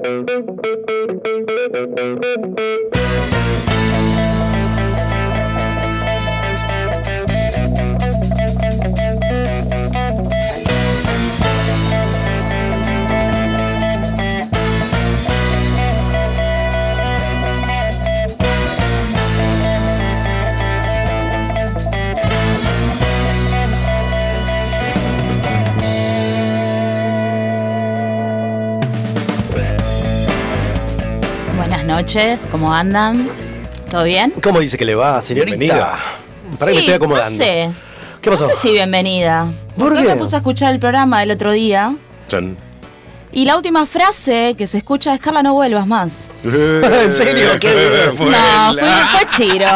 Buenas noches, ¿cómo andan? ¿Todo bien? ¿Cómo dice que le va, señorita? Bienvenida. Para que me estoy acomodando. No sé. ¿Qué pasó? No sé si bienvenida. ¿Por qué? me puse a escuchar el programa el otro día Chan. y la última frase que se escucha es Carla, no vuelvas más. ¿En serio? ¿Qué no, fue, fue Chiro.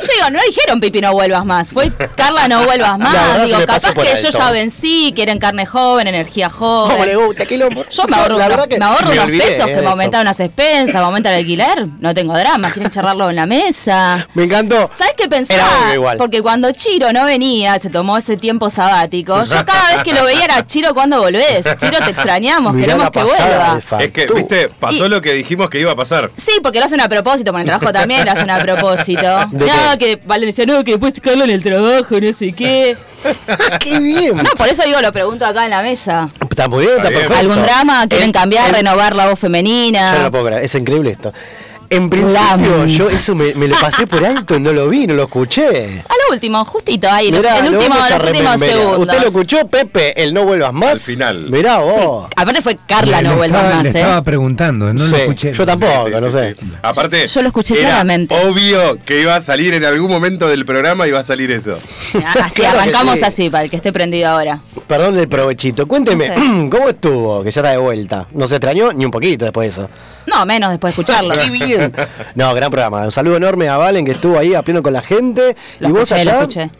Yo digo, no dijeron Pipi no vuelvas más, fue Carla no vuelvas más. Digo, capaz que yo ya vencí, quieren carne joven, energía joven. ¿Cómo le gusta? ¿Qué lomo? Yo me ahorro, la unos, me ahorro me unos pesos que me aumentaron las expensas, me aumentan el alquiler. No tengo drama, quieren charlarlo en la mesa. Me encantó. ¿Sabes qué Era obvio pensaba? igual. Porque cuando Chiro no venía, se tomó ese tiempo sabático, yo cada vez que lo veía era Chiro, ¿cuándo volvés? Chiro, te extrañamos, Mirá queremos que vuelva. Es que, viste, pasó Y- lo que dijimos que iba a pasar. Sí, porque lo hacen a propósito, por el trabajo también lo hacen a propósito. ¿De No, que Valen decía, no, que después sacarlo en el trabajo, no sé qué. ¡Qué bien! No, por eso digo, lo pregunto acá en la mesa. Está muy bien, está, perfecto. ¿Algún drama? ¿Quieren En- cambiar, en- renovar la voz femenina? Yo no lo puedo creer, es increíble esto. En principio, Lam. yo eso me, me lo pasé por alto, no lo vi, no lo escuché. A lo último, justito ahí, Mirá, el lo último, a los últimos segundos. ¿Usted lo escuchó, Pepe? El no vuelvas más. Al final. Mirá vos. Aparte fue Carla, Le no vuelvas estaba- más, Le ¿eh? estaba preguntando, no Sí, lo escuché. yo tampoco, Sí, sí, no sí, sé. sí. Aparte, Yo lo escuché era claramente. Obvio que iba a salir en algún momento del programa iba a salir eso. Así, Claro que arrancamos sí. así, para el que esté prendido ahora. Perdón el provechito. Cuénteme, No ¿cómo estuvo? Que ya está de vuelta. ¿No se extrañó? Ni un poquito después de eso. No, menos después de escucharlo. ¡Qué bien! No, gran programa. Un saludo enorme a Valen que estuvo ahí a pleno con la gente. Lo y vos escuché, lo allá, escuché.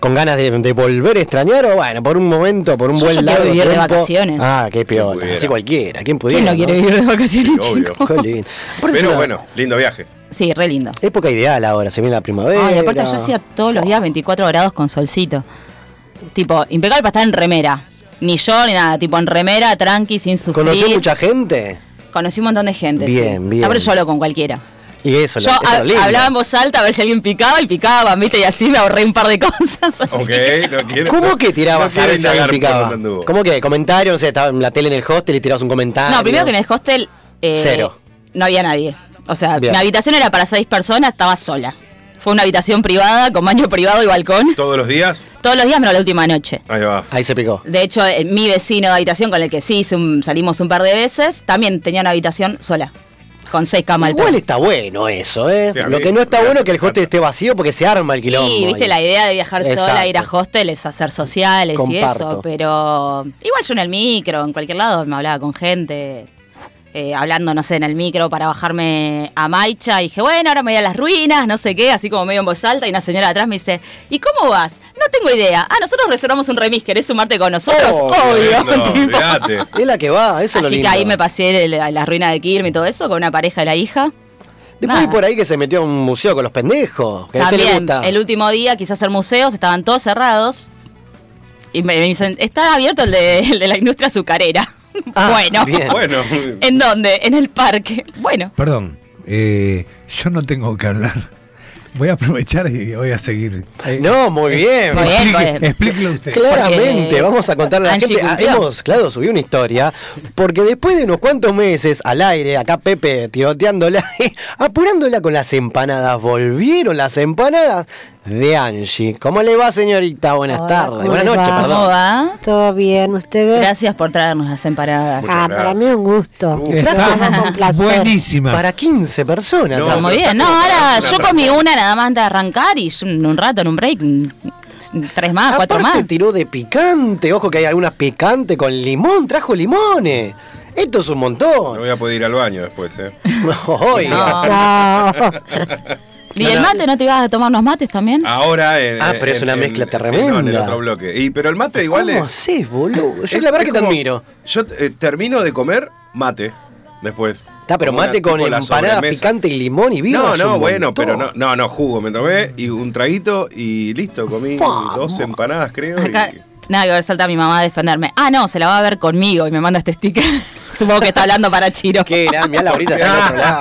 con ganas de, de volver a extrañar o bueno, por un momento, por un Yo buen quiero largo vivir de vacaciones. Ah, qué pudiera? Así cualquiera. ¿Quién pudiera? ¿Quién no quiere vivir de vacaciones, Sí, obvio. Qué lindo. Pero una bueno, lindo viaje. Sí, re lindo. Época ideal ahora, se viene la primavera. Ay, aparte yo hacía todos los días 24 grados con solcito. Tipo, impecable para estar en remera. Ni yo ni nada, tipo en remera, tranqui, sin sufrir. ¿Conoció mucha gente? Conocí un montón de gente. Bien, sí. bien. Hablo con cualquiera. Y eso, Yo la, eso lindo. hablaba en voz alta a ver si alguien picaba y picaba, ¿viste? Y así me ahorré un par de cosas. Ok, no quiero. ¿Cómo que tirabas no a ver si alguien picaba? ¿Cómo que? ¿Comentario? No sé, estaba en la tele en el hostel y tirabas un comentario. No, primero que en el hostel. eh, Cero. No había nadie. O sea, Bien. mi habitación era para seis personas, estaba sola. Fue una habitación privada, con baño privado y balcón. ¿Todos los días? Todos los días, menos la última noche. Ahí va. Ahí se picó. De hecho, eh, mi vecino de habitación con el que sí hice un- salimos un par de veces, también tenía una habitación sola. Con seis camas al Igual está bueno eso, ¿eh? Sí, Lo mí que no está bueno es que el hostel esté vacío porque se arma el quilombo. Sí, viste, ahí. la idea de viajar sola, ir a hostel es hacer sociales y eso, pero igual yo en el micro, en cualquier lado, me hablaba con gente, eh, hablando, no sé, en el micro para bajarme a Maicha, y dije, bueno, ahora me voy a las ruinas, no sé qué, así como medio en voz alta, y una señora atrás me dice, ¿y cómo vas? No tengo idea. Ah, nosotros reservamos un remis, ¿querés sumarte con nosotros? Oh, Obvio. No. Es la que va, eso es lo Así lindo. que ahí me pasé la, la ruina de Quilmes y todo eso con una pareja de la hija. Después hay Nada. por ahí que se metió a un museo con los pendejos. Que a usted le También, gusta. el último día quise hacer museos, estaban todos cerrados. Y me, me dicen, está abierto el de, el de la industria azucarera. Ah, bueno. Bueno, ¿En dónde? En el parque. Bueno. Perdón, eh, yo no tengo que hablar. Voy a aprovechar y voy a seguir. Eh, No, muy bien. Muy bien, explique- muy bien. Explíquelo usted. Claramente, Porque vamos a contarle a la Angie gente. Ah, cumplió. hemos, claro, subido una historia. Porque después de unos cuantos meses al aire, acá Pepe tiroteándola, apurándola con las empanadas, volvieron las empanadas de Angie. ¿Cómo le va, señorita? Buenas Hola, tardes. ¿cómo Buenas noches, va? ¿Cómo perdón. va? ¿Todo bien? ¿Ustedes? Gracias por traernos las empanadas. Muchas Ah, para gracias. mí un gusto. Uh, placer. buenísima. Para 15 personas. No, Está muy bien. No, ahora yo comí una nada más antes de arrancar y yo en un rato, en un break, tres más, cuatro Aparte más. tiró de picante. Ojo que hay algunas picantes con limón. Trajo limones. Esto es un no montón. voy a poder ir al baño después, ¿eh? Oiga. No. No. ¿Y el mate no te ibas a tomar unos mates también? Ahora en, Ah, pero es una en- mezcla sí, no, en el tremenda. otro bloque. Y, pero el mate igual ¿Cómo es. haces, boludo? Yo es- la verdad es que te como- admiro. Yo eh, termino de comer mate después. Está, pero mate con empanada picante y limón y vino. No, no, bueno, montón. pero no, no, no, jugo me tomé y un traguito y listo, comí dos empanadas creo. Acá y- Nada que ver, salta mi mamá a defenderme. Ah, no, se la va a ver conmigo y me manda este sticker. Supongo que está hablando para Chiro. Qué gran, mirá Laurita está al otro lado.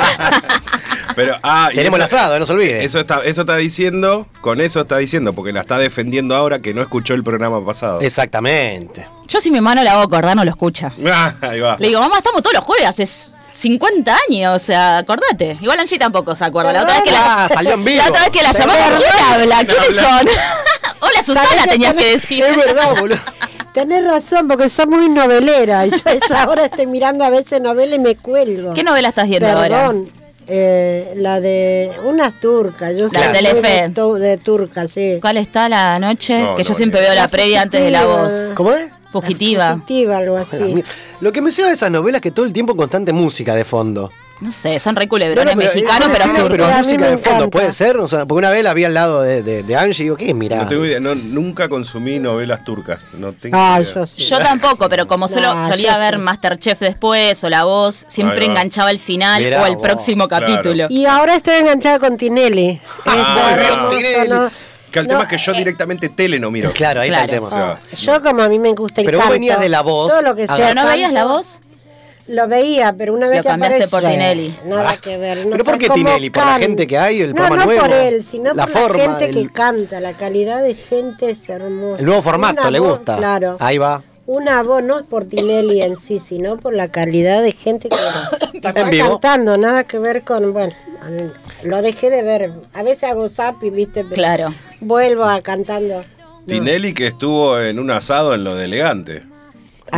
Pero, ah, Tenemos el asado, no se olvide. Eso está, eso está diciendo, con eso está diciendo, porque la está defendiendo ahora que no escuchó el programa pasado. Exactamente. Yo si mi hermano la hago acordar, no lo escucha. Ah, ahí va. Le digo, mamá, estamos todos los jueves, hace 50 años, o sea, acordate. Igual Angie tampoco se acuerda. La otra vez que la, Ah, salió en vivo. la, otra vez que la ¿quién habla? ¿Quiénes son? Hola Susana, ¿Sabés qué tenías que decir. Es verdad, boludo. Tenés razón, porque soy muy novelera. Y yo a esa hora estoy mirando a veces novela y me cuelgo. ¿Qué novela estás viendo ahora? Perdón. Eh, la de unas turcas. Yo La soy de Telefe. de, tu- de turcas, sí. ¿Cuál está la noche? No, que yo siempre veo la previa antes de la voz. ¿Cómo es? Fugitiva. Fugitiva, algo así. Lo que me lleva de esas novelas es que todo el tiempo constante música de fondo. No sé, son re culebrones No, no, pero- mexicanos, pero pero música de fondo. ¿puede ser? O sea, porque una vez la vi al lado de, de, de Angie y digo, ¿qué es? Mirá. No tengo idea, no, nunca consumí novelas turcas. No tengo Ah, idea. yo sí. Yo tampoco, pero como solo No, solía ver sí. Masterchef después o La Voz, siempre enganchaba el final Mirá o el vos, próximo claro. capítulo. Y ahora estoy enganchada con Tinelli. Ah, Tinelli. Que el No, tema es que yo directamente tele no miro. Claro, ahí está el tema. O sea, Yo como a mí me gusta el Pero vos canto, venías de La Voz. Todo lo que Ah, sea ¿Pero no veías La Voz? Lo veía, pero una vez Lo que cambiaste por aparece, Tinelli. Nada Ah. que ver. No ¿Pero por qué Tinelli? ¿Por la gente que hay, el no, programa no nuevo? por él, sino La por forma, la gente el- que canta. La calidad de gente es hermosa. El nuevo formato, Una ¿le voz, gusta? Claro. Ahí va. Una voz, no es por Tinelli en sí, sino por la calidad de gente que está En vivo. cantando. Nada que ver con, bueno, lo dejé de ver. A veces hago zapping, viste, pero Claro. vuelvo a cantando. No. Tinelli que estuvo en un asado en lo de elegante.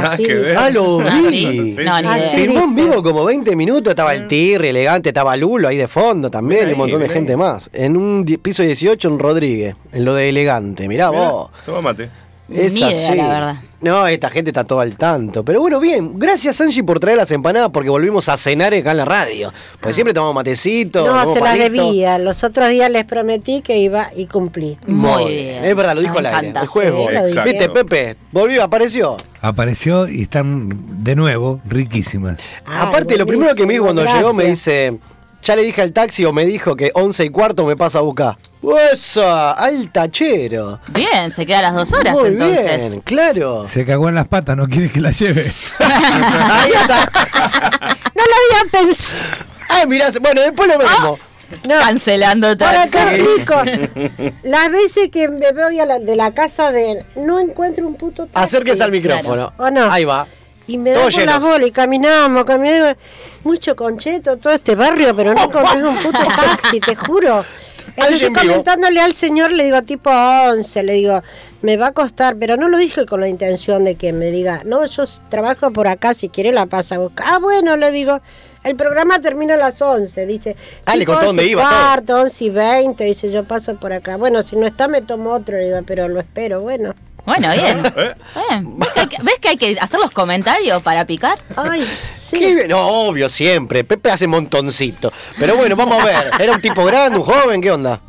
Nada que ver. Ah, lo Ah, vi. sí. No, ni Ah, idea. Firmó en vivo como 20 minutos, estaba el Tirri, elegante, estaba Lulo ahí de fondo también, Ven y un ahí, montón de ven gente ahí. más. En un di- piso 18 en Rodríguez, en lo de elegante, mirá, Mirá, vos. Toma mate. Es Ni idea, así. la verdad. No, esta gente está todo al tanto. Pero bueno, bien. Gracias, Angie, por traer las empanadas porque volvimos a cenar acá en la radio. Pues siempre tomamos matecito. No, se las debía. Los otros días les prometí que iba y cumplí. Muy bien. Es verdad, lo dijo Me al aire. El jueves Sí. ¿Viste, Pepe? Volvió, apareció. Apareció y están de nuevo riquísimas. Ay, Aparte, lo primero que me dijo cuando llegó me dice, ya le dije al taxi o me dijo que 11 y cuarto me pasa a buscar. ¡Esa! ¡Al tachero! Bien, se queda las dos horas Muy entonces. bien, claro. Se cagó en las patas, no quiere que la lleve. Ahí está. No lo había pensado. Ay, mirá, bueno, después lo vemos. No. Cancelando Para taxi. acá explico. Las veces que me voy a la- de la casa de él, no encuentro un puto taxi. Acérquese al micrófono. ¿O no? Ahí va. Y me da Todos por las bolas y caminamos, caminamos. Mucho concheto, todo este barrio, pero no encontré un puto taxi, te juro. Vivo. comentándole al señor, le digo tipo 11, le digo, me va a costar, pero no lo dije con la intención de que me diga, no, yo trabajo por acá, si quiere la pasa a buscar. Ah, bueno, le digo, el programa termina a las 11, dice. Ah, le contó dónde 11 y iba. Cuarto, 11 y 20, dice, yo paso por acá. Bueno, si no está, me tomo otro, le digo, pero lo espero, bueno. Bueno, bien. ¿Eh? Bien. ¿Ves, que hay que, ves que hay que hacer los comentarios para picar? Ay, sí. Qué. No, obvio, siempre. Pepe hace montoncito. Pero bueno, vamos a ver. ¿Era un tipo grande, un joven? ¿Qué onda?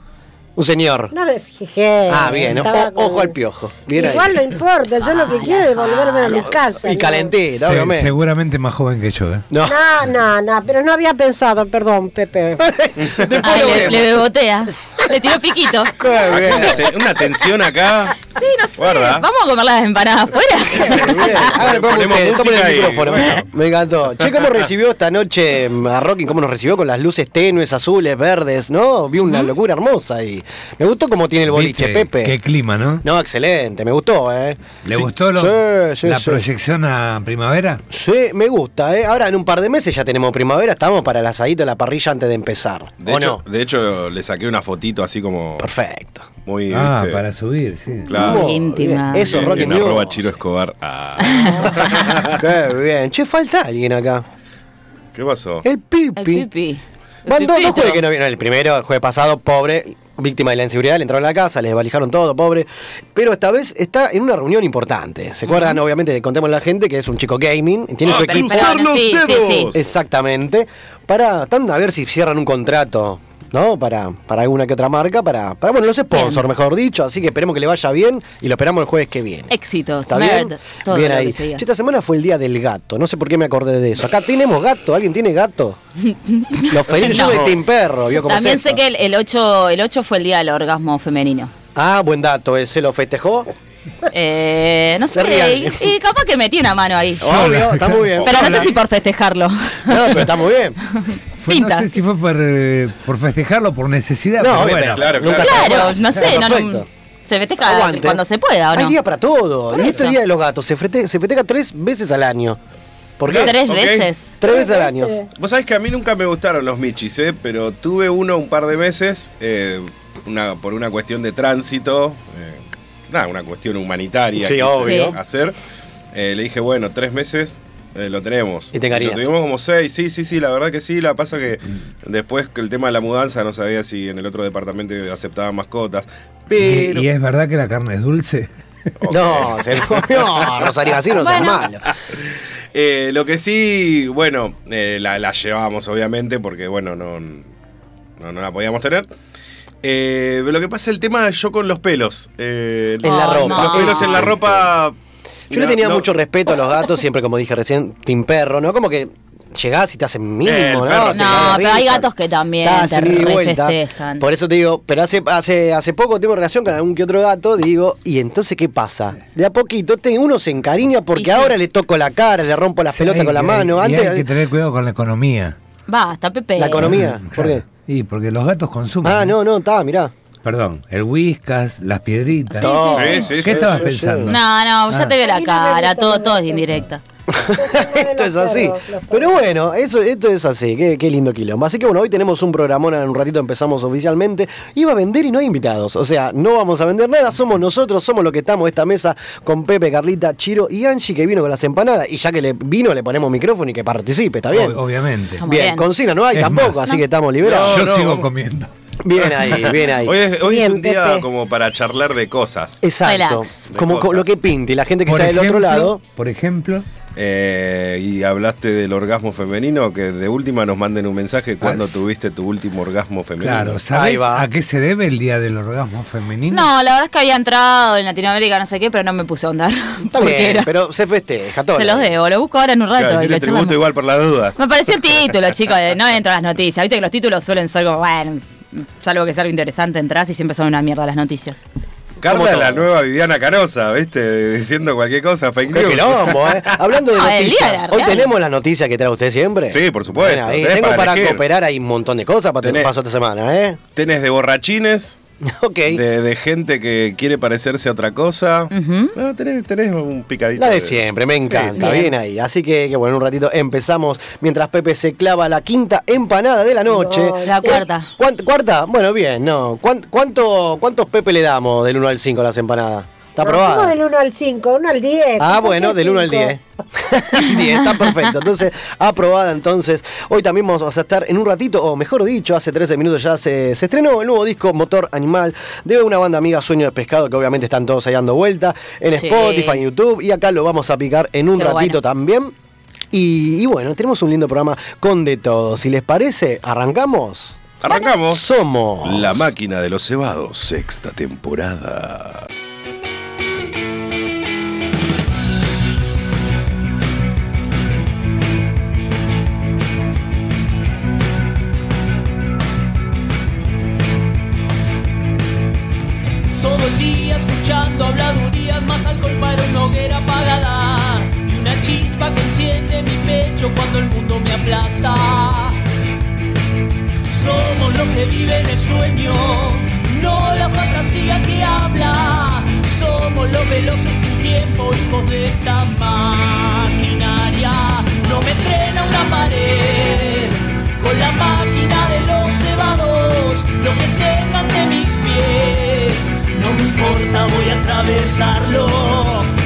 Un señor. No me fijé. Ah, bien. O- con- ojo al piojo. Bien Igual no importa, yo lo que quiero es volverme a mi casa. Y Se- obviamente. seguramente más joven que yo, ¿eh? No. No, no, no, pero no había pensado, perdón, Pepe. Ay, le, le bebotea. Le tiró piquito. Una, te- una tensión acá. Sí, no sé. Guarda. Vamos a comer las empanadas afuera. Ponemos música el micrófono. bueno. Me encantó. Che, ¿cómo recibió esta noche mm, a Rocky? ¿Cómo nos recibió con las luces tenues, azules, verdes? ¿No? Vi una locura hermosa y me gustó cómo tiene el boliche, ¿Viste? Pepe. Qué clima, ¿no? No, excelente, me gustó, ¿eh? ¿Le Sí. gustó lo- Sí, sí, la sí. proyección a primavera? Sí, me gusta, ¿eh? Ahora en un par de meses ya tenemos primavera, estamos para el asadito de la parrilla antes de empezar. De ¿O hecho, no? de hecho, le saqué una fotito así como Perfecto. muy. Ah, ¿viste? para subir, sí. Claro. Muy íntima. bien. Eso, Rocky en arroba News. Chiro Escobar. Ah. Qué bien. Che, falta alguien acá. ¿Qué pasó? El Pipi. El pipi. El Van dos, dos pipito. jueves que no vieron. El primero, el jueves pasado, pobre, víctima de la inseguridad, le entraron a la casa, les valijaron todo, pobre. Pero esta vez está en una reunión importante. ¿Se acuerdan? Obviamente, contemos a la gente que es un chico gaming, tiene Oh, su pero- equipo. pero- ¡Cruzar los sí, sí, dedos! sí. Exactamente. Para tan, a ver si cierran un contrato. ¿No? Para, para alguna que otra marca, para, para bueno, los sponsors, mejor dicho. Así que esperemos que le vaya bien y lo esperamos el jueves que viene. Éxitos, ¿Está bien? todo bien ahí. Che, esta semana fue el día del gato. No sé por qué me acordé de eso. Acá tenemos gato. ¿Alguien tiene gato? Los felinos. Yo No. soy Team Perro. ¿vio cómo También sé que el, el 8, el 8 fue el día del orgasmo femenino. Ah, buen dato. ¿eh? ¿Se lo festejó? Eh, no sé, y, y capaz que metí una mano ahí. Obvio, está muy bien. Pero no sé si por festejarlo. No, pero está muy bien. Fue- Pinta. no sé si fue por, eh, por festejarlo, por necesidad. No, pero obvio, bueno. pero claro, nunca claro. no sé, no, no, se festeja Aguante. cuando se pueda, ¿o Hay no? día para todo. Por Y este eso. día de los gatos se, frete- se festeja tres veces al año. ¿Por qué? Tres veces. Tres veces al año. Vos sabés que a mí nunca me gustaron los michis, ¿eh? pero tuve uno un par de meses eh, una, por una cuestión de tránsito, eh, nada, una cuestión humanitaria. Sí, obvio. Sí. Hacer. Eh, le dije, bueno, tres meses eh, lo tenemos. Y te. Lo tuvimos como seis, sí, sí, sí, la verdad que sí. La pasa que después que el tema de la mudanza no sabía si en el otro departamento aceptaban mascotas. Y, Pero. y es verdad que la carne es dulce. Ok. No, se lo comió. Rosario así no Bueno. malo. Eh, lo que sí, bueno, eh, la, la llevábamos obviamente porque, bueno, no, no, no la podíamos tener. Eh, lo que pasa es el tema yo con los pelos. eh, En la ropa. no. Los pelos en la ropa. Yo le no, tenía no. mucho respeto a los gatos, siempre como dije recién, team perro, ¿no? Como que llegás y te hacen mimo, El ¿no? sí. No, pero hay gatos que también Está, te refestejan. Por eso te digo, pero hace, hace, hace poco tengo relación con algún que otro gato, digo, y entonces ¿qué pasa? De a poquito te- uno se encariña porque sí. ahora le toco la cara, le rompo la Sí, pelota hay con la mano. y Antes, hay que tener cuidado con la economía. Basta, Pepe. La economía. ¿Por qué? Y porque los gatos consumen. ah, no, no, está, mirá. Perdón, el whiskas, las piedritas. Sí, Todo. sí, Sí, ¿Qué sí, estabas sí, pensando? No, no, ya Ah. te veo la cara, todo, todo es indirecta. esto es así. Pero bueno, eso, esto es así. Qué, qué lindo quilombo. Así que bueno, hoy tenemos un programón. En un ratito empezamos oficialmente. Iba a vender y no hay invitados. O sea, no vamos a vender nada. Somos nosotros, somos los que estamos en esta mesa con Pepe, Carlita, Chiro y Angie que vino con las empanadas. Y ya que le vino, le ponemos micrófono y que participe. ¿Está bien? Ob- obviamente. Bien, bien. cocina no hay Es tampoco, más. así que estamos liberados. No, Yo no, sigo vamos. comiendo. Bien ahí, bien ahí. Hoy es, hoy es Bien, un día Pepe. como para charlar de cosas. Exacto. De Como cosas. lo que pinte. Y la gente que Por está del otro lado. Por ejemplo, Eh, y hablaste del orgasmo femenino, que de última nos manden un mensaje cuando Ah, tuviste tu último orgasmo femenino. claro, ¿sabes a qué se debe el Día del Orgasmo Femenino? No, la verdad es que había entrado en Latinoamérica, no sé qué, pero no me puse a ahondar. Está bien, era- pero se festeja todo. Se los debo, lo busco ahora en un rato. Claro, y lo charlamos. igual por las dudas. Me pareció el título, chicos, de- no entro a las noticias. Viste que los títulos suelen ser como, bueno, salvo que sea algo interesante, entras y siempre son una mierda las noticias. Carla la nueva Viviana Canosa, ¿viste? Diciendo cualquier cosa, fake Qué news. quilombo, ¿eh? Hablando de día noticias, hoy tenemos las noticias que trae usted siempre. Sí, por supuesto. Bueno, ahí tengo para para, cooperar ahí un montón de cosas para tener paso esta semana, ¿eh? Tenés de borrachines, ok. de, de gente que quiere parecerse a otra cosa. No, tenés, tenés un picadito. La de siempre, me encanta, sí. bien ahí. Así que, que bueno, un ratito empezamos mientras Pepe se clava la quinta empanada de la noche. No, La cuarta. ¿Cuánt- ¿Cuarta? Bueno, bien, no. ¿Cuánt- cuánto, ¿Cuántos Pepe le damos del 1 al 5 a las empanadas? ¿Está aprobada? del 1 al 5, 1 al 10. Ah, ¿por bueno, del 1 al 10. cinco? 10, está perfecto. Entonces, aprobada entonces. Hoy también vamos a estar en un ratito, o mejor dicho, hace 13 minutos ya se, se estrenó el nuevo disco Motor Animal de una banda amiga Sueño de Pescado, que obviamente están todos ahí dando vuelta en Sí. Spotify, en YouTube, y acá lo vamos a picar en un ratito bueno. también. Y, y bueno, tenemos un lindo programa con de todo. Si les parece, arrancamos. Arrancamos. Somos La máquina de los cebados, sexta temporada. Que enciende mi pecho cuando el mundo me aplasta. Somos los que viven el sueño, no la fantasía que habla. Somos los veloces sin tiempo, hijos de esta maquinaria. No me frena una pared con la máquina de los cebados, lo que tengan de mis pies. No me importa, voy a atravesarlo.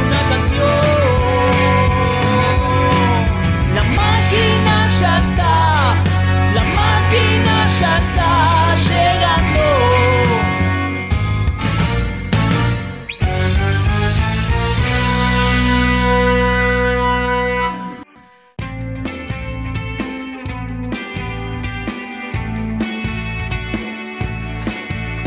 La máquina ya está, la máquina ya está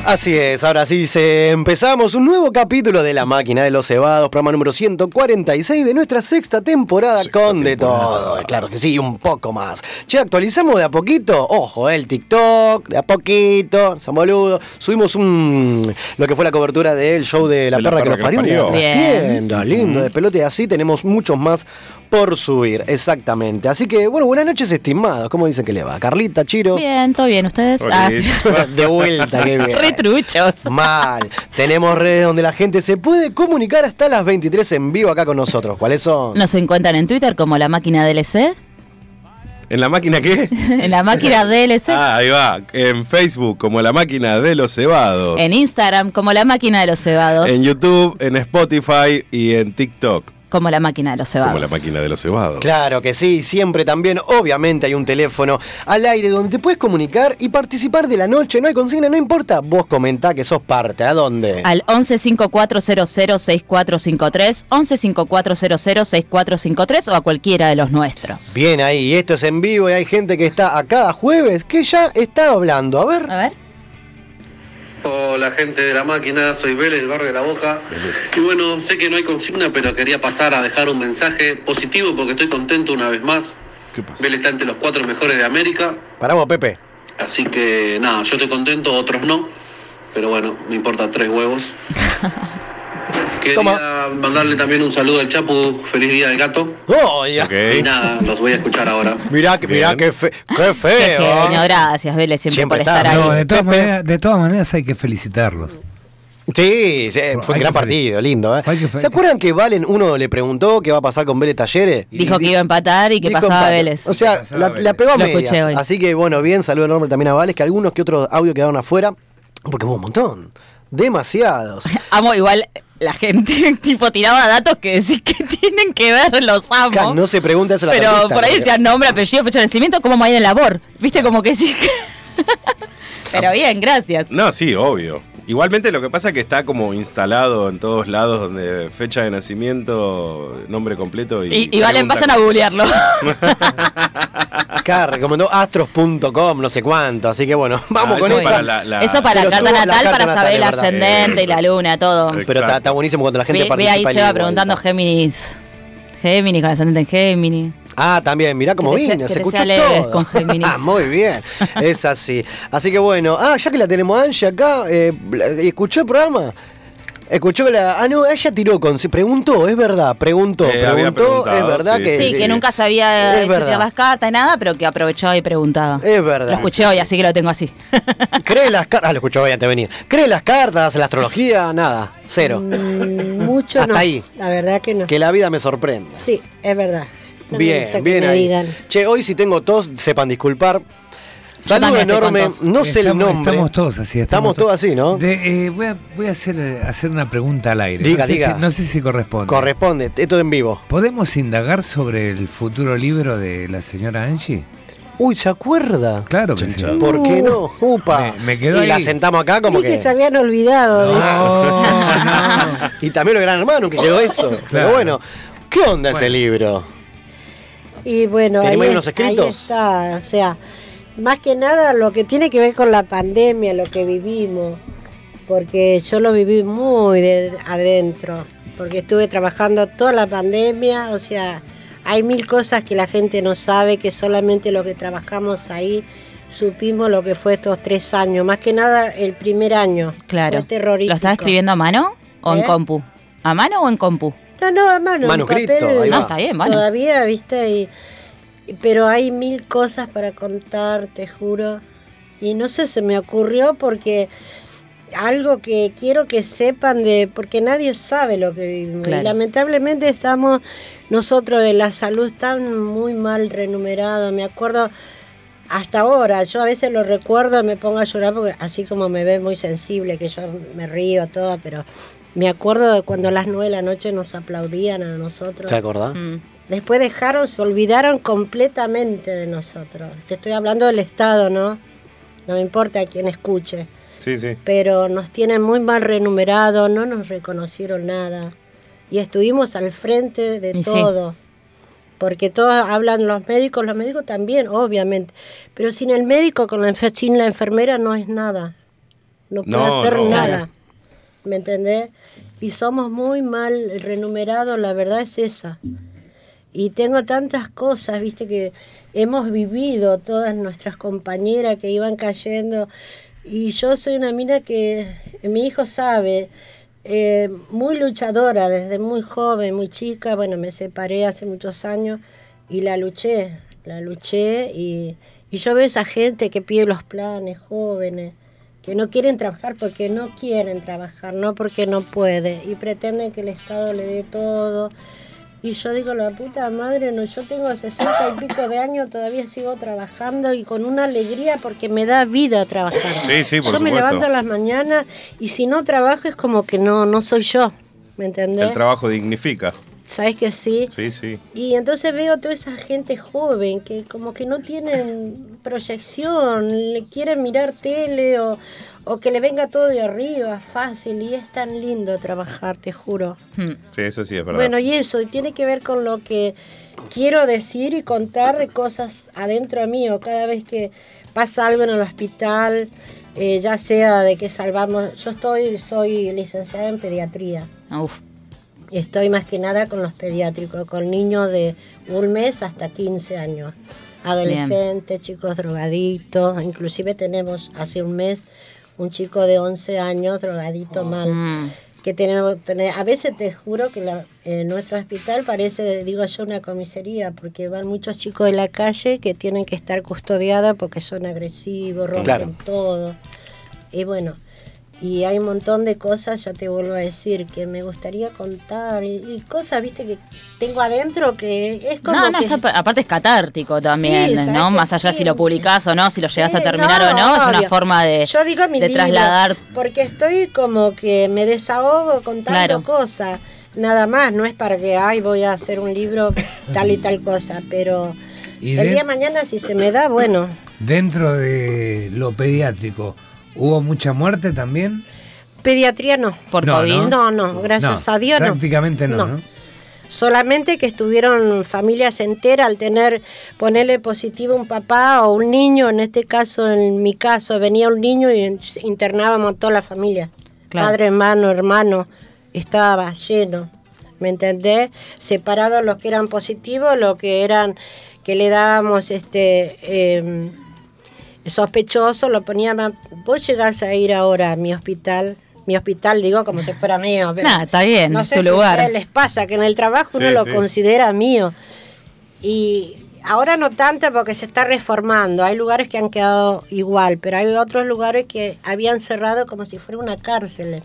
Así es, ahora sí se empezamos un nuevo capítulo de La Máquina de los Cebados, programa número 146 de nuestra sexta temporada Sexta con de todo. Claro que sí, un poco más. Che, actualizamos de a poquito, ojo, eh, el TikTok, de a poquito, San Boludo. Subimos un lo que fue la cobertura del show de La De la Perra que nos que nos parió. Tienda, lindo, de pelote y así tenemos muchos más por subir, exactamente. Así que, bueno, buenas noches, estimados. ¿Cómo dicen que le va? Carlita, Chiro. Bien, todo bien. ¿Ustedes? Ah, de vuelta, qué bien. Retruchos. Mal. Tenemos redes donde la gente se puede comunicar hasta las 23 en vivo acá con nosotros. ¿Cuáles son? Nos encuentran en Twitter como la máquina DLC. ¿En la máquina qué? En la máquina DLC. Ah, ahí va. En Facebook, como la máquina de los cebados. En Instagram como la máquina de los cebados. En YouTube, en Spotify y en TikTok, como la máquina de los cebados. como la máquina de los cebados. Claro que sí, siempre también, obviamente hay un teléfono al aire donde te puedes comunicar y participar de la noche, no hay consigna, no importa, vos comentá que sos parte, ¿a dónde? Al 1154006453, 1154006453 o a cualquiera de los nuestros. Bien ahí, esto es en vivo y hay gente que está a cada jueves que ya está hablando, a ver. A ver. Hola gente de la máquina, soy Vélez, del barrio de la Boca. Y bueno, sé que no hay consigna, pero quería pasar a dejar un mensaje positivo porque estoy contento una vez más. ¿Qué pasa? Vélez está entre los cuatro mejores de América, vos, Pepe. así que nada, yo estoy contento, otros no. Pero bueno, me importa tres huevos. Quería Toma. mandarle también un saludo al Chapu, feliz día del gato. Oh, ya. Ok. Y nada, los voy a escuchar ahora. Mirá, que- mirá qué, fe- qué Qué feo. genio, gracias, Vélez, siempre, Siempre por está, estar ahí. No, de todas, Pepe. maneras, de todas maneras hay que felicitarlos. Sí, sí, fue un gran partido, lindo. ¿eh? ¿Se acuerdan que Valen, uno le preguntó qué va a pasar con Vélez Talleres? Dijo que iba a empatar y que pasaba empate. Vélez. O sea, la, Vélez. la pegó a medias. escuché. Así que bueno, bien, saludo enorme también a Vales, que algunos que otros audios quedaron afuera, porque hubo un montón. Demasiados. Amo igual la gente, tipo, tiraba datos que decís que tienen que ver, los amo. No se pregunta eso a la Pero periodista, por ahí decían nombre, apellido, fecha de nacimiento, como hay en labor. Viste, como que sí. Pero bien, gracias. No, sí, obvio. Igualmente lo que pasa es que está como instalado en todos lados donde fecha de nacimiento, nombre completo y... Y, y vale, pregunta- pasan a googlearlo. Acá recomendó astros.com, no sé cuánto. Así que bueno, vamos Ah, con eso eso. para la- la- Eso para Pero la carta la natal, carta para natal, saber el ascendente y la luna, todo. Exacto. Pero está, está buenísimo cuando la gente Ve, ve participa. ahí y se va preguntando. Géminis. Géminis, con ascendente en Géminis. Ah, también, mirá cómo vino, se escuchó leve todo. con. Ah, Muy bien, es así. Así que bueno, ah, ya que la tenemos a Angie acá, eh, ¿escuchó el programa? Escuchó la. Ah, no, ella tiró con. Se preguntó, es verdad, preguntó, Eh, preguntó, es verdad sí, que. Sí, sí. que nunca sabía escribir las cartas y nada, pero que aprovechaba y preguntaba. Es Lo verdad. escuché hoy, así que lo tengo así. ¿Cree las cartas? Ah, lo escuchó hoy antes de venir. ¿Cree las cartas, la astrología? Nada, cero. Mm, mucho Hasta no. ahí. La verdad que no. Que la vida me sorprenda. Sí, es verdad. No me gusta Bien, que bien me ahí. digan. Che, hoy si tengo tos, sepan disculpar. Saludo enorme, no sé el Estamos- nombre. Estamos todos así. Estamos todos así, ¿no? De, eh, voy a, voy a hacer, eh, hacer una pregunta al aire. Diga, no sé diga. Si, no sé si corresponde. Corresponde, esto en vivo. ¿Podemos indagar sobre el futuro libro de la señora Angie? Uy, ¿se acuerda? Claro que sí. ¿Por qué no? Upa. Me- me quedó y la sentamos acá como que. que se habían olvidado. No, no. Y también lo gran hermano que quedó eso. Pero bueno, ¿qué onda ese libro? Y bueno, ahí, ¿Tenemos ahí es- unos escritos? ahí está, o sea, más que nada lo que tiene que ver con la pandemia, lo que vivimos, porque yo lo viví muy de adentro, porque estuve trabajando toda la pandemia, o sea, hay mil cosas que la gente no sabe, que solamente los que trabajamos ahí supimos lo que fue estos tres años, más que nada el primer año. Claro. Fue terrorífico. ¿Lo estás escribiendo a mano o en ¿Eh? compu? ¿A mano o en compu? No, no, a mano. Manuscrito, papel, ahí va. Ah, está bien, bueno. Todavía, viste, y, pero hay mil cosas para contar, te juro. Y no sé, se me ocurrió porque algo que quiero que sepan de, porque nadie sabe lo que vivimos. Claro. Y lamentablemente estamos nosotros de la salud tan muy mal remunerados. Me acuerdo hasta ahora, yo a veces lo recuerdo y me pongo a llorar porque así como me ve muy sensible, que yo me río todo, pero me acuerdo de cuando a las nueve de la noche nos aplaudían a nosotros. ¿Se acordás? Mm. Después dejaron, se olvidaron completamente de nosotros. Te estoy hablando del Estado, ¿no? No me importa a quién escuche. Sí, sí. Pero nos tienen muy mal remunerados, no nos reconocieron nada. Y estuvimos al frente de Y sí. todo. Porque todos hablan los médicos, los médicos también, obviamente. Pero sin el médico, con la sin la enfermera no es nada. no puede No, hacer no. nada. ¿Me entendés? Y somos muy mal renumerados, la verdad es esa. Y tengo tantas cosas, viste, que hemos vivido todas nuestras compañeras que iban cayendo. Y yo soy una mina que mi hijo sabe, eh, muy luchadora desde muy joven, muy chica. Bueno, me separé hace muchos años y la luché, la luché. Y, y yo veo esa gente que pide los planes, jóvenes, que no quieren trabajar porque no quieren trabajar, no porque no puede. Y pretenden que el Estado le dé todo. Y yo digo, la puta madre, no, yo tengo sesenta y pico de años, todavía sigo trabajando y con una alegría porque me da vida trabajar. Sí, sí, por yo me levanto a las mañanas y si no trabajo es como que no, no soy yo, ¿me entendés? El trabajo dignifica. ¿Sabes que sí? Sí, sí. Y entonces veo toda esa gente joven que como que no tienen proyección, le quieren mirar tele o, o que le venga todo de arriba, fácil, y es tan lindo trabajar, te juro. Hmm. Sí, eso sí es verdad. Bueno, y eso, y tiene que ver con lo que quiero decir y contar de cosas adentro mío. Cada vez que pasa algo en el hospital, eh, ya sea de que salvamos, yo estoy, soy licenciada en pediatría. Uf. Estoy más que nada con los pediátricos, con niños de un mes hasta 15 años. Adolescentes, chicos drogaditos, inclusive tenemos hace un mes un chico de 11 años drogadito mal. Mm. Que tenemos, a veces te juro que la- en nuestro hospital parece, digo yo, una comisaría, porque van muchos chicos de la calle que tienen que estar custodiados porque son agresivos, rompen Claro. todo. Y bueno, y hay un montón de cosas, ya te vuelvo a decir, que me gustaría contar. Y, y cosas, viste, que tengo adentro que es como No, no, que... está- aparte es catártico también, Sí, ¿sabes ¿no? Más allá sí? si lo publicás o no, si lo llegas Sí, a terminar o no, es una forma de, Yo digo mi de libro, trasladar. porque estoy como que me desahogo contando Claro. cosas. Nada más, no es para que, ay, voy a hacer un libro tal y tal cosa, pero Y el de- día de mañana si se me da, bueno, Dentro de lo pediátrico, ¿hubo mucha muerte también? pediatría no. Por No, COVID. No, no, gracias No, a Dios no. prácticamente no, ¿no? Solamente que estuvieron familias enteras al tener, ponerle positivo un papá o un niño, en este caso, en mi caso, venía un niño y internábamos toda la familia. Claro. Padre, hermano, hermano, estaba lleno, ¿me entendés? Separados los que eran positivos, los que eran, que le dábamos este... eh, sospechoso, lo poníamos, vos llegás a ir ahora a mi hospital, mi hospital digo como si fuera mío, pero Nah, está bien, no es sé tu si lugar. les pasa que en el trabajo uno lo sí. considera mío. Y ahora no tanto porque se está reformando, hay lugares que han quedado igual, pero hay otros lugares que habían cerrado como si fuera una cárcel.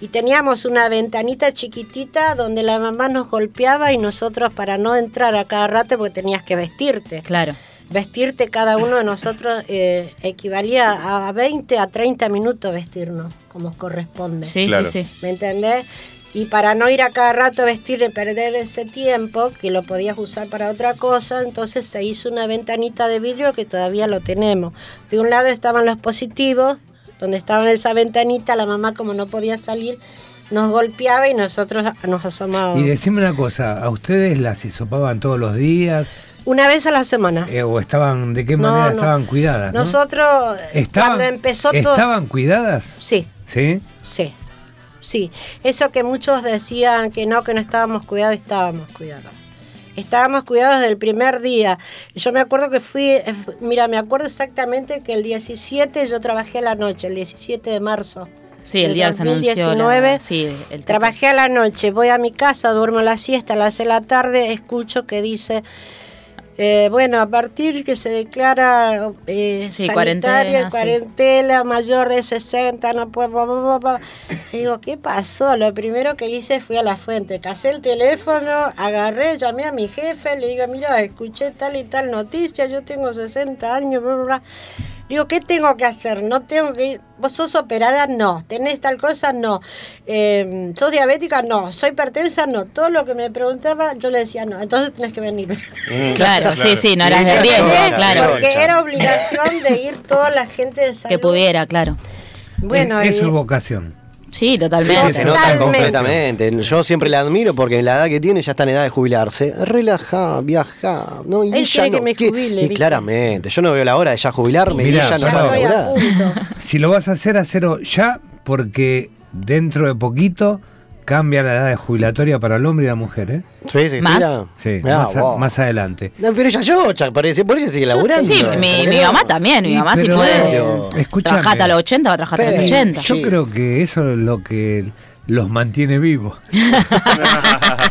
Y teníamos una ventanita chiquitita donde la mamá nos golpeaba y nosotros para no entrar a cada rato porque tenías que vestirte Claro. Vestirte cada uno de nosotros eh, equivalía a 20 a 30 minutos vestirnos, como corresponde. Sí, Claro. sí, sí. ¿Me entendés? Y para no ir a cada rato a vestir y perder ese tiempo, que lo podías usar para otra cosa, entonces se hizo una ventanita de vidrio que todavía lo tenemos. De un lado estaban los positivos, donde estaba en esa ventanita, la mamá como no podía salir, nos golpeaba y nosotros nos asomábamos. Y decime una cosa, ¿a ustedes las hisopaban todos los días? Una vez a la semana. Eh, ¿O estaban, de qué manera no. estaban cuidadas? no? Nosotros, ¿Estaban, cuando empezó todo... ¿Estaban cuidadas? Sí, ¿Sí? Sí, sí. Eso que muchos decían que no, que no estábamos cuidados, estábamos cuidados. Estábamos cuidados desde el primer día. Yo me acuerdo que fui, eh, mira, me acuerdo exactamente que el 17 yo trabajé a la noche, el 17 de marzo. Sí, el del día que se anunció. la- 2019, sí, el Trabajé a la noche, voy a mi casa, duermo la siesta, a las 6 de la tarde, escucho que dice, eh, bueno, a partir que se declara eh, Sí, sanitaria, cuarentena, sí. mayor de 60, no puedo... Digo, ¿qué pasó? Lo primero que hice fui a la fuente, casé el teléfono, agarré, llamé a mi jefe, le digo, mira, escuché tal y tal noticia, yo tengo 60 años, bla, bla, bla. Digo, ¿qué tengo que hacer? No tengo que ir. ¿Vos sos operada? No. ¿Tenés tal cosa? No. Eh, ¿Sos diabética? No. ¿Soy hipertensa? No. Todo lo que me preguntaba, yo le decía no. Entonces tenés que venir. Mm, Claro, sí, sí, no eras de riesgo, claro. Porque era obligación de ir toda la gente de salud. Que pudiera, claro. Bueno, es, es y- su vocación. Sí, Sí, totalmente. sí, se nota Totalmente. completamente. Yo siempre la admiro porque en la edad que tiene ya está en edad de jubilarse. Relaja, viaja. No, y Él ella quiere que me jubile, Y ¿viste? claramente, yo no veo la hora de ya jubilarme Mirá, y ella no ya para estoy a laburar. punto. Si lo vas a hacer, hacelo ya, porque dentro de poquito cambia la edad de jubilatoria para el hombre y la mujer, ¿eh? Sí, sí, ¿Más? tira. Sí, Ah, más, a- adelante. No, pero ella yocha, parece, por eso sigue laburando. Sí, ¿Por mi, mamá también. Mi mamá sí pero- puede trabajar hasta los 80, va a trabajar hasta los Pero- 80. Yo Sí. creo que eso es lo que los mantiene vivos.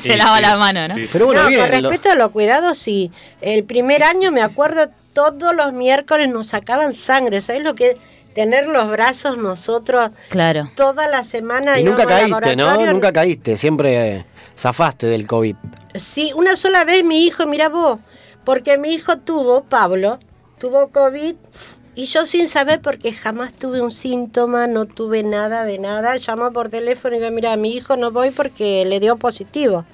Se lava sí, la mano, ¿no? sí. Pero bueno, no, bien. con lo- respecto a los cuidados, sí. El primer año me acuerdo, todos los miércoles nos sacaban sangre. ¿Sabes lo que es tener los brazos nosotros Claro. toda la semana? y nunca caíste, ¿no? Nunca caíste, siempre eh, zafaste del COVID. Sí, una sola vez mi hijo, mira vos, porque mi hijo tuvo, Pablo, tuvo COVID y yo sin saber porque jamás tuve un síntoma, no tuve nada de nada, llamó por teléfono y digo, mira, mi hijo no voy porque le dio positivo.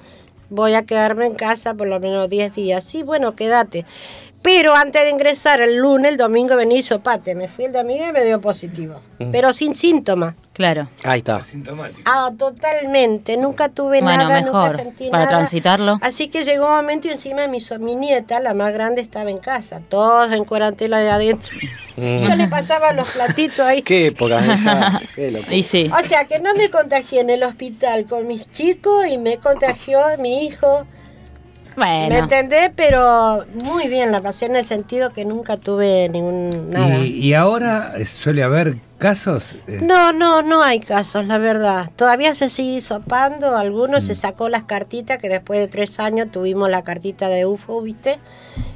Voy a quedarme en casa por lo menos 10 días. Sí, bueno, quédate. Pero antes de ingresar el lunes, el domingo vení y sopate. Me fui el domingo y me dio positivo. Pero sin síntomas. Claro. Ahí está. Ah, totalmente. Nunca tuve Bueno, nada, mejor, nunca sentí para nada. transitarlo. Así que llegó un momento y encima mi, so- mi nieta, la más grande, estaba en casa. Todos en cuarentena de adentro. Yo le pasaba los platitos ahí. Qué época. esa, qué locura. Y sí. O sea, que no me contagié en el hospital con mis chicos y me contagió mi hijo. ¿Me entendés? Pero muy bien la pasé en el sentido que nunca tuve ningún nada. Y, y ahora eh, suele haber casos. eh, No, no, no hay casos, la verdad. Todavía se sigue sopando, algunos Mm. se sacó las cartitas, que después de tres años tuvimos la cartita de UFO, ¿viste?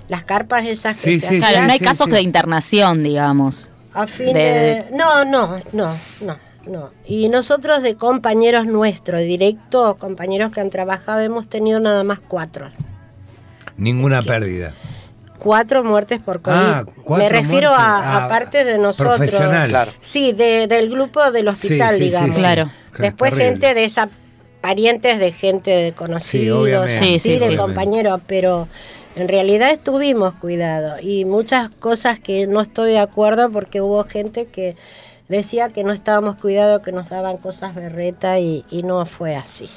Las carpas esas que Sí, se sí, hacían Claro, no hay sí, casos sí. de internación, digamos. a fin de- de... No, no, no, no, no. Y nosotros de compañeros nuestros, directos, compañeros que han trabajado, hemos tenido nada más cuatro. ninguna pérdida. Cuatro muertes por COVID. Ah, cuatro Me refiero a, Ah, aparte de nosotros. profesional. Claro. Sí, de- del grupo del hospital, Sí, sí, sí, digamos. sí. Claro. Después Terrible. gente de esa parientes de gente de conocidos. Sí, sí, sí, de compañeros, pero en realidad estuvimos cuidados y muchas cosas que no estoy de acuerdo porque hubo gente que decía que no estábamos cuidados, que nos daban cosas berreta y, y no fue así.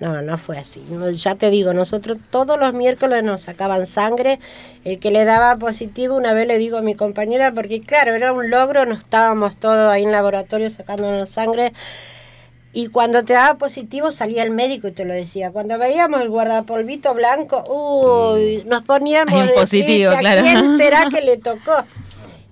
No, no fue así. No, ya te digo, nosotros todos los miércoles nos sacaban sangre. El que le daba positivo, una vez le digo a mi compañera, porque claro, era un logro, no estábamos todos ahí en laboratorio sacándonos sangre. Y cuando te daba positivo salía el médico y te lo decía. Cuando veíamos el guardapolvito blanco, uy, nos poníamos de positivo, triste, ¿a claro. ¿Quién será que le tocó?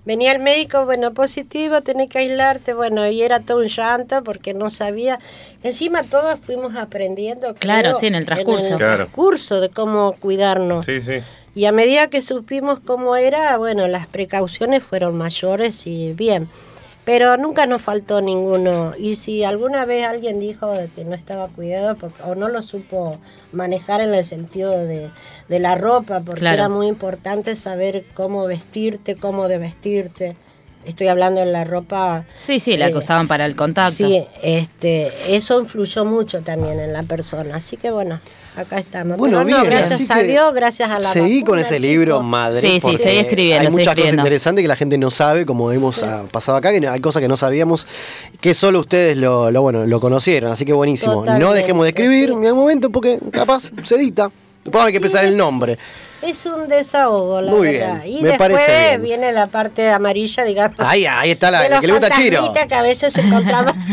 Venía el médico, bueno, positivo, tenés que aislarte, bueno, y era todo un llanto porque no sabía. Encima todos fuimos aprendiendo. Claro, creo, sí, en el transcurso. En el Claro. transcurso de cómo cuidarnos. Sí, sí. Y a medida que supimos cómo era, bueno, las precauciones fueron mayores y bien. Pero nunca nos faltó ninguno. Y si alguna vez alguien dijo que no estaba cuidado porque, o no lo supo manejar en el sentido de, de la ropa, porque Claro. era muy importante saber cómo vestirte, cómo de vestirte. Estoy hablando en la ropa. Sí, sí, la eh, que usaban para el contacto. Sí, este, eso influyó mucho también en la persona. Así que bueno, acá estamos. Bueno, Pero no, bien, gracias así a Dios, gracias a la Seguí con ese libro, madre. Sí, sí, porque seguí escribiendo, Hay muchas cosas interesantes que la gente no sabe, como hemos ah, pasado acá, que hay cosas que no sabíamos, que solo ustedes lo, lo, bueno, lo conocieron. Así que buenísimo. No dejemos de escribir sí. en algún momento porque capaz se edita. Después hay que pensar el nombre. Es un desahogo, la Muy verdad. bien, y me después parece bien. viene la parte amarilla, digamos. Ahí, ahí está la de la los que le gusta a Chiro. que a veces se encontraba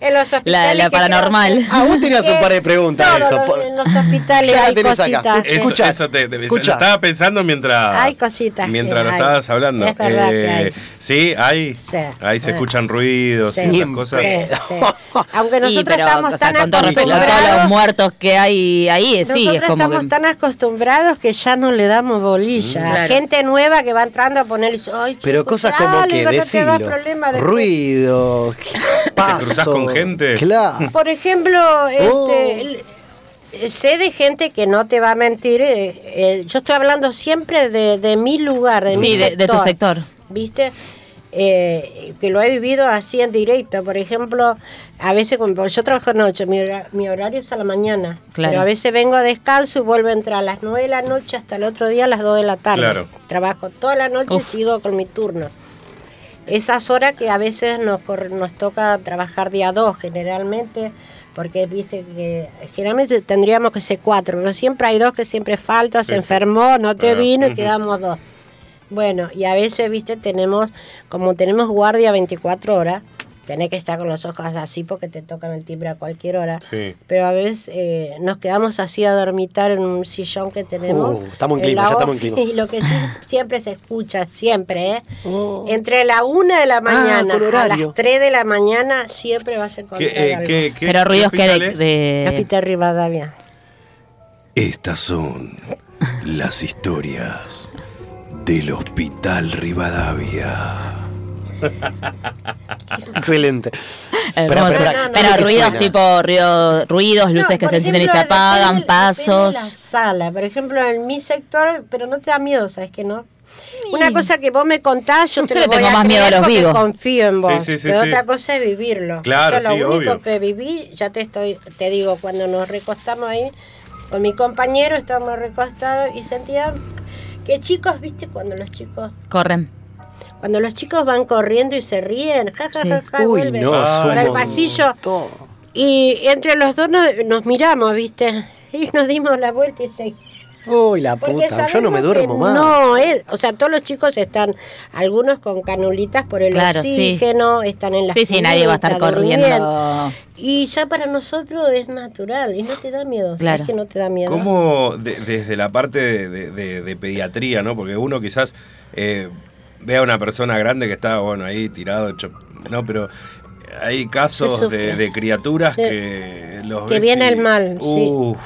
en los hospitales. La- la paranormal. que- Ah, vos tenías un par de preguntas eso, los- por- En los hospitales Ya la hay tenés acá. cositas. Eso, Escucha, eso te, te- yo escucha. lo estaba pensando mientras. Hay cositas Mientras lo hay. estabas hablando. Eh, Es verdad que hay. Sí, hay. Sí. Ahí se Eh. escuchan ruidos Sí. y esas cosas. Sí, sí. Aunque nosotros pero, estamos o sea, tan con todo respeto a todos acostumbrados. los muertos que hay ahí, eh, sí, Nosotros es como estamos tan acostumbrados que ya no le damos bolilla. Claro. Gente nueva que va entrando a poner y dice, "Ay, Pero chico, cosas como dale, que te decirlo. problema después". Ruido. ¿Qué paso? cruzás con gente? Claro. Por ejemplo, Oh. este, eh, sé de gente que no te va a mentir. eh, eh, yo estoy hablando siempre de, de mi lugar, de mi Sí, de, de tu sector. ¿Viste? Eh, que lo he vivido así en directo. Por ejemplo, a veces cuando yo trabajo noche, mi, hora- mi horario es a la mañana. Claro. Pero a veces vengo a descanso y vuelvo a entrar a las 9 de la noche hasta el otro día a las 2 de la tarde. Claro. Trabajo toda la noche y sigo con mi turno. Esas horas que a veces nos, corre- nos toca trabajar día dos generalmente, porque viste que generalmente tendríamos que ser cuatro, pero siempre hay dos que siempre falta, se Sí, enfermó, no te Ah, vino y quedamos dos. Bueno, y a veces, viste, tenemos, como tenemos guardia 24 horas, tenés que estar con los ojos así porque te tocan el timbre a cualquier hora. Sí. Pero a veces eh, nos quedamos así a dormitar en un sillón que tenemos. Uh, estamos en clima, ya estamos en clima. Y lo que sí siempre se escucha, siempre, ¿eh? Oh. Entre la una de la mañana con a las 3 de la mañana siempre va a ser con ¿Qué, eh, qué- qué- Pero qué ruidos que de, de- Rivadavia. Estas son las historias del Hospital Rivadavia. Excelente. Hermoso. Pero, pero- Pero, no, no, no, ruidos suena. tipo ruido, ruidos, luces No, que se encienden y se apagan, depende pasos. la sala, por ejemplo, en mi sector, pero no te da miedo, ¿sabes que no? Una cosa que vos me contás, yo Usted te le lo voy tengo a más miedo a los vivos. confío en vos. sí, sí, pero sí. otra cosa es vivirlo. Claro, Yo lo único obvio. que viví, ya te estoy, te digo, cuando nos recostamos ahí con mi compañero, estábamos recostados y sentía que chicos, viste, cuando los chicos, Corren. cuando los chicos van corriendo y se ríen, ja, ja, Sí. ja, ja, y Uy, vuelven no, por el pasillo. Todo. Y entre los dos nos, nos miramos, ¿viste? Y nos dimos la vuelta y se... Uy, la puta, yo no me duermo más. No, eh, o sea, todos los chicos están, algunos con canulitas por el Claro, sí. oxígeno, están en la Sí, sí, nadie va a estar corriendo. Y ya para nosotros es natural y no te da miedo, ¿sabes Claro. que no te da miedo? ¿Cómo de- desde la parte de, de- de- de pediatría, ¿no? Porque uno quizás eh, ve a una persona grande que está, bueno, ahí tirado, hecho, no, pero hay casos de, de criaturas Sí. que los Que viene y- el mal, sí. Uf,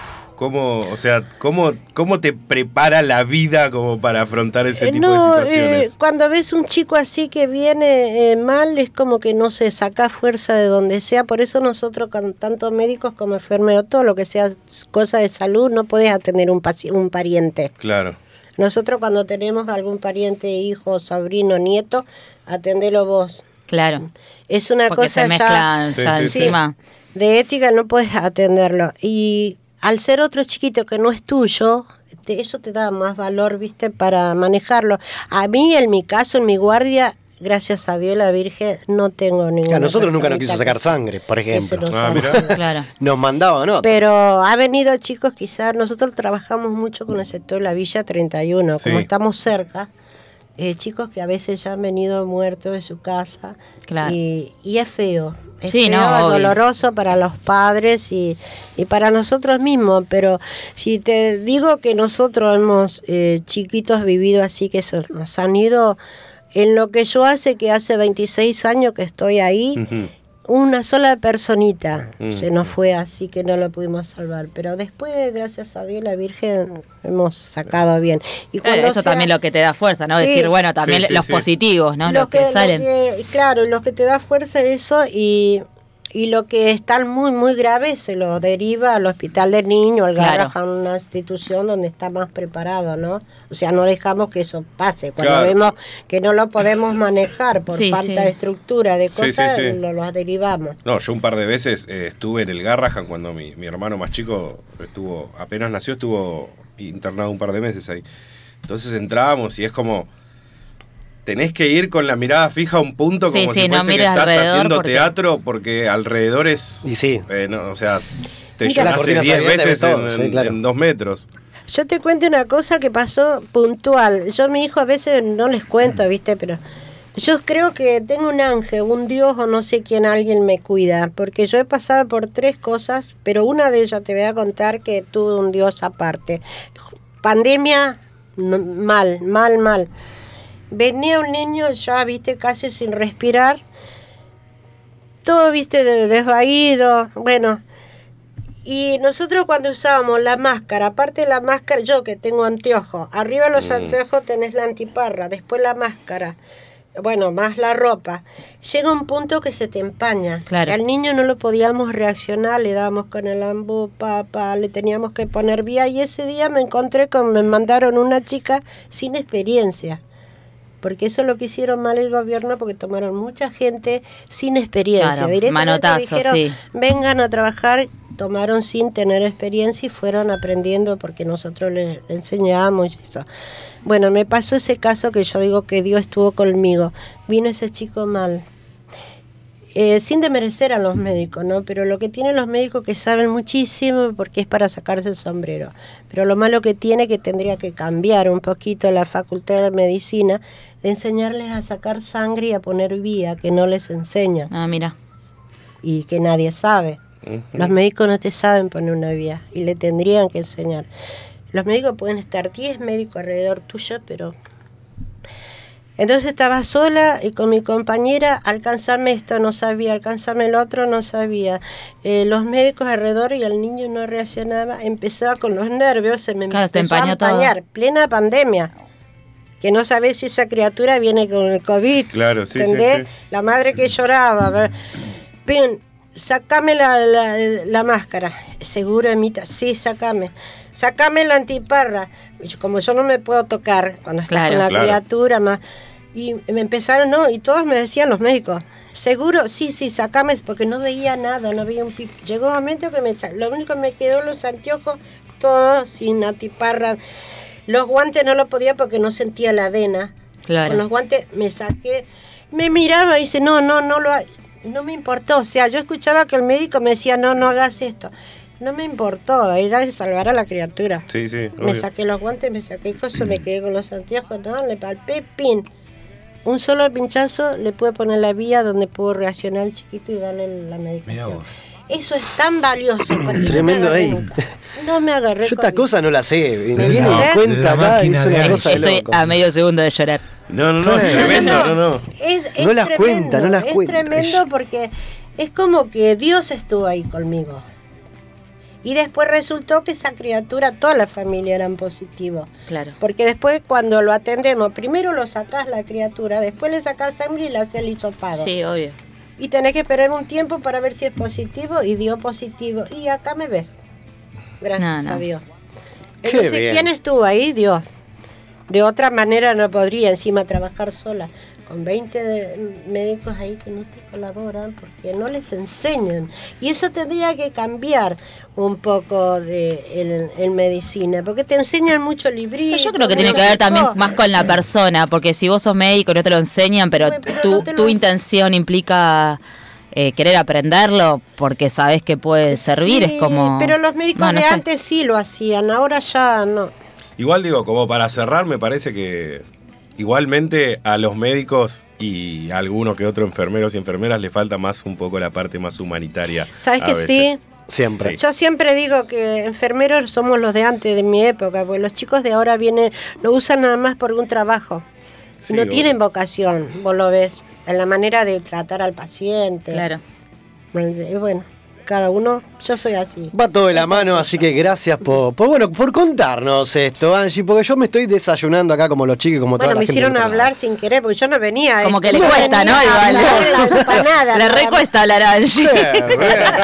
¿Cómo, o sea, cómo, cómo te prepara la vida como para afrontar ese Eh, tipo no, de situaciones? eh, cuando ves un chico así que viene eh, mal, es como que no se saca fuerza de donde sea. Por eso nosotros, con tanto médicos como enfermeros, todo lo que sea cosa de salud, no podés atender un, paci- un pariente. Claro. Nosotros cuando tenemos algún pariente, hijo, sobrino, nieto, atendelo vos. Claro. Es una Porque cosa se ya mezclan Sí, ya sí, sí. encima. de ética, no puedes atenderlo. Y al ser otro chiquito que no es tuyo, te- eso te da más valor, viste, para manejarlo. A mí, en mi caso, en mi guardia, gracias a Dios la Virgen, no tengo ninguna. A nosotros nunca nos quiso sacar sangre, por ejemplo. nos Ah, haga. mirá. Claro. Nos mandaban, ¿no? Pero ha venido chicos, quizás nosotros trabajamos mucho con el sector de la Villa 31, como Sí. estamos cerca, eh, chicos que a veces ya han venido muertos de su casa Claro. y, y es feo. Es Sí, feo, no, doloroso para los padres y, y para nosotros mismos, pero si te digo que nosotros hemos eh, chiquitos vivido así, que se nos han ido en lo que yo hace, que hace 26 años que estoy ahí. Una sola personita Mm. se nos fue así que no lo pudimos salvar. Pero después, gracias a Dios, la Virgen hemos sacado bien. Y Claro, cuando eso sea- también lo que te da fuerza, ¿no? Sí. Decir, bueno, también Sí, sí, los sí. positivos, ¿no? lo Los que, salen. que- claro, lo que te da fuerza es eso y, y lo que están muy, muy grave se lo deriva al hospital del niño, al Claro. Garrahan, una institución donde está más preparado, ¿no? O sea, no dejamos que eso pase. Cuando Claro. vemos que no lo podemos manejar por Sí, falta sí. de estructura, de Sí, sí, cosas, sí. Lo, lo derivamos. No, yo un par de veces eh, estuve en el Garrahan cuando mi, mi hermano más chico estuvo, apenas nació, estuvo internado un par de meses ahí. Entonces entrábamos y es como, tenés que ir con la mirada fija a un punto como sí, si fuese que estás haciendo porque- teatro porque alrededor es... Y sí. eh, no, o sea, te llenaste cortinas 10 abiertas, veces en, sí, en- claro. en dos metros. Yo te cuento una cosa que pasó puntual. Yo a mi hijo a veces no les cuento, ¿viste? Pero yo creo que tengo un ángel, un Dios o no sé quién, alguien me cuida. Porque yo he pasado por tres cosas, pero una de ellas te voy a contar que tuve un Dios aparte. Pandemia, no- mal, mal, mal. Venía un niño ya, viste, casi sin respirar. Todo, viste, de- desvaído. Bueno, y nosotros cuando usábamos la máscara, aparte de la máscara, yo que tengo anteojos, arriba de los Mm. anteojos tenés la antiparra, después la máscara, bueno, más la ropa, llega un punto que se te empaña. Claro. Al niño no lo podíamos reaccionar, le dábamos con el ambú, papá, le teníamos que poner vía y ese día me encontré con, me mandaron una chica sin experiencia. Porque eso es lo que hicieron mal el gobierno, porque tomaron mucha gente sin experiencia. Claro, Directamente manotazo, dijeron, sí. vengan a trabajar tomaron sin tener experiencia y fueron aprendiendo porque nosotros les le enseñamos y eso. Bueno, me pasó ese caso que yo digo que Dios estuvo conmigo. Vino ese chico mal. Eh, sin demerecer a los médicos, ¿no? Pero lo que tienen los médicos que saben muchísimo porque es para sacarse el sombrero. Pero lo malo que tiene que tendría que cambiar un poquito la facultad de medicina, de enseñarles a sacar sangre y a poner vía, que no les enseñan Ah, mira. y que nadie sabe. Los médicos no te saben poner una vía y le tendrían que enseñar. Los médicos pueden estar 10 médicos alrededor tuyo, pero... Entonces estaba sola y con mi compañera, alcanzarme esto no sabía, alcanzarme el otro no sabía. Eh, los médicos alrededor y el niño no reaccionaba, empezaba con los nervios, se me Claro, empezó a todo. empañar, plena pandemia. Que no sabes si esa criatura viene con el COVID. Claro, sí, sí, ¿entendés? sí. La madre que lloraba. Bien, sacame la, la- la máscara. Seguro, Emita. Sí, sacame. Sacame la antiparra. Como yo no me puedo tocar cuando estás Claro. con la Claro. criatura más. Y me empezaron, no, y todos me decían los médicos. Seguro, sí, sí, sacame, porque no veía nada, no veía un pico. Llegó un momento que me sa- lo único que me quedó los anteojos, todos sin antiparra. Los guantes no lo podía porque no sentía la vena. Claro. Con los guantes me saqué, me miraba y dice, no, no, no lo ha-". No me importó, o sea, yo escuchaba que el médico me decía, no, no hagas esto. No me importó, era de salvar a la criatura. Sí, sí. Me obvio. saqué los guantes, me saqué el coso, me quedé con los anteojos, no, le palpé, pin. Un solo pinchazo le pude poner la vía donde pudo reaccionar el chiquito y darle la medicación. Eso es tan valioso. no Tremendo agarré ahí. No me agarré. Yo esta cosa no la sé. Viene y La- cuenta la acá es una cosa de Estoy loco. a medio segundo de llorar. No, no, no, es tremendo, no, no. Es, es No las tremendo, cuenta, no las es cuenta. tremendo porque es como que Dios estuvo ahí conmigo. Y después resultó que esa criatura, toda la familia eran positivos. Claro. Porque después cuando lo atendemos, primero lo sacás la criatura, después le sacás sangre y le haces el hisopado. Sí, obvio. Y tenés que esperar un tiempo para ver si es positivo y dio positivo. Y acá me ves. Gracias No, no. a Dios. Qué Entonces, bien. ¿quién estuvo ahí? Dios. De otra manera no podría encima trabajar sola. Con 20 de- médicos ahí que no te colaboran porque no les enseñan. Y eso tendría que cambiar un poco de en, medicina, porque te enseñan mucho librito. Yo creo que tiene que ver también más con la persona, porque si vos sos médico y no te lo enseñan, pero, tu, no te lo tu intención implica eh, querer aprenderlo porque sabes que puede servir, Sí, es como... Pero los médicos No, no de sé. antes sí lo hacían, ahora ya no. Igual digo, como para cerrar, me parece que igualmente a los médicos y a algunos que otros enfermeros y enfermeras le falta más un poco la parte más humanitaria. ¿Sabes a que veces. sí? Siempre. Sí. Yo siempre digo que enfermeros somos los de antes, de mi época, porque los chicos de ahora vienen, lo usan nada más por un trabajo. Sí, no obvio. tienen vocación, vos lo ves, en la manera de tratar al paciente. Claro. Y bueno, cada uno, yo soy así. Va todo de la mano, así que gracias por, por, bueno, por contarnos esto, Angie, porque yo me estoy desayunando acá como los chicos, como toda Bueno, la me gente hicieron hablar sin querer, porque yo no venía. Como esto, que le cuesta, ¿no? Igual. Le recuesta hablar a Angie. Eh,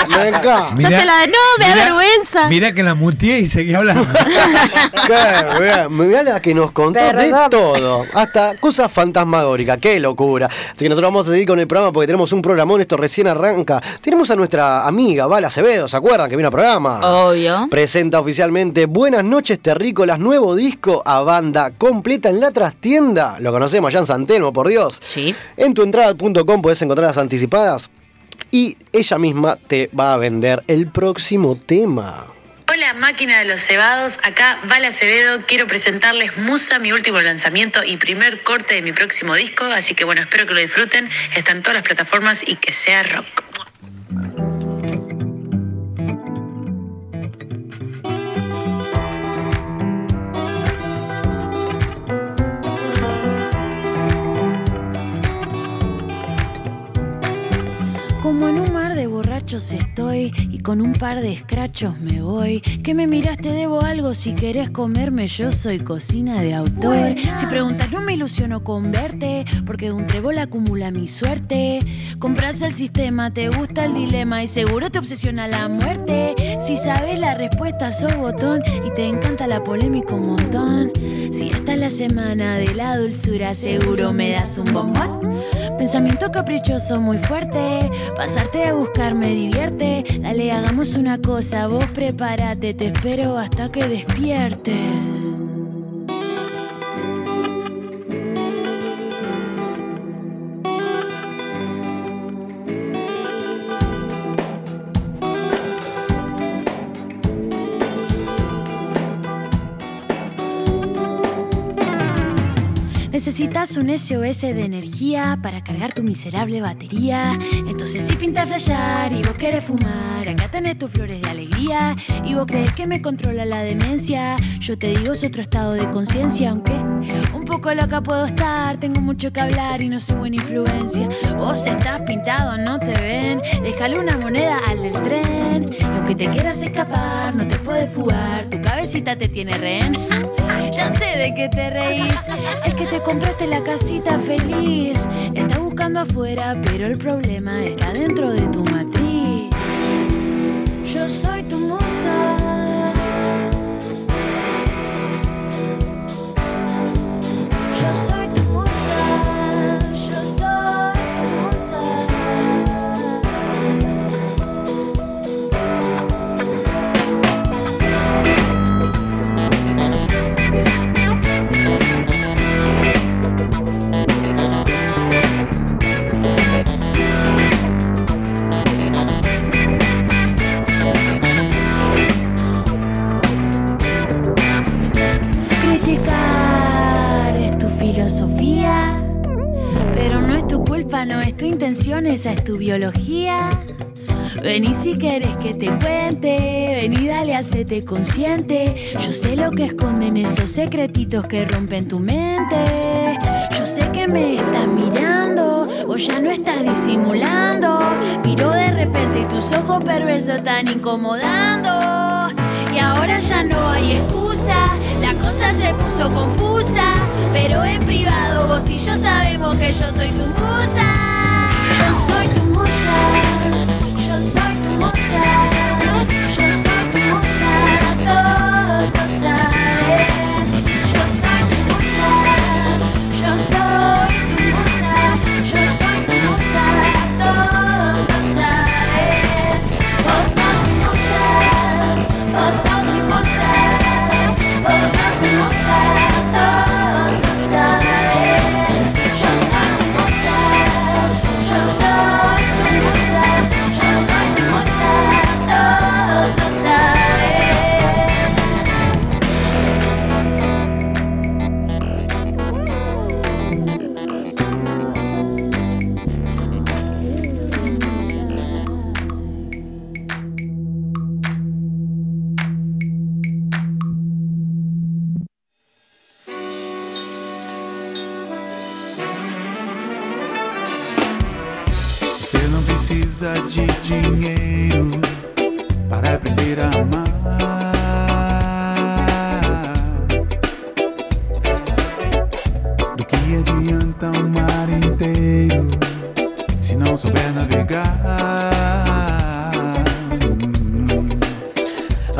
la no, me da vergüenza. Mirá que la muteé y seguí hablando. Mirá la que nos contó de todo, hasta cosas fantasmagóricas, qué locura. Así que nosotros vamos a seguir con el programa porque tenemos un programón, esto recién arranca. Tenemos a nuestra amiga Vala Acevedo, ¿se acuerdan que vino al programa? Obvio. Presenta oficialmente Buenas noches Terrícolas, nuevo disco a banda completa en la trastienda. Lo conocemos allá en San Telmo, por Dios. Sí. En tuentrada.com puedes encontrar las anticipadas y ella misma te va a vender el próximo tema. Hola máquina de los cebados, acá Vala Acevedo, quiero presentarles Musa, mi último lanzamiento y primer corte de mi próximo disco, así que bueno, espero que lo disfruten, está en todas las plataformas y que sea rock. Estoy y con un par de escrachos me voy. Que me miraste, debo algo. Si querés comerme, yo soy cocina de autor. Si preguntas, no me ilusiono con verte, porque un trébol acumula mi suerte. Compras el sistema, te gusta el dilema y seguro te obsesiona la muerte. Si sabes la respuesta, sos botón y te encanta la polémica un montón. Si esta es la semana de la dulzura, seguro me das un bombón. Pensamiento caprichoso muy fuerte. Pasarte a buscar me divierte. Dale, hagamos una cosa. Vos prepárate, te espero hasta que despiertes. Necesitas un SOS de energía para cargar tu miserable batería. Entonces si pinta flashear y vos querés fumar, acá tenés tus flores de alegría. Y vos crees que me controla la demencia. Yo te digo es otro estado de conciencia, aunque un poco loca puedo estar. Tengo mucho que hablar y no soy buena influencia. Vos estás pintado, no te ven. Déjale una moneda al del tren. Y aunque te quieras escapar, no te puedes fugar. Tu cabecita te tiene rehén. Ya sé de qué te reís. Es que te compraste la casita feliz. Está buscando afuera, pero el problema está dentro de tu matriz. Yo soy tu musa. Yo soy no es tu intención, esa es tu biología. Vení si querés que te cuente, vení dale, hacete consciente. Yo sé lo que esconden esos secretitos que rompen tu mente. Yo sé que me estás mirando, o ya no estás disimulando. Miro de repente y tus ojos perversos están incomodando. Y ahora ya no hay excusa, la cosa se puso confusa. Pero en privado vos y yo sabemos que yo soy tu musa. Yo soy tu musa. Yo soy tu musa.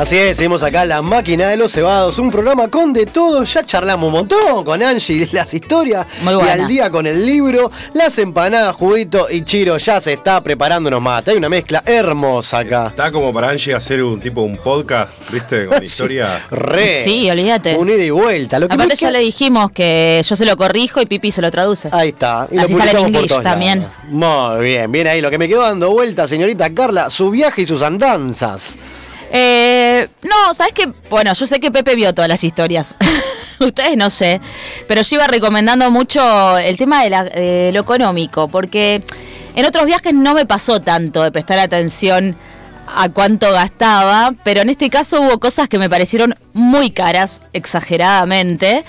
Así es, seguimos acá La Máquina de los Cebados, un programa con de todo. Ya charlamos un montón con Angie, las historias. Muy y al día con el libro, las empanadas, juguito y Chiro ya se está preparando unos mates. Hay una mezcla hermosa acá. Está como para Angie hacer un tipo un podcast, ¿viste? Con historia. Re. Sí, olvídate. Un ida y vuelta. Lo que Aparte ya le dijimos que yo se lo corrijo y Pipi se lo traduce. Ahí está. Y lo Así sale en todos también. lados. Muy bien, bien ahí. Lo que me quedó dando vuelta, señorita Carla, su viaje y sus andanzas. Eh, no, ¿sabes qué? Bueno, yo sé que Pepe vio todas las historias. Ustedes no sé. Pero yo iba recomendando mucho el tema de, la- de lo económico, porque en otros viajes no me pasó tanto de prestar atención a cuánto gastaba, pero en este caso hubo cosas que me parecieron muy caras, exageradamente.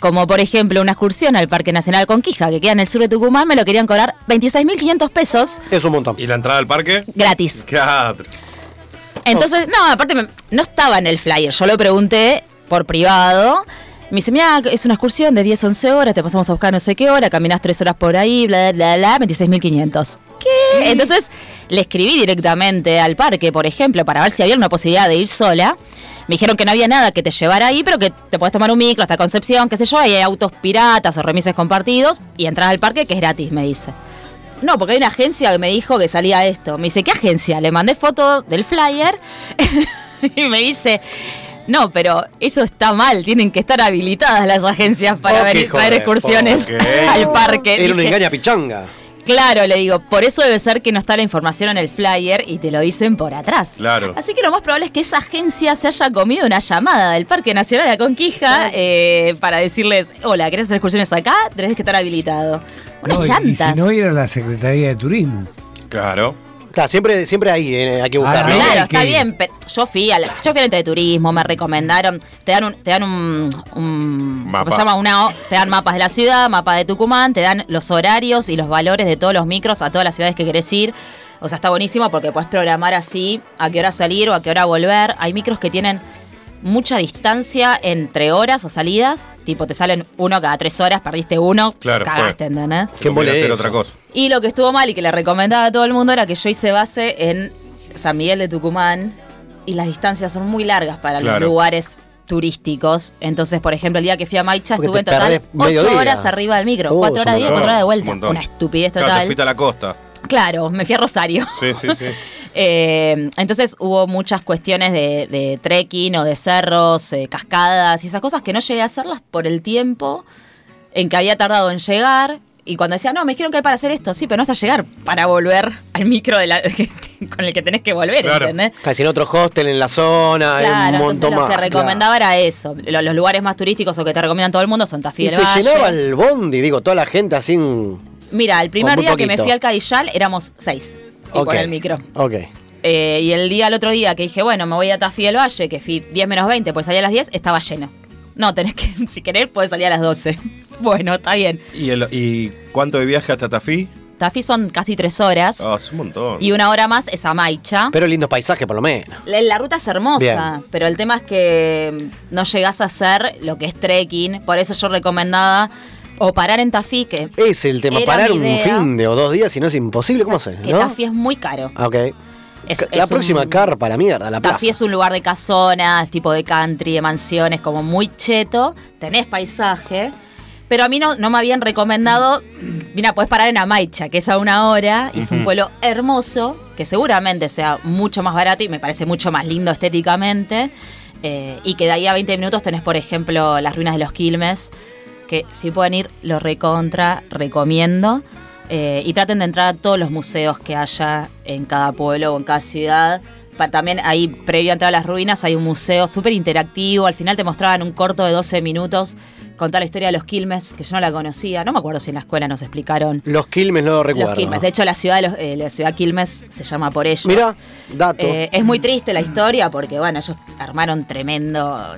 Como por ejemplo una excursión al Parque Nacional Conquija, que queda en el sur de Tucumán, me lo querían cobrar 26.500 pesos Es un montón. ¿Y la entrada al parque? gratis. Claro. Entonces, no, aparte me- no estaba en el flyer, yo lo pregunté por privado. Me dice, mira, es una excursión de 10, 11 horas, te pasamos a buscar no sé qué hora, caminas 3 horas por ahí, bla, bla, bla, 26.500. ¿Qué? Entonces le escribí directamente al parque, por ejemplo, para ver si había una posibilidad de ir sola. Me dijeron que no había nada que te llevara ahí, pero que te puedes tomar un micro hasta Concepción, qué sé yo, ahí hay autos piratas o remises compartidos y entras al parque que es gratis, me dice. No, porque hay una agencia que me dijo que salía esto. Me dice, ¿qué agencia? Le mandé foto del flyer y me dice, no, pero eso está mal, tienen que estar habilitadas las agencias para Oh, venir hijo traer excursiones al parque. Era una engaña pichanga. Claro, le digo, por eso debe ser que no está la información en el flyer y te lo dicen por atrás. Claro. Así que lo más probable es que esa agencia se haya comido una llamada del Parque Nacional de Conquija eh, para decirles, hola, ¿querés hacer excursiones acá? Tenés que estar habilitado. Unas No, y- y chantas. si no, ir a la Secretaría de Turismo. Claro. Claro, siempre, siempre ahí eh, hay que. Ah, ¿no? Claro, está bien, pero yo fui al, yo fui al ente de turismo, me recomendaron, te dan un, te dan un, un- Mapa. ¿cómo se llama? Una, o- te dan mapas de la ciudad, mapa de Tucumán, te dan los horarios y los valores de todos los micros a todas las ciudades que querés ir. O sea, está buenísimo porque puedes programar así a qué hora salir o a qué hora volver. Hay micros que tienen mucha distancia entre horas o salidas. Tipo, te salen uno cada tres horas, perdiste uno, Claro, cagaste, ¿entendés? ¿Qué embole hacer eso? otra cosa. Y lo que estuvo mal y que le recomendaba a todo el mundo era que yo hice base en San Miguel de Tucumán y las distancias son muy largas para Claro. los lugares turísticos. Entonces, por ejemplo, el día que fui a Maicha Porque estuve en total ocho día. horas arriba del micro. Uh, cuatro horas de ida, cuatro horas de un vuelta. Una estupidez Claro, te total. fuiste a la costa. Claro, me fui a Rosario. Sí, sí, sí. Eh, entonces hubo muchas cuestiones de, de trekking o de cerros, eh, cascadas y esas cosas que no llegué a hacerlas por el tiempo en que había tardado en llegar. Y cuando decía, no, me dijeron que hay para hacer esto, sí, pero no vas a llegar para volver al micro de la, con el que tenés que volver, Claro. ¿entendés? Casi en otro hostel en la zona, hay Claro, un montón lo más. que claro. recomendaba era eso. Lo- Los, lugares más turísticos o que te recomiendan todo el mundo son Tafí Y del se Valle. llenaba el bondi, digo, toda la gente así. en- Mira, el primer día que me fui al Cadillal éramos seis. Y Ok. por el micro. Ok. Eh, y el día, el otro día que dije, bueno, me voy a Tafí del Valle, que fui 10 menos 20, pues salí a las 10, estaba lleno. No, tenés que, si querés, puedes salir a las 12. Bueno, está bien. ¿Y, el- ¿Y cuánto de viaje hasta Tafí? Tafí son casi tres horas. Ah, es un montón. Y una hora más es a Maicha. Pero lindo paisaje, por lo menos. La, la ruta es hermosa, Bien. pero el tema es que no llegás a hacer lo que es trekking. Por eso yo recomendaba o parar en Tafí, que, Es el tema, Era parar un idea. fin de o dos días, si no es imposible, ¿cómo se? que ¿No? Tafí es muy caro. Ah, ok. Es- la es próxima un- carpa, la mierda, la plaza. Tafí es un lugar de casonas, tipo de country, de mansiones, como muy cheto. Tenés paisaje. Pero a mí no, no me habían recomendado. Mira, podés parar en Amaicha, que es a una hora, y es un pueblo hermoso, que seguramente sea mucho más barato y me parece mucho más lindo estéticamente. eh, y que de ahí a 20 minutos tenés, por ejemplo, las ruinas de los Quilmes, que si pueden ir, lo recontra, recomiendo. Eh, y traten de entrar a todos los museos que haya en cada pueblo o en cada ciudad. Pa- también ahí, previo a entrar a las ruinas, hay un museo súper interactivo. Al final te mostraban un corto de 12 minutos contar la historia de los Quilmes, que yo no la conocía. No me acuerdo si en la escuela nos explicaron. Los Quilmes no lo recuerdo. Los Quilmes. De hecho, la ciudad, de los- eh, la ciudad Quilmes se llama por ellos. Mira, dato. Eh, es muy triste la historia porque, bueno, ellos armaron tremendo.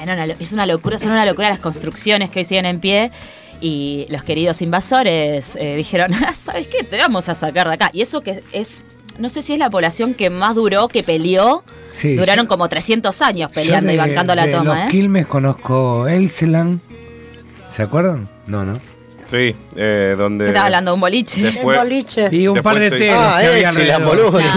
Era- una es una locura, son una locura las construcciones que hoy siguen en pie. Y los queridos invasores eh, dijeron, "Ah, ¿sabes qué? Te vamos a sacar de acá. Y eso que es. No sé si es la población que más duró, que peleó. Sí, Duraron yo- como 300 años peleando y bancando la de toma, Los ¿eh? Quilmes conozco Elseland. ¿Se acuerdan? No, no. Sí, eh, donde. Estaba hablando de un boliche. Después- boliche. Y un par de se- telos ah, que. No, bueno.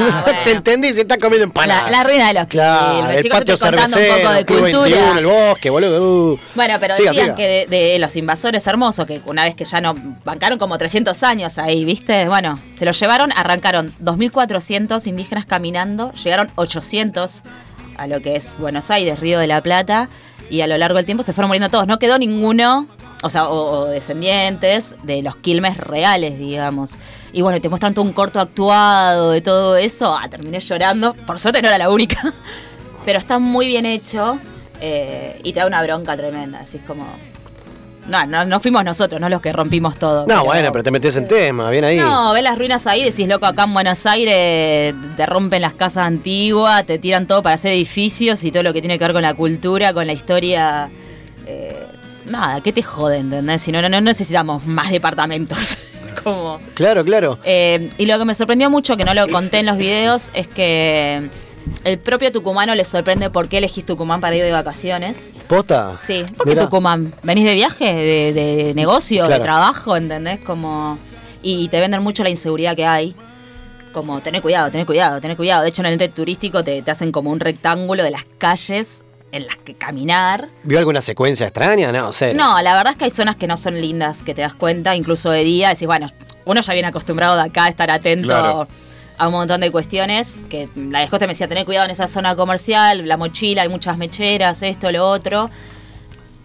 te entendí, se está comiendo empanada. La, la ruina de los Claro, el Chicos, patio estoy contando un cervecero, poco de Club cultura. 21, el bosque, boludo. uh. Bueno, pero Siga, decían siga. que de, de los invasores hermosos, que una vez que ya no bancaron como 300 años ahí, ¿viste? Bueno, se los llevaron, arrancaron 2.400 indígenas caminando, llegaron 800 a lo que es Buenos Aires, Río de la Plata, y a lo largo del tiempo se fueron muriendo todos. No quedó ninguno, o sea, o, descendientes de los quilmes reales, digamos. Y bueno, te muestran todo un corto actuado de todo eso. Ah, terminé llorando. Por suerte no era la única. Pero está muy bien hecho eh, y te da una bronca tremenda. Así es como. No, no, no fuimos nosotros, no los que rompimos todo. No, bueno, pero te metes en tema, bien ahí. No, ves las ruinas ahí, decís, loco, acá en Buenos Aires te rompen las casas antiguas, te tiran todo para hacer edificios y todo lo que tiene que ver con la cultura, con la historia. eh, nada, ¿qué te jode, entendés? Si no, no, no necesitamos más departamentos. Como. Claro, claro. Eh, y lo que me sorprendió mucho, que no lo conté en los videos, es que el propio tucumano le sorprende por qué elegís Tucumán para ir de vacaciones. ¿Posta? Sí, ¿por qué Mirá. Tucumán? ¿Venís de viaje? ¿De, de negocio? Claro. ¿De trabajo? ¿Entendés? Como... Y te venden mucho la inseguridad que hay. Como, tener cuidado, tener cuidado, tener cuidado. De hecho, en el ente turístico te, te hacen como un rectángulo de las calles en las que caminar. ¿Vio alguna secuencia extraña? No, cero. No, la verdad es que hay zonas que no son lindas, que te das cuenta, incluso de día, decís, bueno, uno ya viene acostumbrado de acá a estar atento Claro. A un montón de cuestiones. Que la descoste me decía, tener cuidado en esa zona comercial, la mochila, hay muchas mecheras, esto, lo otro.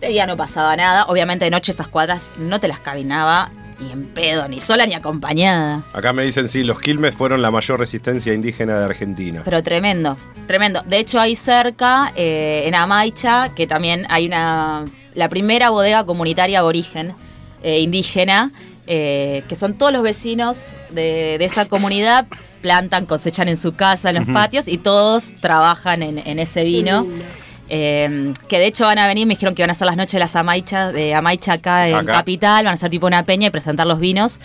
De día no pasaba nada. Obviamente de noche esas cuadras no te las caminaba ni en pedo, ni sola ni acompañada. Acá me dicen, sí, los Quilmes fueron la mayor resistencia indígena de Argentina. Pero tremendo, tremendo. De hecho, ahí cerca, eh, en Amaicha, que también hay una. La primera bodega comunitaria aborigen, eh, indígena, eh, que son todos los vecinos de, de esa comunidad, plantan, cosechan en su casa, en los patios, y todos trabajan en, en ese vino. Eh, que de hecho van a venir, me dijeron que van a hacer las noches de las Amaichas, de Amaicha acá en Acá. Capital, van a hacer tipo una peña y presentar los vinos.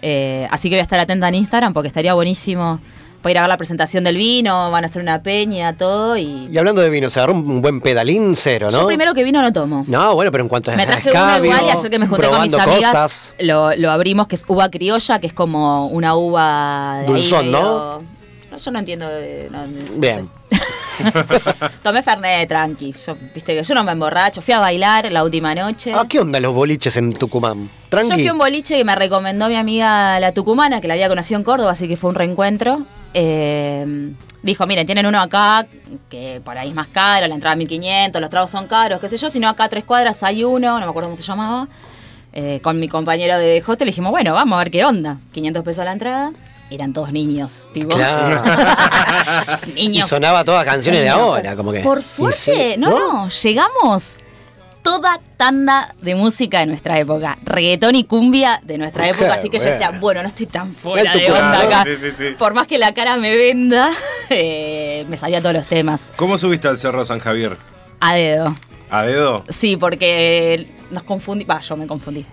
Eh, así que voy a estar atenta en Instagram porque estaría buenísimo. Voy a ir a ver la presentación del vino, van a hacer una peña, todo. Y Y hablando de vino, se agarró un buen pedalín cero, ¿no? yo primero que vino no tomo. No, bueno, pero en cuanto a Me traje escabio, uno igual y ayer que me junté con mis amigas lo, lo abrimos, que es uva criolla, que es como una uva de Dulzón, ¿no? No, Yo no entiendo de... no. Bien. Tomé Fernet, tranqui. Yo, viste que yo no me emborracho. Fui a bailar la última noche. Ah, ¿qué onda los boliches en Tucumán? Yo Tranqui. fui a un boliche que me recomendó mi amiga la tucumana, que la había conocido en Córdoba, así que fue un reencuentro. Eh, dijo, miren, tienen uno acá que por ahí es más caro, la entrada 1500, los tragos son caros, qué sé yo, sino acá a tres cuadras hay uno, no me acuerdo cómo se llamaba. Eh, con mi compañero de hostel dijimos, bueno, vamos a ver qué onda. 500 pesos la entrada. Eran todos niños, tipo. Claro. y sonaba todas canciones de ahora, como que. Por suerte, sí, no, no, llegamos toda tanda de música de nuestra época, reggaetón y cumbia de nuestra Qué época, así que yo decía, bueno. no estoy tan fuera de onda acá. Sí, sí, sí. Por más que la cara me venda, eh, me sabía todos los temas. ¿Cómo subiste al Cerro San Javier? A dedo. ¿A dedo? Sí, porque nos confundí, va, yo me confundí.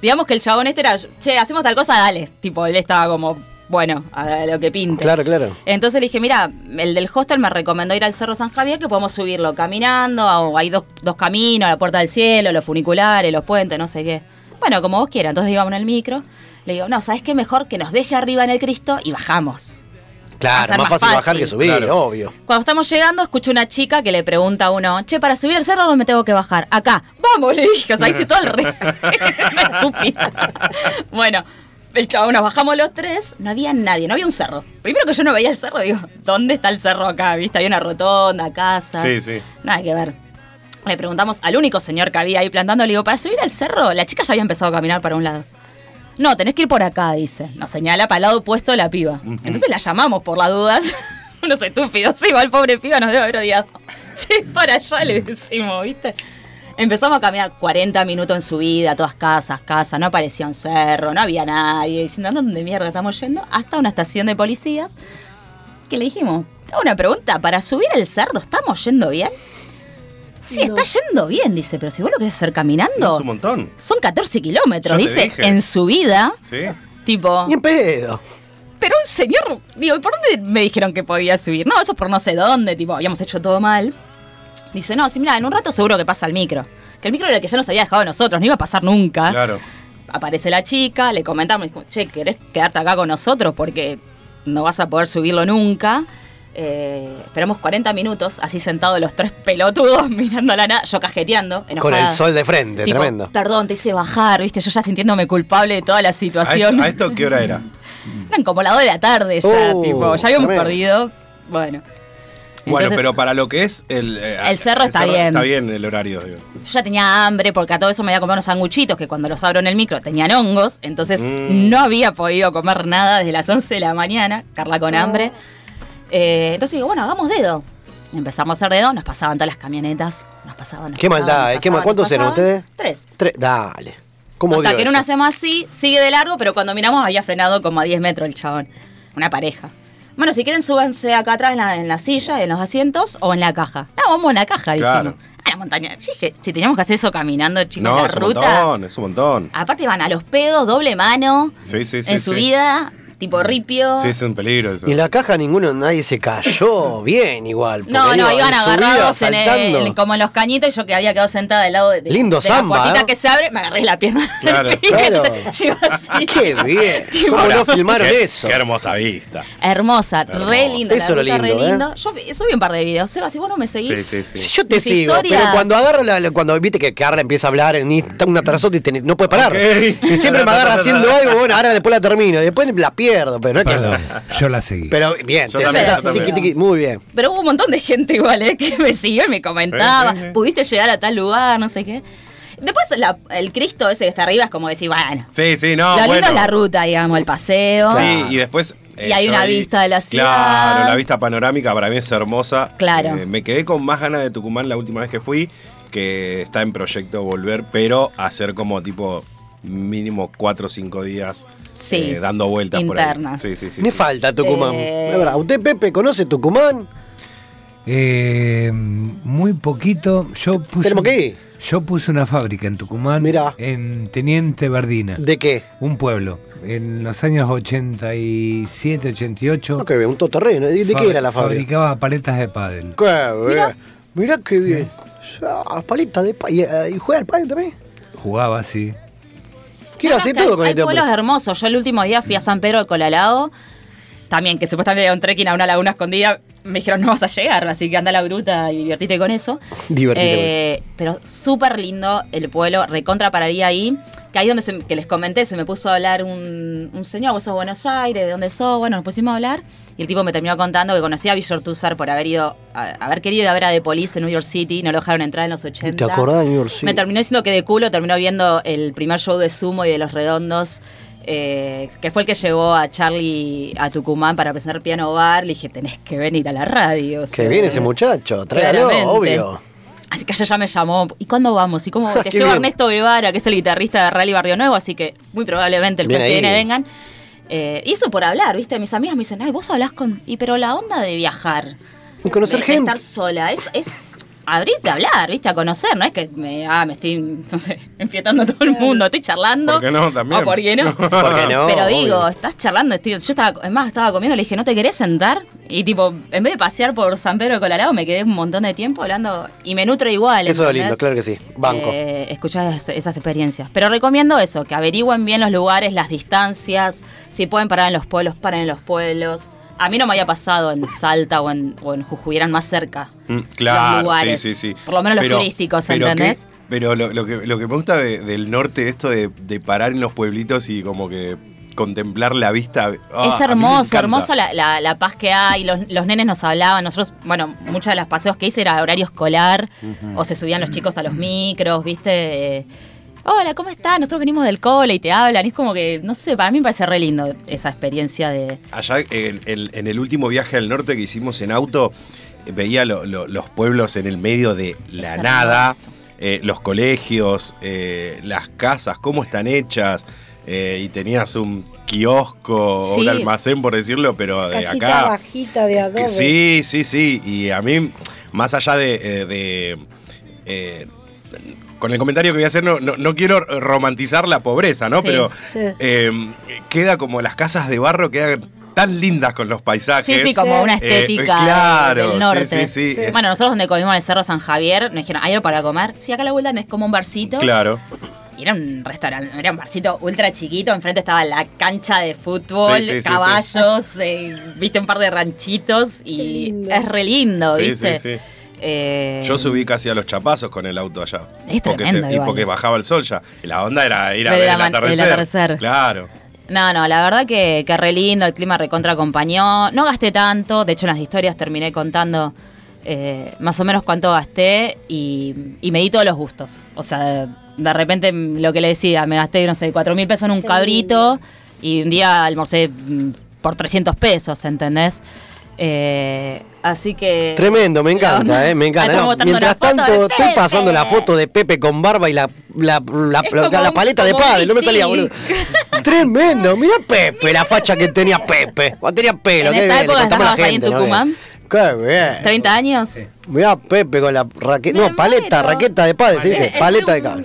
Digamos que el chabón este era, che, hacemos tal cosa, dale. Tipo, él estaba como, bueno, a lo que pinte. Claro, claro. Entonces le dije, mira, el del hostel me recomendó ir al Cerro San Javier, que podemos subirlo caminando, o hay dos, dos caminos, la Puerta del Cielo, los funiculares, los puentes, no sé qué. Bueno, como vos quieras. Entonces íbamos en el micro. Le digo, no, ¿sabes qué? Mejor que nos deje arriba en el Cristo y bajamos. Claro, más más fácil bajar que subir, Claro. obvio. Cuando estamos llegando, escucho una chica que le pregunta a uno, che, para subir el cerro, ¿dónde me tengo que bajar? Acá. Vamos, le dije. O sea, hice todo el re... Estúpida. bueno, el chavo, nos bajamos los tres, no había nadie, no había un cerro. Primero que yo no veía el cerro, digo, ¿dónde está el cerro acá? ¿Viste? Había una rotonda, casas. Sí, sí. Nada que ver. Le preguntamos al único señor que había ahí plantando, le digo, para subir al cerro, la chica ya había empezado a caminar para un lado. No, tenés que ir por acá, dice. Nos señala para el lado opuesto de la piba. Entonces la llamamos por las dudas. Unos estúpidos. Igual pobre piba nos debe haber odiado. Che, para allá le decimos, ¿viste? Empezamos a caminar 40 minutos en subida, todas casas, casas, no aparecía un cerro, no había nadie, diciendo, ¿a dónde mierda estamos yendo? Hasta una estación de policías que le dijimos, te hago una pregunta, ¿para subir el cerro estamos yendo bien? Sí, está yendo bien, dice, pero si vos lo querés hacer caminando, No, es un montón. son 14 kilómetros, dice, dije. en subida, Sí. tipo... Ni en pedo. Pero un señor, digo, ¿por dónde me dijeron que podía subir? No, eso es por no sé dónde, tipo, habíamos hecho todo mal. Dice, no, sí, mira, en un rato seguro que pasa el micro. Que el micro era el que ya nos había dejado a nosotros, no iba a pasar nunca. Claro. Aparece la chica, le comentamos, che, ¿querés quedarte acá con nosotros? Porque no vas a poder subirlo nunca. Eh, esperamos 40 minutos, así sentados los tres pelotudos mirando a la nada, yo cajeteando. Con el sol de frente, Tipo, tremendo. Perdón, te hice bajar, viste, yo ya sintiéndome culpable de toda la ¿A situación. esto, a esto qué hora era? Eran como las 2 de la tarde ya, Uh, tipo, ya habíamos tremendo. perdido. Bueno. Bueno, Entonces, pero para lo que es el... eh, El cerro está bien. Está bien el horario. digo. Yo ya tenía hambre porque a todo eso me había comprado unos sanguchitos que cuando los abro en el micro tenían hongos. Entonces Mm. no había podido comer nada desde las 11 de la mañana. Carla con hambre. Eh, entonces digo, bueno, hagamos dedo. Empezamos a hacer dedo, nos pasaban todas las camionetas. Nos pasaban. nos Qué pasaban, maldad, nos ¿eh? Qué mal- pasaban, ¿Cuántos nos eran ustedes? Tres. Tre- Dale. ¿Cómo Hasta que en una hacemos así, sigue de largo, pero cuando miramos había frenado como a 10 metros el chabón. Una pareja. Bueno, si quieren, súbanse acá atrás en la, en la silla, en los asientos o en la caja. No, vamos en la caja, Claro. dijimos. A la montaña. Yo dije, si teníamos que hacer eso caminando, chicos, No, la es un montón, es un montón. Aparte van a los pedos, doble mano, Sí, sí, sí. en sí. Tipo ripio. Sí, es un peligro eso. Y en la caja ninguno, nadie se cayó bien igual. No, no, iban agarrados en el- saltando. como en los cañitos y yo que había quedado sentada del lado de, de- Lindo de la samba, puertita ¿eh? que se abre, me agarré la pierna. Claro. Claro. Yo así. Qué bien. ¿Cómo Ahora, no filmaron qué- eso? Qué hermosa vista. Hermosa, Hermosa. re linda. Eso la es lo ruta re lindo, ¿eh? lindo. Yo subí un par de videos. Seba, si vos no me seguís. Sí, sí, sí. Si yo te Mis sigo, historias- pero cuando agarra la, la- cuando viste que Carla empieza a hablar en una tras otra y no puede parar. Ok. Y siempre me agarra haciendo algo, bueno, ahora después la termino, y después la pierdo, pero no es que. Perdón, yo la seguí. Pero bien, Yo te también, sentás, tiqui, muy bien. Pero hubo un montón de gente igual, ¿eh? Que me siguió y me comentaba. Eh, eh, eh. Pudiste llegar a tal lugar, no sé qué. Después la- el Cristo ese que está arriba es como decir, bueno. Sí, sí, no. lo lindo bueno. es la ruta, digamos, el paseo. Sí, y después. Y hay una ahí- vista de la ciudad. Claro, la vista panorámica para mí es hermosa. Claro. Eh, me quedé con más ganas de Tucumán la última vez que fui, que está en proyecto volver, pero hacer como tipo mínimo 4 o 5 días Sí, eh, dando vueltas internas. por ahí. Sí, sí, sí. Me sí. falta Tucumán. Eh. ¿Usted, Pepe, conoce Tucumán? Eh, muy poquito. Yo puse, Tenemos que. Yo puse una fábrica en Tucumán, Mirá. en Teniente Verdina, ¿De qué? un pueblo. En los años 87, 88. No, que bien, un todoterreno. ¿De, de qué era la fábrica? Fabricaba paletas de pádel. Qué bien. Mirá qué bien. Ah, paleta de pa- y, eh, ¿Y juega al padre también? Jugaba así. Quiero No, hacer todo hay- con hay este hombre. pueblos hermosos. Yo el último día fui a San Pedro de Colalao. También, que supuestamente era un trekking a una laguna escondida. Me dijeron, no vas a llegar, así que anda a la gruta y divertite con eso. Divertite con Eh, Pero súper lindo el pueblo, recontra pararía ahí. Que ahí donde se- que les comenté, se me puso a hablar un, un señor, vos sos Buenos Aires, ¿de dónde sos? Bueno, nos pusimos a hablar. Y el tipo me terminó contando que conocía a Billor Tussar por haber ido, a- haber querido ir a ver a The Police en New York City, no lo dejaron entrar en los 80. ¿Te acordás de New York City? Me terminó diciendo que de culo terminó viendo el primer show de Sumo y de Los Redondos, eh, que fue el que llevó a Charlie a Tucumán para presentar Piano Bar. Le dije, tenés que venir a la radio. Que viene ese muchacho, tráigalo, obvio. Así que ella ya me llamó. ¿Y cuándo vamos? ¿Y cómo? Te llevo. Ernesto Guevara, que es el guitarrista de Rally Barrio Nuevo, así que muy probablemente el que viene vengan. Eh, y eso por hablar, ¿viste? Mis amigas me dicen, ay, vos hablás con. Y pero la onda de viajar. Y conocer de, de gente. estar sola, es, es abrirte a hablar, ¿viste? A conocer, no es que me, ah, me estoy, no sé, enfietando a todo el mundo, estoy charlando. ¿Por qué no? También. O por qué no. ¿Por qué no? Pero digo, Obvio. estás charlando, estoy- yo estaba, es más, estaba comiendo, le dije, ¿no te querés sentar? Y tipo, en vez de pasear por San Pedro de Colalao, me quedé un montón de tiempo hablando y me nutro igual. Eso es lindo, claro que sí. Banco. Eh, escuchar es- esas experiencias. Pero recomiendo eso, que averigüen bien los lugares, las distancias, si pueden parar en los pueblos, paren en los pueblos. A mí no me había pasado en Salta o en, o en Jujuy, eran más cerca. Mm, Claro, los lugares. sí, sí, sí. Por lo menos los turísticos, pero ¿entendés? qué- pero lo, lo que, lo que me gusta de- del norte, esto de, de parar en los pueblitos y como que contemplar la vista. ah, es hermoso, hermoso la, la- la paz que hay. Los, los nenes nos hablaban. Nosotros, bueno, muchos de los paseos que hice era horario escolar. O se subían los chicos a los micros, ¿viste? Hola, ¿cómo estás? Nosotros venimos del cole y te hablan. Y es como que, no sé, para mí me parece re lindo esa experiencia de. Allá en, en- en el último viaje al norte que hicimos en auto, veía lo- lo- los pueblos en el medio de la Es nada, eh, los colegios, eh, las casas, cómo están hechas. eh, y tenías un kiosco o un almacén, por decirlo, pero de Casita acá. bajita de adobe. Sí, sí, sí. Y a mí, más allá de. de, con el comentario que voy a hacer, no, no, no quiero romantizar la pobreza, ¿no? Sí. Pero Sí. eh, queda como las casas de barro quedan tan lindas con los paisajes. Sí, sí, como una Eh, estética claro, del norte. sí, sí, sí. Es- Bueno, nosotros donde comimos en el Cerro San Javier, nos dijeron, ¿hay algo para comer? Sí, acá a la vuelta es como un barcito. Claro. Y era un restaurante, era un barcito ultra chiquito. Enfrente estaba la cancha de fútbol, Sí, sí, sí, caballos, eh, viste un par de ranchitos y es re lindo, Sí, ¿viste? Eh, Yo subí casi a los chapazos con el auto allá. Es porque tremendo y igual. porque bajaba el sol ya. Y la onda era ir a Ver ver el atardecer. Claro. No, no, la verdad que, que re lindo, el clima recontra acompañó. No gasté tanto, de hecho en las historias terminé contando eh, más o menos cuánto gasté y, y me di todos los gustos. O sea, de repente lo que le decía, me gasté, no sé, cuatro mil pesos en un cabrito y un día almorcé mm, por 300 pesos, ¿entendés? Eh, así que... Tremendo, me encanta, eh, me encanta. No, mientras tanto, estoy pasando la foto de Pepe con barba y la, la, la, la- un- paleta de padre. No me salía, boludo. Tremendo, mira Pepe, la facha que tenía Pepe. Cuando tenía pelo, En qué esta bien, época estabas ahí en gente, ¿no? Qué bien. 30 años. Mirá Pepe con la raqueta. No, paleta, raqueta de padre, se dice. Paleta de cabra.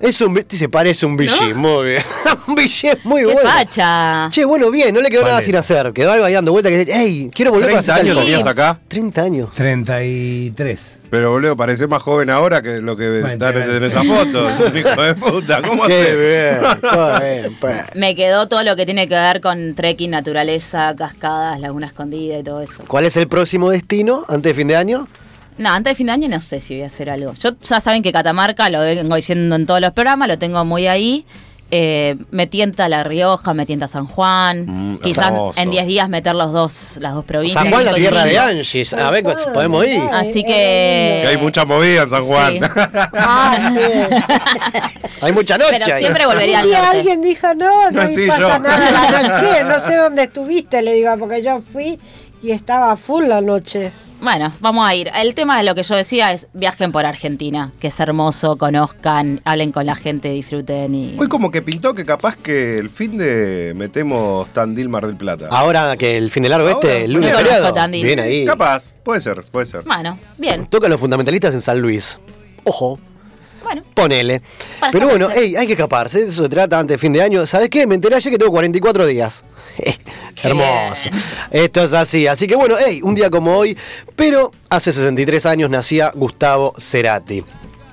Es un, se parece un bichi, muy bien. un bichi es muy ¡Qué bueno. facha! Che, bueno, bien, no le quedó nada sin hacer. Quedó algo ahí dando vuelta que dice, ¡ey! Quiero volver para 30 hacer años tal cosa". tenías acá. 30 años. 33. Pero boludo, parece más joven ahora que lo que está en esa foto. Es un hijo de puta. ¿Cómo Qué hace? bien, qué bien, pues. Me quedó todo lo que tiene que ver con trekking, naturaleza, cascadas, laguna escondida y todo eso. ¿Cuál es el próximo destino antes de fin de año? No, antes de fin de año no sé si voy a hacer algo. Yo ya saben que Catamarca, lo vengo diciendo en todos los programas, lo tengo muy ahí. Eh, me tienta La Rioja, me tienta San Juan. Mm, Quizás hermoso. en 10 días meter los dos, las dos provincias. San Juan, la tierra de. Angie. A ver, pues, podemos ir. Así que. Que hay mucha movida en San Juan. Sí. Ah, sí. Hay mucha noche Pero ahí. siempre volvería al norte. alguien dijo, no, no Sí, pasa yo. nada la noche. ¿Qué? No sé dónde estuviste, le digo, porque yo fui y estaba full la noche. Bueno, vamos a ir. El tema de lo que yo decía es viajen por Argentina, que es hermoso, conozcan, hablen con la gente, disfruten y. Hoy como que pintó que capaz que el fin de metemos Tandil Mar del Plata. Ahora que el fin de largo Ahora, este, el lunes feriado. Tandil. Bien ahí. Capaz, puede ser, puede ser. Bueno, bien. Tocan los fundamentalistas en San Luis. Ojo. Bueno. Ponele. Para Pero bueno, escaparse. ey, hay que escaparse. de Eso se trata antes de fin de año. ¿Sabes qué? Me enteré ayer que tengo 44 días. Hermoso. Esto es así. Así que bueno, hey, un día como hoy. Pero hace 63 años nacía Gustavo Cerati.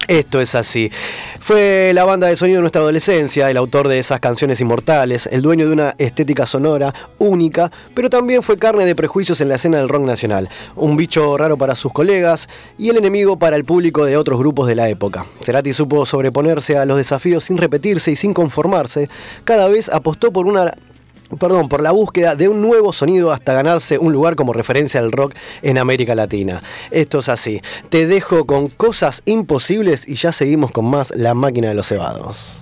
Esto es así. Fue la banda de sonido de nuestra adolescencia, el autor de esas canciones inmortales, el dueño de una estética sonora única, pero también fue carne de prejuicios en la escena del rock nacional. Un bicho raro para sus colegas y el enemigo para el público de otros grupos de la época. Cerati supo sobreponerse a los desafíos sin repetirse y sin conformarse. Cada vez apostó por una perdón, por la búsqueda de un nuevo sonido hasta ganarse un lugar como referencia al rock en América Latina. Esto es así. Te dejo con cosas imposibles y ya seguimos con más La máquina de los cebados.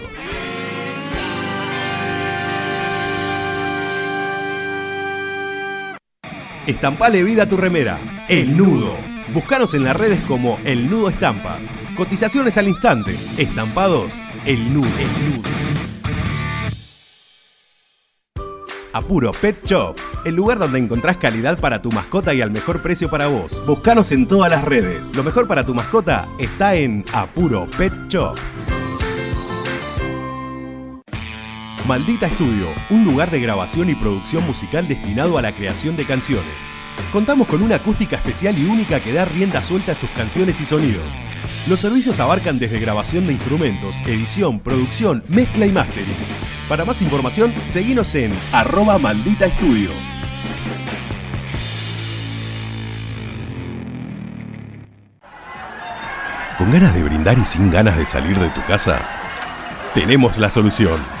Estampale vida a tu remera. El Nudo. Búscanos en las redes como El Nudo Estampas. Cotizaciones al instante. Estampados. El Nudo. El Nudo. Apuro Pet Shop, el lugar donde encontrás calidad para tu mascota y al mejor precio para vos. Búscanos en todas las redes. Lo mejor para tu mascota está en Apuro Pet Shop. Maldita Estudio, un lugar de grabación y producción musical destinado a la creación de canciones. Contamos con una acústica especial y única que da rienda suelta a tus canciones y sonidos. Los servicios abarcan desde grabación de instrumentos, edición, producción, mezcla y mastering. Para más información, seguinos en arroba maldita estudio. ¿Con ganas de brindar y sin ganas de salir de tu casa? Tenemos la solución.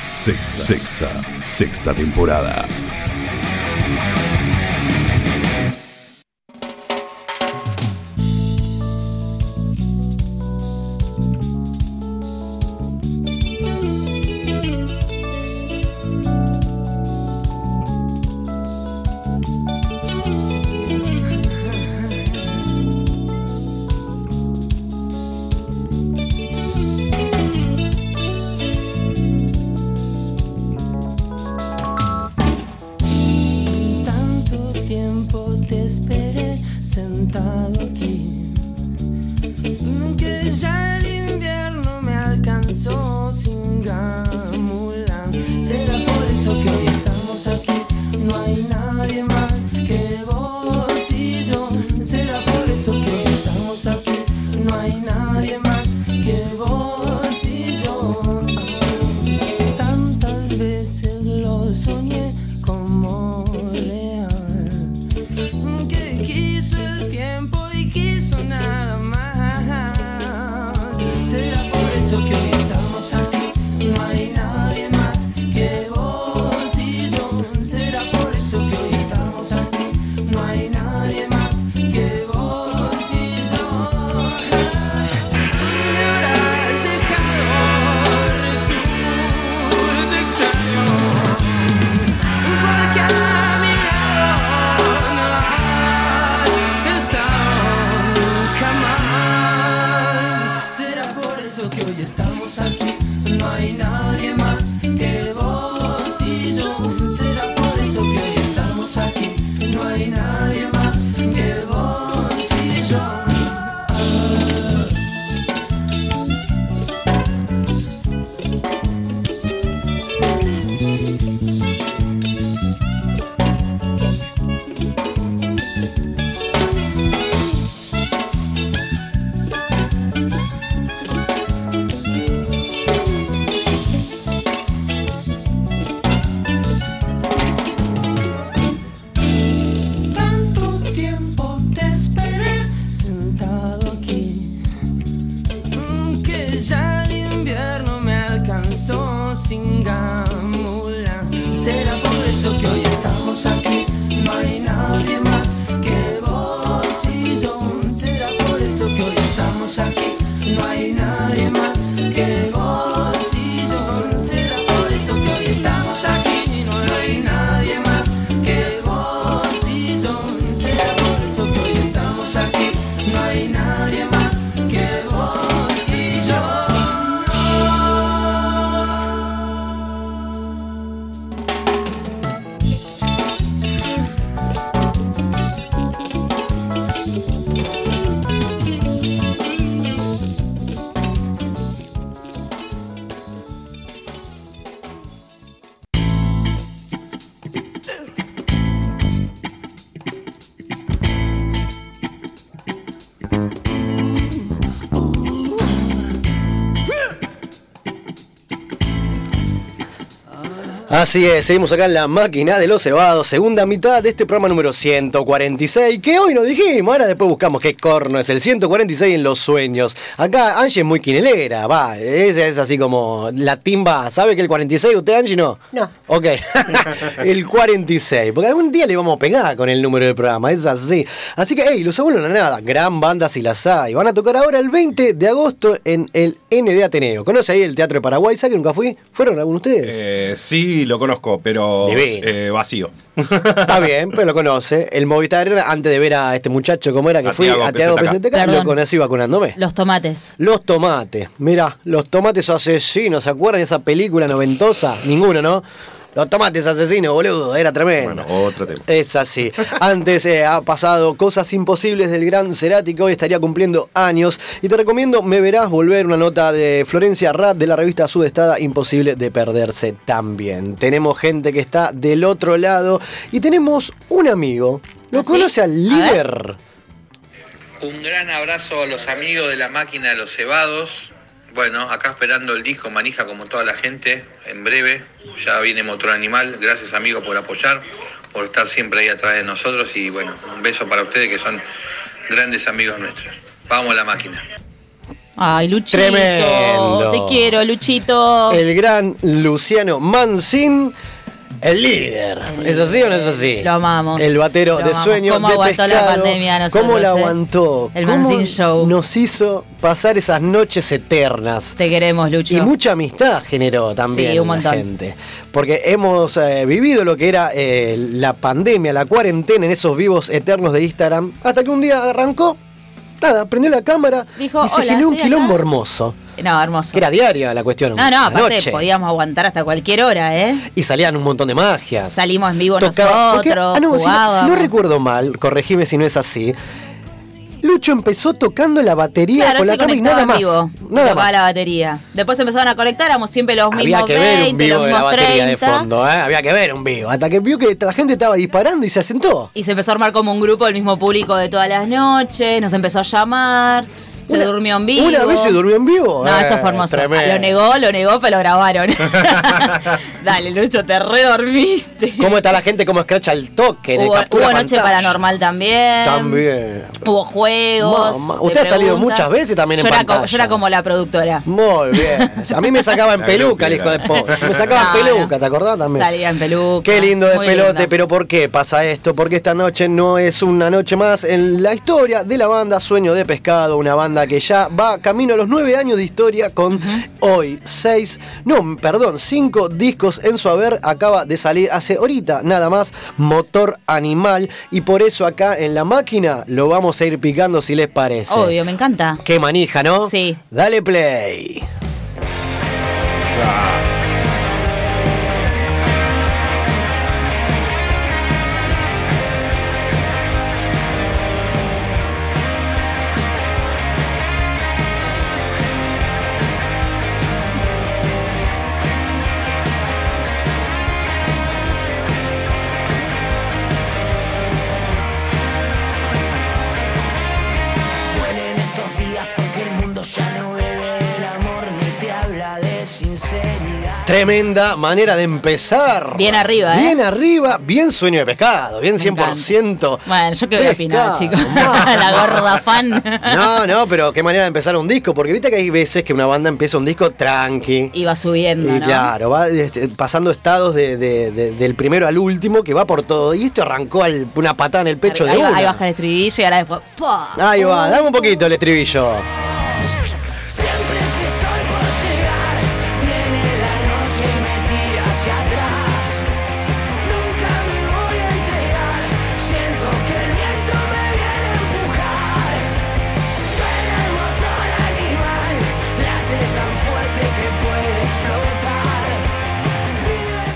Sexta, sexta, sexta temporada. Así es, seguimos acá en la máquina de los cebados, segunda mitad de este programa número 146, que hoy nos dijimos, ahora después buscamos qué corno es el 146 en los sueños. Acá Angie es muy quinelera, va, es, es así como la timba, ¿sabe que el 46 usted Angie no? No. Ok, el 46, porque algún día le vamos a pegar con el número del programa, es así. Así que, hey, los abuelos no nada, gran banda si las hay. Van a tocar ahora el 20 de agosto en el ND Ateneo. ¿Conoce ahí el Teatro de Paraguay? ¿Sabe que nunca fui? ¿Fueron algunos de ustedes? Eh, sí, lo conozco, pero eh, vacío. Está bien, pero lo conoce. El Movistar antes de ver a este muchacho, ¿cómo era que A fui? Tiago A Tiago. PZK, lo conocí vacunándome. Los tomates. Los tomates. Mira, los tomates asesinos, ¿se acuerdan de esa película noventosa? Ninguno, ¿no? Los tomates asesinos, boludo, era tremendo. Bueno, otro tema. Es así. Antes eh, ha pasado Cosas Imposibles del gran Cerati, que hoy estaría cumpliendo años. Y te recomiendo Me Verás Volver, una nota de Florencia Rat de la revista Sudestada, imposible de perderse también. Tenemos gente que está del otro lado y tenemos un amigo. ¿Lo ¿Ah, sí? conoce al líder? Un gran abrazo a los amigos de la máquina de los cebados. Bueno, acá esperando el disco Manija como toda la gente. En breve ya viene Motor Animal. Gracias amigos por apoyar, por estar siempre ahí atrás de nosotros. Y bueno, un beso para ustedes que son grandes amigos nuestros. Vamos a la máquina. Ay, Luchito. Tremendo. Te quiero, Luchito. El gran Luciano Mancín. El líder. ¿Es así o no es así? Lo amamos. El batero Lo de amamos. sueños ¿Cómo de aguantó la pandemia nosotros, ¿Cómo la eh? aguantó? El ¿Cómo Mancín Show. Nos hizo pasar esas noches eternas. Te queremos, Lucho. Y mucha amistad generó también Sí, un en la montón. gente. Porque hemos eh, vivido lo que era eh, la pandemia, la cuarentena en esos vivos eternos de Instagram. Hasta que un día arrancó, nada, prendió la cámara Dijo, y se "Hola, generó un quilombo acá". hermoso. No, hermoso. Que era diaria la cuestión. No, no, aparte noche. podíamos aguantar hasta cualquier hora, ¿eh? Y salían un montón de magias. Salimos en vivo Tocaba- porque- nosotros, ah, no, si, no- si no recuerdo mal, corregime si no es así. Lucho empezó tocando la batería Claro, con la cámara y nada más. vivo. Nada tocaba más. la batería. Después empezaron a conectar, éramos siempre los Había mismos que ver 20, un vivo los de la mismos batería 30. de fondo, ¿eh? Había que ver un vivo. Hasta que vio que la gente estaba disparando y se asentó. Y se empezó a armar como un grupo del mismo público de todas las noches, nos empezó a llamar, se Una- durmió en vivo. ¿Una vez se durmió en vivo? No, eso Eh, fue hermoso. tremendo. Lo negó, lo negó, pero lo grabaron. Dale, Lucho, te redormiste. ¿Cómo está la gente? ¿Cómo escracha el toque? en el Hubo, captura hubo noche pantalla? paranormal también. También. Hubo juegos. Usted ha salido muchas veces también en era, como, yo era como la productora. Muy bien. A mí me sacaba en peluca el hijo de po. Me sacaba No, en peluca, ¿te acordás también? Salía en peluca. Qué lindo despelote, pero ¿por qué pasa esto? Porque esta noche no es una noche más en la historia de la banda Sueño de Pescado, una banda que ya va camino a los nueve años de historia con hoy seis, no, perdón, cinco discos en su haber. Acaba de salir hace ahorita nada más Motor Animal y por eso acá en la máquina lo vamos a ir picando si les parece. Obvio, me encanta. Qué manija, ¿no? Sí. Dale play. Habla de sinceridad. Tremenda manera de empezar. Bien arriba, ¿eh? Bien arriba, bien sueño de pescado, bien Me 100%. Bueno, yo qué voy a opinar, chicos. la gorda fan. No, no, pero qué manera de empezar un disco, porque viste que hay veces que una banda empieza un disco tranqui. Iba subiendo, Y ¿no? claro, va este, pasando estados de- de- de- del primero al último, que va por todo. Y esto arrancó al- una patada en el pecho ahí, de va- una. ahí baja el estribillo y ahora después. ¡pua! Ahí va, dame un poquito el estribillo.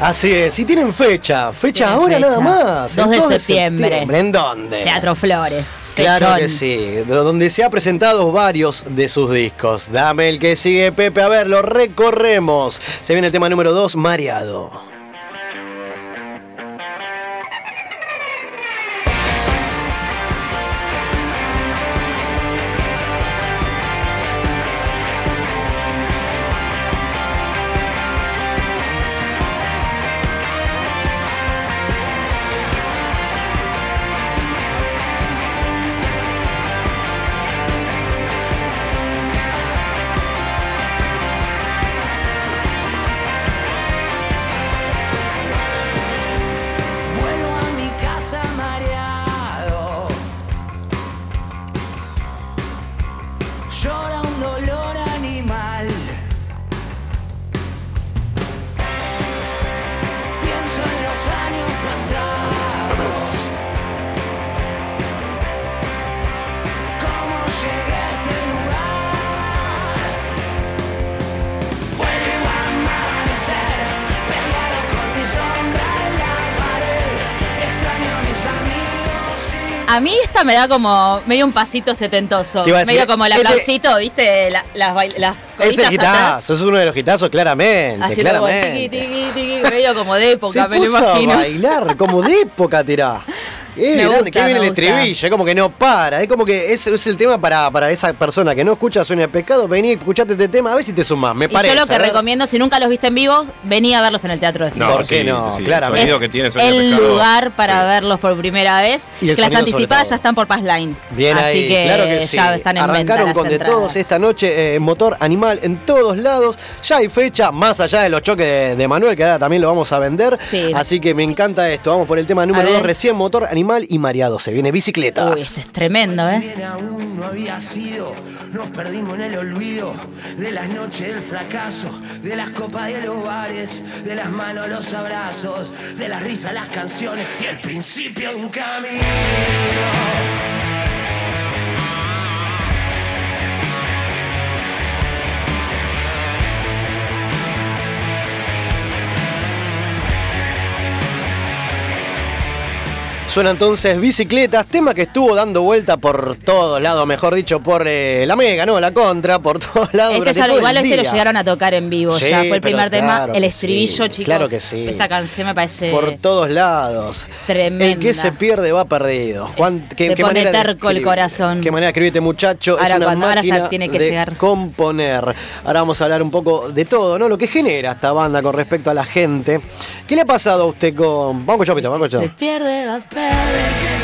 Así es, y tienen fecha, fecha Tienen ahora fecha. nada más. 2 de el septiembre. ¿En dónde? Teatro Flores. Claro que sí, de donde se ha presentado varios de sus discos. Dame el que sigue, Pepe, a ver, lo recorremos. Se viene el tema número 2, Mareado. Me da como medio un pasito setentoso. A decir, medio como el este- aplausito, ¿viste? La- las, las Es el hitazo, es uno de los hitazos, claramente, como claramente. tiqui, tiqui, tiqui, medio como de época, Se me lo puso a imagino. bailar, como de época tirá. Es Me grande, gusta, que viene me el gusta. estribillo, es como que no para, es como que es, es el tema para, para esa persona que no escucha Sueño de Pescado, vení, escuchate este tema, a ver si te sumás, me Y parece. yo lo que recomiendo, si nunca los viste en vivo, vení a verlos en el Teatro de No, ¿Por qué sí, no? sí, Claramente. El sonido que tiene Sonido el Pescado, lugar para sí. verlos por primera vez. Y el que las anticipadas ya están por Passline. Bien Así ahí, que, claro que sí. ya están en Arrancaron con de entradas. todos esta noche, eh, motor animal en todos lados. Ya hay fecha, más allá de los choques de, de Manuel, que ahora también lo vamos a vender. Sí. Así que me encanta esto. Vamos por el tema número A ver. 2, recién motor animal y mareado. Se viene bicicletas. Uy, este es tremendo, ¿eh? Aún no había sido, nos perdimos en el olvido de las noches del fracaso, de las copas de los bares, de las manos los abrazos, de las risas las canciones y el principio de un camino. Suena entonces Bicicletas, tema que estuvo dando vuelta por todos lados, mejor dicho, por eh, la mega, ¿no? La contra, por todos lados Este durante ya todo igual el este lo llegaron a tocar en vivo, Sí, ya fue el primer tema. claro El estribillo, sí, chicos. claro que sí. Esta canción me parece Por todos lados. tremenda. El que se pierde va perdido. Cuán- qué, se qué pone manera terco el corazón. Qué manera de escribirte, muchacho. Ahora es una cuando- ahora ya máquina tiene que de llegar. componer. Ahora vamos a hablar un poco de todo, ¿no? Lo que genera esta banda con respecto a la gente. ¿Qué le ha pasado a usted con. Con Chopito, vamos con Se pierde, va a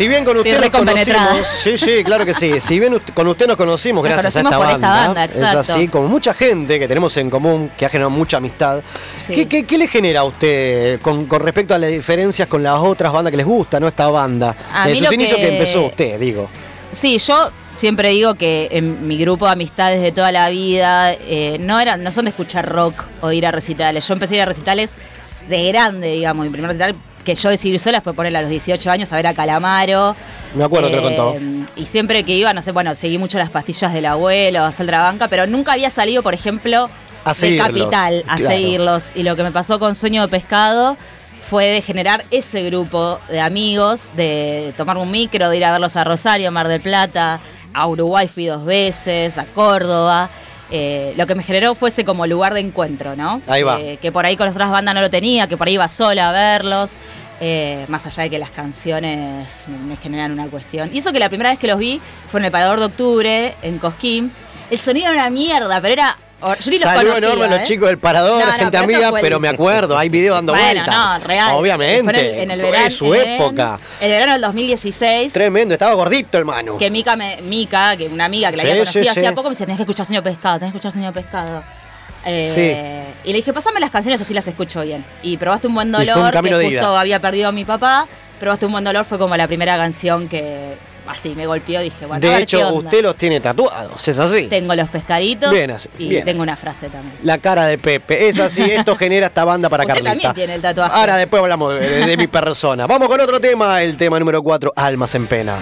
Si bien con usted nos conocimos, sí, sí, claro que sí. Si bien con usted nos conocimos Nos gracias a esta banda, es así, como mucha gente que tenemos en común, que ha generado mucha amistad. Sí. ¿Qué, qué, qué le genera a usted con, con respecto a las diferencias con las otras bandas que les gusta, no esta banda? A De mí sus inicios que... que- empezó usted, digo. Sí, yo siempre digo que en mi grupo de amistades de toda la vida eh, no eran, no son de escuchar rock o de ir a recitales. Yo empecé a ir a recitales de grande, digamos. Mi primer recital que yo decidí ir sola fue ponerle a los 18 años a ver a Calamaro. Me acuerdo, te lo Eh, contó. Y siempre que iba, no sé, bueno, seguí mucho las pastillas del abuelo, a Saldra Banca, pero nunca había salido, por ejemplo, A de Capital a claro. seguirlos. Y lo que me pasó con Sueño de Pescado fue de generar ese grupo de amigos, de tomar un micro, de ir a verlos a Rosario, a Mar del Plata, a Uruguay fui dos veces, a Córdoba. Eh, lo que me generó fue ese como lugar de encuentro, ¿no? Ahí va. Eh, que por ahí con las otras bandas no lo tenía, que por ahí iba sola a verlos. eh, más allá de que las canciones me, me generan una cuestión. Y eso que la primera vez que los vi fue en el Parador de Octubre, en Cosquín. El sonido era una mierda, pero era. Yo ni los Saludo conocía, enorme a ¿eh? los chicos del Parador, No, no, gente pero amiga, pero me acuerdo, hay videos dando Bueno, vueltas. no, real. Obviamente. En el, verano. Es su en época. El verano del 2016. Tremendo, estaba gordito el Manu. Que Mica, me, Mica, que una amiga que la Sí, había sí, conocido sí. hacía poco, me decía, tenés que escuchar Sueño Pescado, tenés que escuchar Sueño Pescado. Eh, Sí. Y le dije, pasame las canciones así las escucho bien. Y probaste un buen fue un dolor, camino que de justo había perdido a mi papá. Probaste un buen dolor, fue como la primera canción que así me golpeó. Dije, bueno, a de qué hecho, onda. usted los tiene tatuados, es así. Tengo los pescaditos Bien así, y bien. tengo una frase también. La cara de Pepe, es así, esto genera esta banda para Usted Carlita. también tiene el tatuaje. Ahora después hablamos de, de- de mi persona. Vamos con otro tema, el tema número 4, Almas en Pena.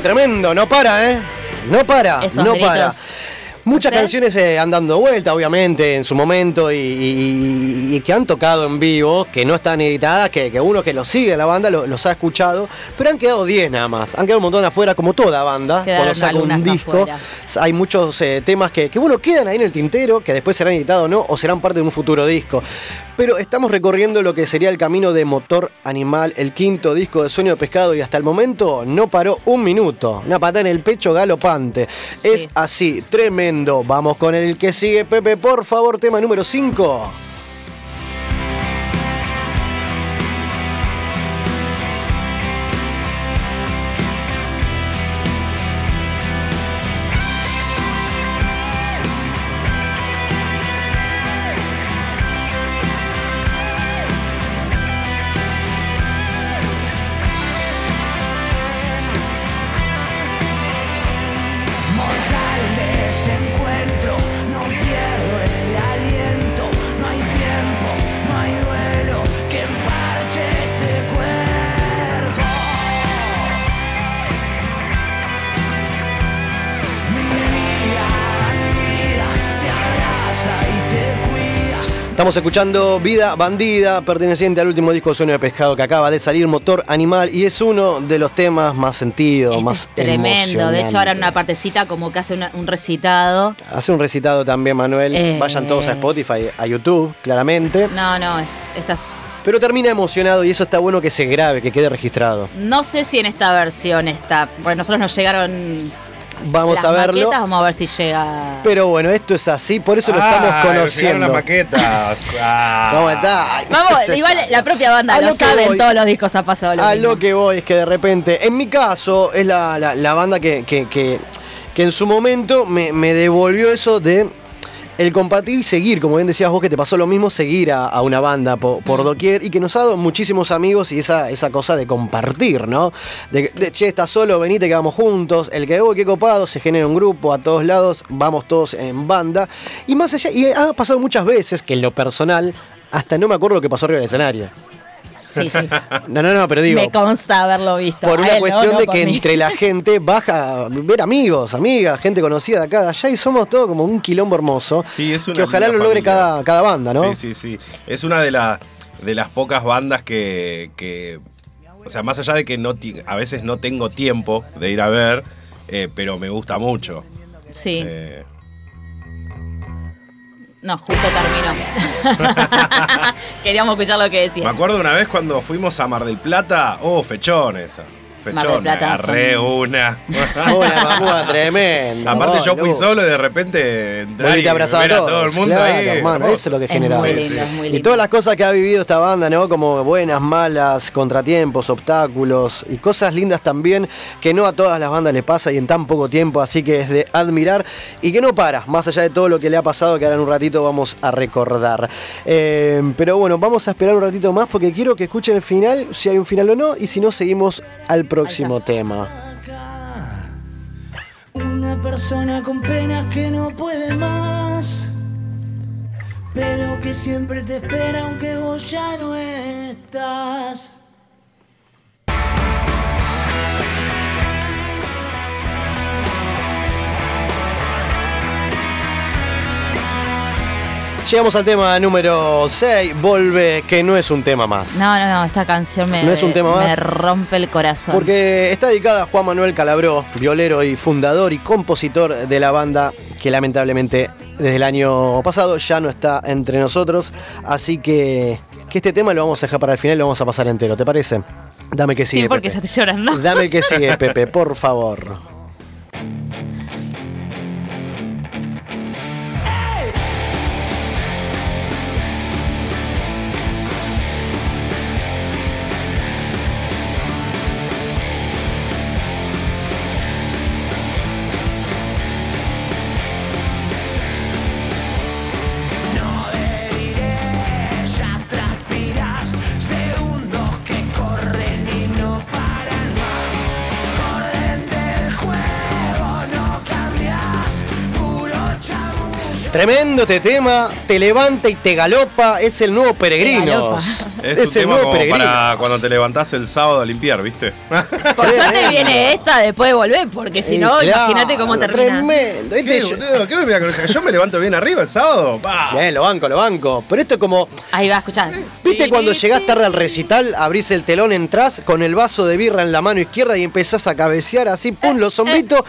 No, tremendo, no para, ¿eh? No para, Esos no gritos. para. Muchas ¿Usted? canciones eh, han dando vuelta, obviamente, en su momento y, y- y que han tocado en vivo, que no están editadas, que, que uno que los sigue la banda lo- los ha escuchado, pero han quedado 10 nada más. Han quedado un montón afuera, como toda banda, Quedaron cuando saca un disco. afuera. Hay muchos eh, temas que, que, bueno, quedan ahí en el tintero, que después serán editados o no, o serán parte de un futuro disco. Pero estamos recorriendo lo que sería el camino de Motor Animal, el quinto disco de Sueño de Pescado y hasta el momento no paró un minuto. Una patada en el pecho galopante. Es así, tremendo. Vamos con el que sigue, Pepe, por favor, tema número 5. Estamos escuchando Vida Bandida, perteneciente al último disco de Sueño de Pescado que acaba de salir, Motor Animal, y es uno de los temas más sentidos, más Tremendo. De hecho, ahora en una partecita como que hace una- un recitado. Hace un recitado también, Manuel. Eh. Vayan todos a Spotify, a YouTube, claramente. No, no, es, estas. Pero termina emocionado y eso está bueno que se grabe, que quede registrado. No sé si en esta versión está. Porque nosotros nos llegaron. Vamos las a verlo. maquetas, vamos a ver si llega. Pero bueno, esto es así, por eso lo Ah, estamos conociendo. las maquetas. Ah. ¿Cómo está? Ay, Vamos, igual la propia banda A lo, lo que sabe, en todos los discos ha pasado lo A mismo. lo que voy es que de repente, en mi caso, es la, la- la banda que, que- que- que en su momento me, me devolvió eso de el compartir y seguir, como bien decías vos que te pasó lo mismo, seguir a, a una banda po- por, doquier y que nos ha dado muchísimos amigos y esa, esa cosa de compartir, ¿no? De, de, che, estás solo, venite que vamos juntos, el que, oh, qué copado, se genera un grupo a todos lados, vamos todos en banda. Y más allá, y ha pasado muchas veces que en lo personal, hasta no me acuerdo lo que pasó arriba del escenario. Sí, sí. No, no, no, pero digo, Me consta haberlo visto. por una él, ¿no? cuestión No de que mí. entre la gente baja a ver amigos, amigas, gente conocida de acá, de allá y somos todo como un quilombo hermoso. Sí, es una que ojalá lo logre cada, cada banda, ¿no? Sí, sí, sí. Es una de, la- de las pocas bandas que, que- O sea, más allá de que no a veces no tengo tiempo de ir a ver, eh, pero me gusta mucho. Sí. Eh, No, justo terminó. Queríamos escuchar lo que me decía. acuerdo una vez cuando fuimos a Mar del Plata. Oh, fechón esa. Agarré son- una. Una mamuda tremenda. Aparte yo fui solo y de repente entré Bueno, y ver a todo el mundo claro, ahí. hermano, hermoso. eso es lo que Es genera. muy Sí, lindo, sí. es muy Y todas las cosas que ha vivido esta banda, ¿no? Como buenas, malas, contratiempos, obstáculos y cosas lindas también que no a todas las bandas le pasa y en tan poco tiempo, así que es de admirar y que no para, más allá de todo lo que le ha pasado, que ahora en un ratito vamos a recordar. Eh, pero bueno, vamos a esperar un ratito más porque quiero que escuchen el final, si hay un final o no, y si no, seguimos al próximo tema. Una persona con penas que no puede más, pero que siempre te espera aunque vos ya no estás. Llegamos al tema número 6, Volve, que no es un tema más. No, no, no, esta canción me, No es un tema me más. rompe el corazón. Porque está dedicada a Juan Manuel Calabró, violero y fundador y compositor de la banda que lamentablemente desde el año pasado ya no está entre nosotros. Así que, que este tema lo vamos a dejar para el final y lo vamos a pasar entero, ¿te parece? Dame que sigue. sí, porque Pepe. ya estoy llorando. Dame que sigue, Pepe, por favor. Tremendo este tema, te levanta y te galopa, es el nuevo Peregrinos. Es, Es, un el tema nuevo como Peregrinos. para cuando te levantás el sábado a limpiar, ¿viste? Por suerte viene esta después de volver, porque si Eh, no, claro, imagínate cómo termina. Tremendo. Este ¿Qué, yo- boludo? ¿Qué me voy a conocer? Yo me levanto bien arriba el sábado. Bien, lo banco, lo banco. Pero esto es como, Ahí va, escuchar. ¿Viste cuando llegás tarde al recital, abrís el telón, entrás con el vaso de birra en la mano izquierda y empezás a cabecear así, pum, los sombritos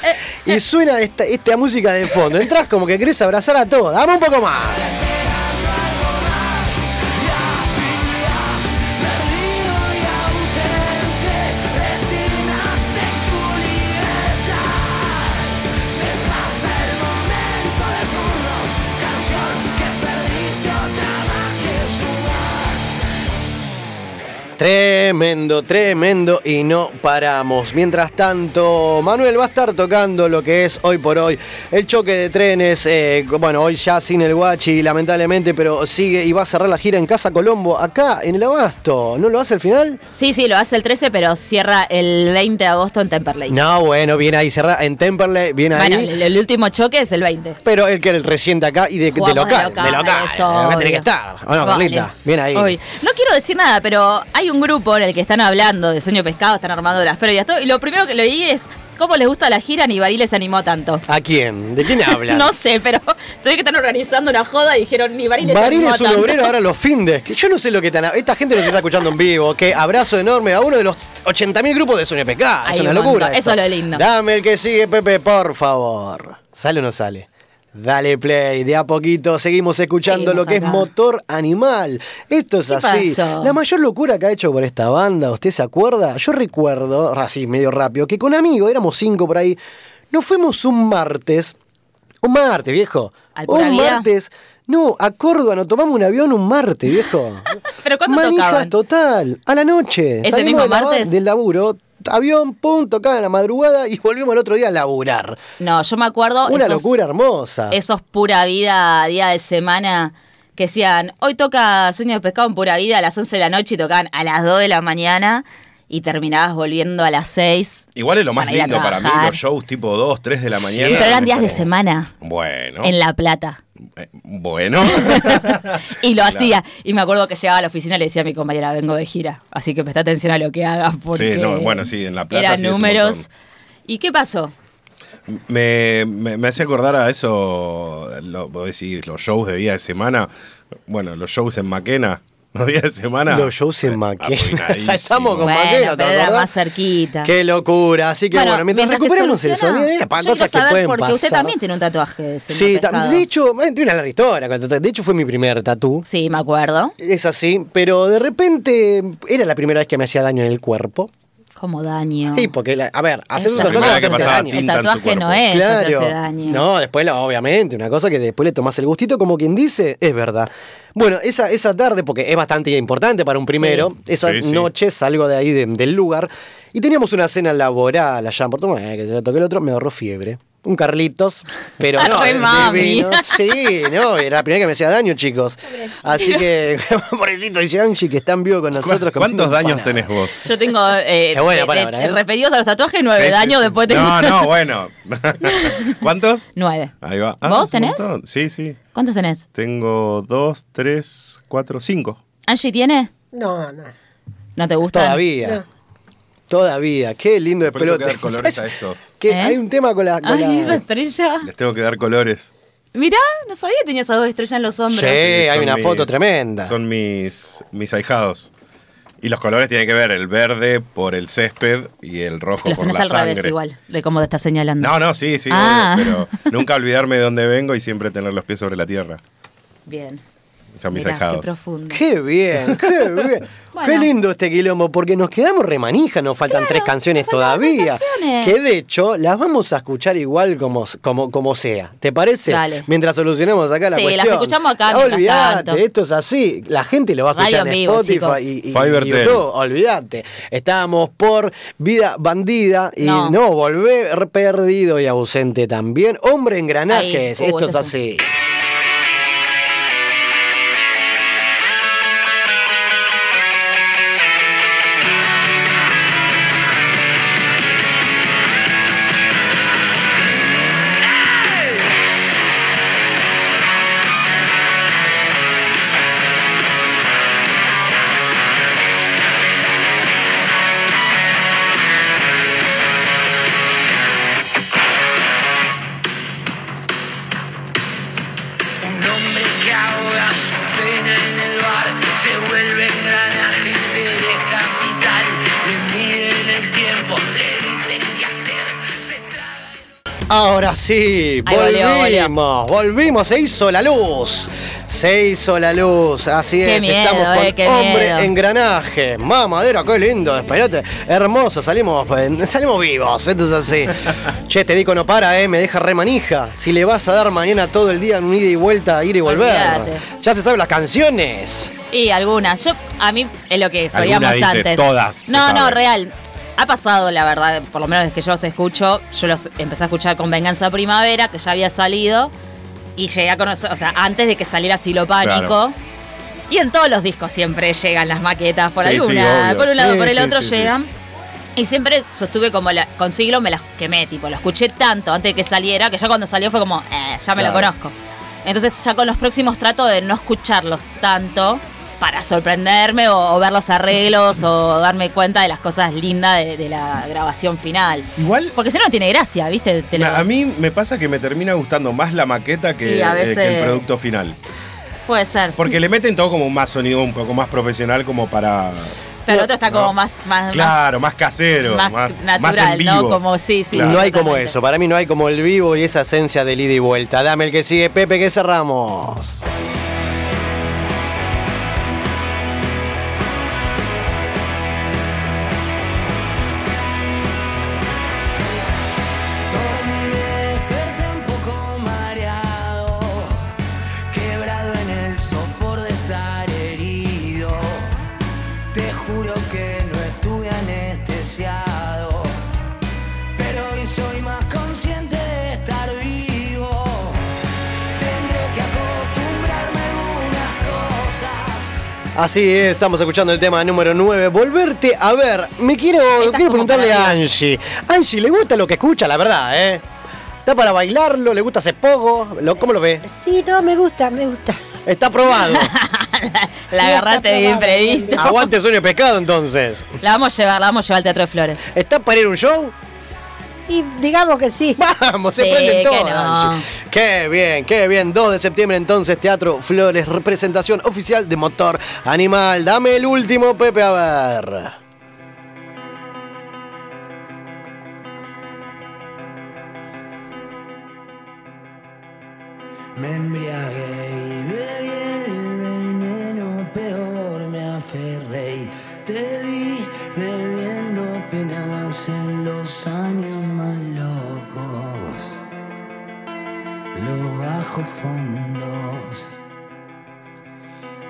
y suena esta, esta música de fondo? Entrás como que querés abrazar a Dame un poco más. Tremendo, tremendo y no paramos. Mientras tanto, Manuel va a estar tocando lo que es hoy por hoy el choque de trenes. eh, bueno, hoy ya sin el guachi, lamentablemente, pero sigue y va a cerrar la gira en Casa Colombo, acá en el Abasto. ¿No lo hace al final? Sí, sí, lo hace el 13, pero cierra el 20 de agosto en Temperley. No, bueno, viene ahí, cerra en Temperley, viene Bueno, ahí. el, el último choque es el 20. Pero el que el reciente acá y de, de Jugamos de local, local, de local. eso, tiene que estar. ¿O no, Vale. Carlita? Viene ahí. Hoy. No quiero decir nada, pero hay un grupo en el que están hablando de Sueño Pescado, están armando las previas, todo, y lo primero que leí es cómo les gusta la gira, ni Barí les animó tanto. ¿A quién? ¿De quién hablan? no sé, pero se ve que están organizando una joda y dijeron ni Barí les animó es un tanto. obrero ahora los findes. Que yo no sé lo que están. Esta gente nos está escuchando en vivo. Que abrazo enorme a uno de los 80.000 grupos de Sueño Pescado. Es una un locura. Eso es lo lindo. Dame el que sigue, Pepe, por favor. ¿Sale o no sale? Dale play, de a poquito seguimos escuchando Seguimos lo que es motor animal. Esto es ¿Qué así. pasó? La mayor locura que ha hecho por esta banda, ¿usted se acuerda? Yo recuerdo, así medio rápido, que con amigos, éramos cinco por ahí, nos fuimos un martes, un martes, viejo. ¿Al Pura un Vida? martes. No, a Córdoba, nos tomamos un avión un martes, viejo. ¿Pero cuándo Manija tocaban? total, a la noche. ¿Ese mismo martes? del laburo, avión, pum, tocaba en la madrugada y volvimos el otro día a laburar. No, yo me acuerdo. Una esos- locura hermosa. Esos pura vida, día de semana, que decían, hoy toca Sueño de Pescado en pura vida a las 11 de la noche y tocaban a las 2 de la mañana y terminabas volviendo a las 6. Igual es lo más Para lindo para mí, los shows tipo 2, 3 de la mañana. Sí, pero eran días de semana Bueno. en La Plata. Eh, bueno. Y lo Claro. hacía. Y me acuerdo que llegaba a la oficina y le decía a mi compañera, vengo de gira. Así que presta atención a lo que hagas porque Sí, no, bueno, sí, en La Plata eran sí números. ¿Y qué pasó? Me, me, me hace acordar a eso, lo, vos decís, los shows de día de semana. Bueno, los shows en Maquena, los días de semana. Los shows en Maquena. arruinadísimo. Estamos con bueno, Maquena, ¿te era acordás? más cerquita. Qué locura. Así que bueno, mientras, te recuperemos el sonido, para cosas quiero que pueden porque pasar. usted también tiene un tatuaje de Sueño Sí, de hecho, eh, tiene una larga historia. De hecho, fue mi primer tatú. Sí, me acuerdo. Es así, pero de repente era la primera vez que me hacía daño en el cuerpo. Como daño. Sí, porque, la- a ver, hacer un tatuaje que hace daño. El tatuaje no es Claro. hacerse daño. No, después, la- obviamente, una cosa que después le tomás el gustito, como quien dice, es verdad. Bueno, esa, esa tarde, porque es bastante importante para un primero, esa Sí, sí. noche salgo de ahí de- del lugar y teníamos una cena laboral allá en Puerto Madryn, que se le toqué el otro, me ahorró fiebre. Un Carlitos, pero Ah, no, mami. Sí, no, era la primera que me hacía daño, chicos. Así que, pobrecito, dice Angie, que está en vivo con nosotros. ¿Cuántos daños tenés vos? Yo tengo eh, Qué buena de- palabra, de- ¿eh? referidos a los tatuajes, nueve Sí, sí, daños, sí. después tengo... No, no, bueno. ¿Cuántos? Nueve. Ahí va. ¿Vos es un tenés? montón. Sí, sí. ¿Cuántos tenés? Tengo dos, tres, cuatro, cinco. ¿Angie tiene? No, no. ¿No te gusta? Todavía. Todavía. Qué lindo de le tengo que pelote. dar colores a estos. ¿Eh? Hay un tema con la. con Ay, la- esa estrella. Les tengo que dar colores. Mirá, no sabía que tenías a dos estrellas en los hombros. Sí, hay Son una mis- foto tremenda. Son mis, mis ahijados. Y los colores tienen que ver el verde por el césped y el rojo Los por tenés la al sangre. revés igual, de cómo te estás señalando. No, no, sí, sí, Ah. obvio, pero nunca olvidarme de dónde vengo y siempre tener los pies sobre la tierra. Bien. Son mis Mirá, qué ahijados. profundo. Qué bien, qué bien. Bueno. Qué lindo este quilombo, porque nos quedamos remanija, nos faltan tres canciones todavía. canciones. Que de hecho las vamos a escuchar igual como, como, como sea. ¿Te parece? Dale. Mientras solucionamos acá la Sí, las cuestión. escuchamos acá Olvídate, esto es así. La gente lo va a Radio escuchar en en vivo, Spotify chicos. y, y- YouTube. Olvídate. Estábamos por Vida Bandida y No. no, Volver Perdido y Ausente también. Hombre Engranajes, Ahí, uh, esto es así. Un Ahora sí, volvimos, volvimos, se hizo la luz. Se hizo la luz, así Qué es, miedo, estamos con eh, Hombre miedo. Engranaje. Mamadera, qué lindo, despelote. Hermoso, salimos, eh, salimos vivos, esto es así. che, te digo, no para, eh, me deja re manija. Si le vas a dar mañana todo el día un ida y vuelta, ir y volver. Olvídate. Ya se saben las canciones. Y algunas. Yo, a mí es lo que estudiamos antes. todas No, no, real. Ha pasado, la verdad, por lo menos desde que yo los escucho, yo los empecé a escuchar con Venganza Primavera, que ya había salido, y llegué a conocer, o sea, antes de que saliera Silo Pánico. Claro. Y en todos los discos siempre llegan las maquetas, por Sí, alguna, por un lado, Sí, por el otro llegan. Y siempre sostuve como la, con siglo me las quemé, tipo, lo escuché tanto antes de que saliera, que ya cuando salió fue como, eh, ya me lo conozco. Entonces ya con los próximos trato de no escucharlos tanto para sorprenderme o, o ver los arreglos o darme cuenta de las cosas lindas de, de la grabación final. Igual. Porque si no, no tiene gracia, ¿viste? Te lo- A mí me pasa que me termina gustando más la maqueta que, eh, que el producto final. Puede ser. Porque le meten todo como más sonido un poco más profesional como para... Pero el otro está como No. más, más, Claro, más casero, más, más, natural, más en vivo. ¿no? Como sí, sí. no hay como eso, para mí no hay como el vivo y esa esencia del ida y vuelta. Dame el que sigue, Pepe, que cerramos. Así es, estamos escuchando el tema número 9. Volverte a ver. Me quiero, preguntarle a. Angie. Angie, ¿le gusta lo que escucha, la verdad, eh? ¿Está para bailarlo? ¿Le gusta hacer pogo? ¿Lo- ¿Cómo lo ve? Sí, no, me gusta, me gusta. Está aprobado. La agarraste de imprevisto. Aguante sueño de pescado entonces. La vamos a llevar, la vamos a llevar al Teatro de Flores. ¿Está para ir a un show? Y digamos que sí. Vamos, se Sí, prenden que todas. no. Qué bien, qué bien. 2 de septiembre entonces, Teatro Flores, representación oficial de Motor Animal. Dame el último, Pepe, a ver. Me embriagué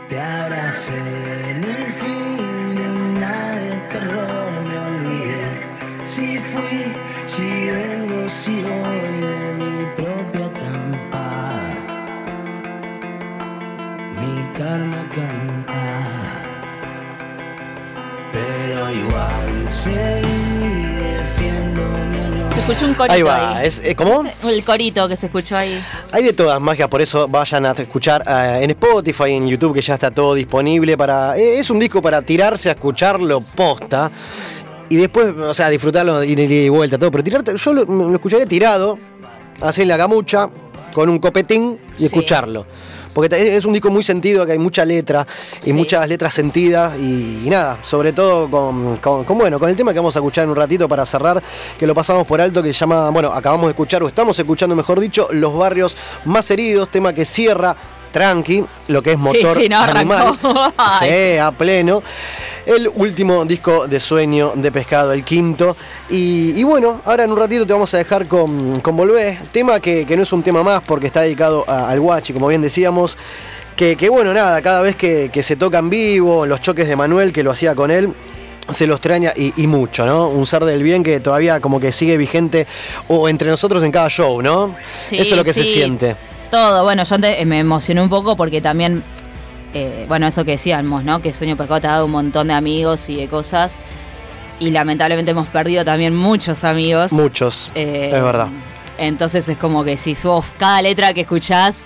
Te abracé en el fin de una de terror, me olvidé si fui, si vengo, si voy mi propia trampa. Mi karma canta, pero igual seguí escuchó un corito Ahí va. ahí. ¿Es, eh, ¿Cómo? El corito que se escuchó ahí. Hay de todas magias, por eso vayan a escuchar eh, en Spotify, en YouTube, que ya está todo disponible para. eh, es un disco para tirarse a escucharlo posta. Y después, o sea, disfrutarlo y y vuelta, todo. Pero tirarte, yo lo, lo escucharía tirado, así en la gamucha, con un copetín y escucharlo. Porque es un disco muy sentido, que hay mucha letra y muchas letras sentidas y, y nada, sobre todo con, con- con, bueno, con el tema que vamos a escuchar en un ratito para cerrar, que lo pasamos por alto, que se llama, bueno, acabamos de escuchar o estamos escuchando, mejor dicho, Los Barrios Más Heridos, tema que cierra tranqui, lo que es motor sí, no, animal. Sí, a pleno. El último disco de Sueño de Pescado, el quinto. Y, y bueno, ahora en un ratito te vamos a dejar con, con Volvé, tema que, que no es un tema más porque está dedicado a- al guachi, como bien decíamos. Que, que bueno, nada, cada vez que, que se toca en vivo, los choques de Manuel, que lo hacía con él, se lo extraña y, y mucho, ¿no? Un ser del bien que todavía como que sigue vigente o entre nosotros en cada show, ¿no? Sí, Eso es lo que se siente. Todo, bueno, yo antes eh, me emocioné un poco porque también, eh, bueno, eso que decíamos, ¿no? Que Sueño Pescado te ha dado un montón de amigos y de cosas. Y lamentablemente hemos perdido también muchos amigos. Muchos, Eh, es verdad. Entonces es como que si sos cada letra que escuchás,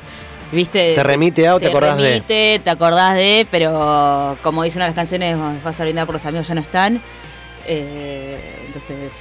¿viste? Te remite a o te acordás de. Te acordás de, pero como dicen una de las canciones, vas a brindar por los amigos, ya no están. Eh, entonces.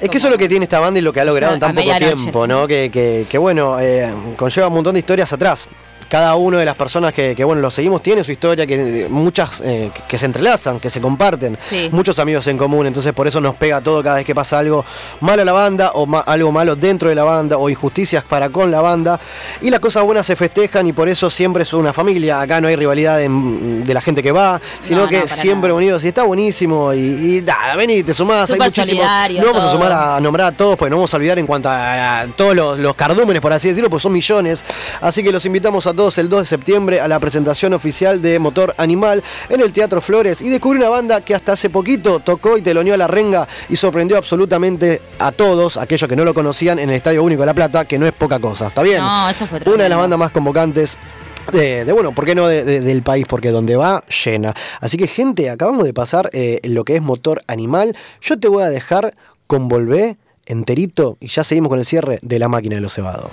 Es que eso es lo que tiene esta banda y lo que ha logrado en tan poco tiempo, ¿no? Que, que- que, bueno, eh, conlleva un montón de historias atrás. Cada una de las personas que, que, bueno, lo seguimos tiene su historia, que muchas eh, que se entrelazan, que se comparten. Sí. Muchos amigos en común, entonces por eso nos pega todo cada vez que pasa algo malo a la banda o ma- algo malo dentro de la banda o injusticias para con la banda. Y las cosas buenas se festejan y por eso siempre es una familia. Acá no hay rivalidad en- de la gente que va, sino No, que no, siempre unidos y está buenísimo. Y, y nada, vení, te sumás, hay muchísimos. No vamos a sumar a nombrar a todos, pues no vamos a olvidar en cuanto a, a todos los, los cardúmenes, por así decirlo, pues son millones. Así que los invitamos a todos el 2 de septiembre a la presentación oficial de Motor Animal en el Teatro Flores y descubrí una banda que hasta hace poquito tocó y teloneó a la renga y sorprendió absolutamente a todos, aquellos que no lo conocían, en el Estadio Único de La Plata, que no es poca cosa. ¿Está bien? No, eso fue Una de las bandas más convocantes de, de, bueno, ¿por qué no de- de- del país? Porque donde va, llena. Así que, gente, acabamos de pasar eh, lo que es motor animal. Yo te voy a dejar con Volvé enterito y ya seguimos con el cierre de la máquina de los cebados.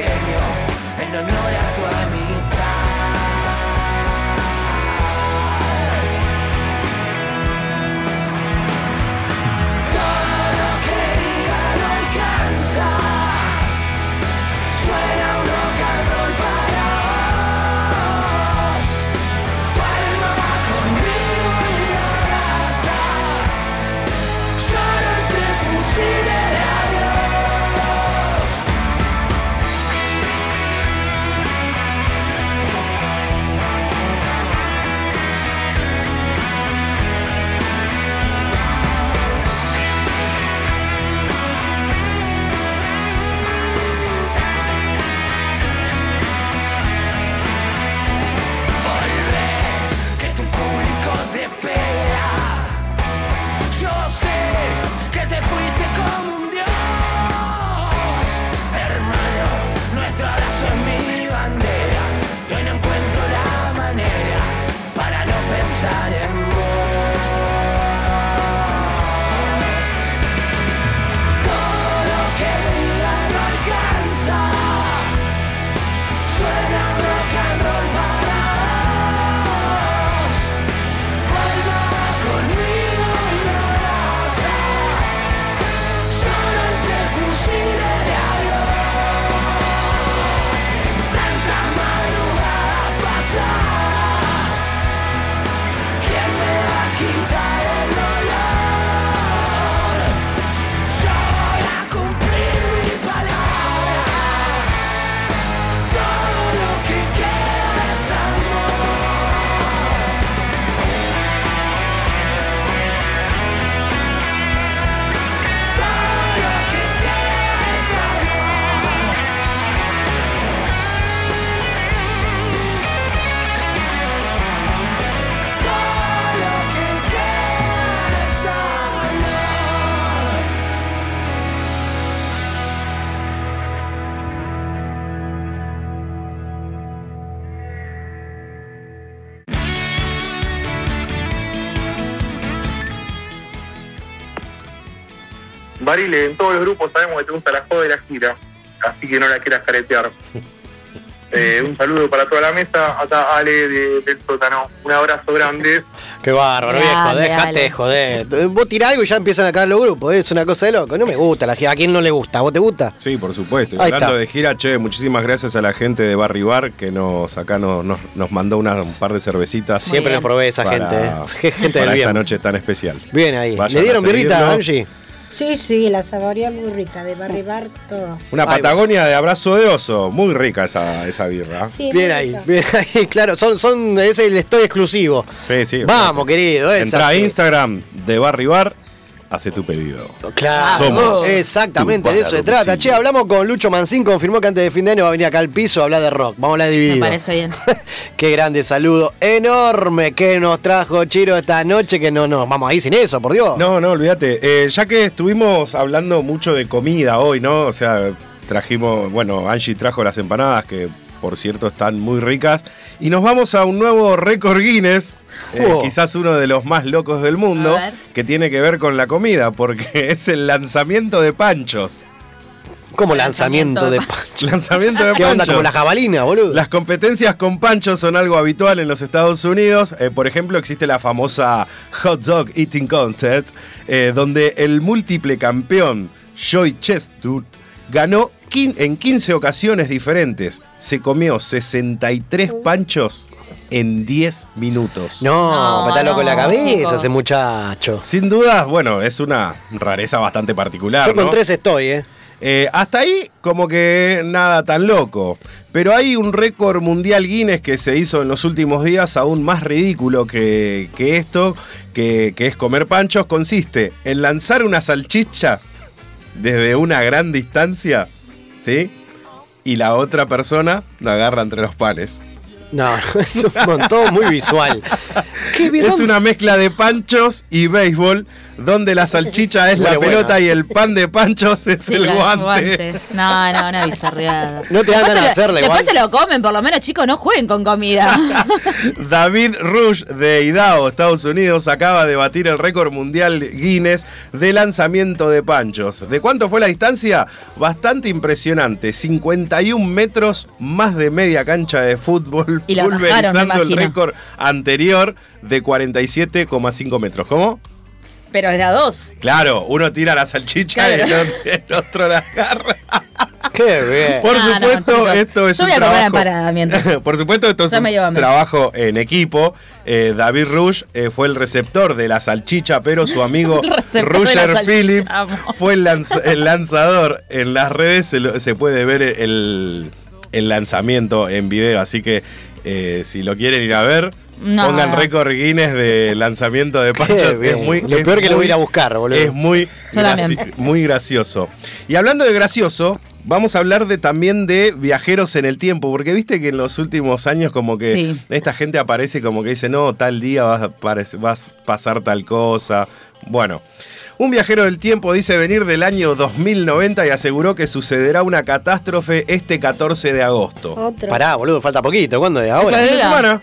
Pequeño en honor a no Barile, en todos los grupos sabemos que te gusta la joda y la gira, así que no la quieras caretear. Eh, un saludo para toda la mesa, acá Ale de- del sótano, un abrazo grande. Qué bárbaro, viejo, déjate joder. Vos tirás algo y ya empiezan a caer los grupos, es una cosa de loco. No me gusta la gira, ¿a quién no le gusta? ¿A vos te gusta? Sí, por supuesto. Y Ahí hablando está. de gira, che, muchísimas gracias a la gente de Barry Bar que nos acá nos, nos, nos mandó una- un par de cervecitas. Muy Siempre bien. nos provee esa gente, eh. Gente para del bien. esta noche tan especial. Bien ahí. Vayan ¿Le dieron birrita. Angie? Sí, sí, la saboreé muy rica, de barribar todo. Una Patagonia de abrazo de oso. Muy rica esa, esa birra. Sí, Bien ahí, bien ahí, claro, son, son, ese es el estoy exclusivo. Sí, sí. Vamos, querido, Entra a. Instagram de Barry Bar, hace tu pedido. Claro, Somos exactamente, de eso se trata. Che, hablamos con Lucho Mancín, confirmó que antes de fin de año va a venir acá al piso a hablar de rock. Vamos a hablar dividido. Me parece bien. Qué grande saludo enorme que nos trajo Chiro esta noche, que no nos vamos ahí sin eso, por Dios. No, no, olvídate. Eh, ya que estuvimos hablando mucho de comida hoy, ¿no? O sea, trajimos, bueno, Angie trajo las empanadas que por cierto están muy ricas. Y nos vamos a un nuevo récord Guinness. Eh, Oh. quizás uno de los más locos del mundo, que tiene que ver con la comida, porque es el lanzamiento de panchos. Como lanzamiento de Lanzamiento de ¿Qué onda? panchos. Como la jabalina, boludo. Las competencias con panchos son algo habitual en los Estados Unidos. Eh, por ejemplo, existe la famosa Hot Dog Eating Contest, eh, donde el múltiple campeón Joy Chestnut ganó en 15 ocasiones diferentes. Se comió 63 panchos en 10 minutos. No, me está loco la cabeza chicos. ese muchacho. Sin duda, bueno, es una rareza bastante particular. Yo con ¿no? tres estoy, ¿eh? Eh, hasta ahí, como que nada tan loco. Pero hay un récord mundial Guinness que se hizo en los últimos días aún más ridículo que, que esto, que, que es comer panchos. Consiste en lanzar una salchicha desde una gran distancia, ¿sí? Y la otra persona la agarra entre los panes. No, es un montón muy visual. Qué Es ¿dónde- una mezcla de panchos y béisbol, donde la salchicha es la Bueno, pelota bueno. y el pan de panchos es Sí, el la- guante. No, no, una bizarreada. No te dan Después ganas de se lo- hacerla Después igual. se lo comen, por lo menos, chicos, no jueguen con comida. David Rush de Idaho, Estados Unidos, acaba de batir el récord mundial Guinness de lanzamiento de panchos. ¿De cuánto fue la distancia? Bastante impresionante. 51 metros, más de media cancha de fútbol, Y bajaron, pulverizando el récord anterior de 47,5 metros. ¿Cómo? Pero es de a dos. Claro, uno tira la salchicha Claro. y el otro, el otro la agarra. Qué bien. Por No, supuesto, esto es Yo un voy a trabajo. mientras. Por supuesto, esto es un trabajo en equipo. Eh, David Rush eh, fue el receptor de la salchicha, pero su amigo Roger Phillips amo. fue el, lanz- el lanzador. En las redes se, lo- se puede ver el, el lanzamiento en video, así que eh, si lo quieren ir a ver. No. Pongan récord Guinness de lanzamiento de panchos. Es muy, Lo es peor que lo voy a ir a buscar, boludo. Es muy, graci- muy gracioso. Y hablando de gracioso, vamos a hablar de también de viajeros en el tiempo, porque viste que en los últimos años como que Sí. esta gente aparece como que dice, no, tal día vas a, vas a pasar tal cosa. Bueno. Un viajero del tiempo dice venir del año 2090 y aseguró que sucederá una catástrofe este 14 de agosto. Otro. Pará, boludo, falta poquito. ¿Cuándo es? Ahora. Diga. semana.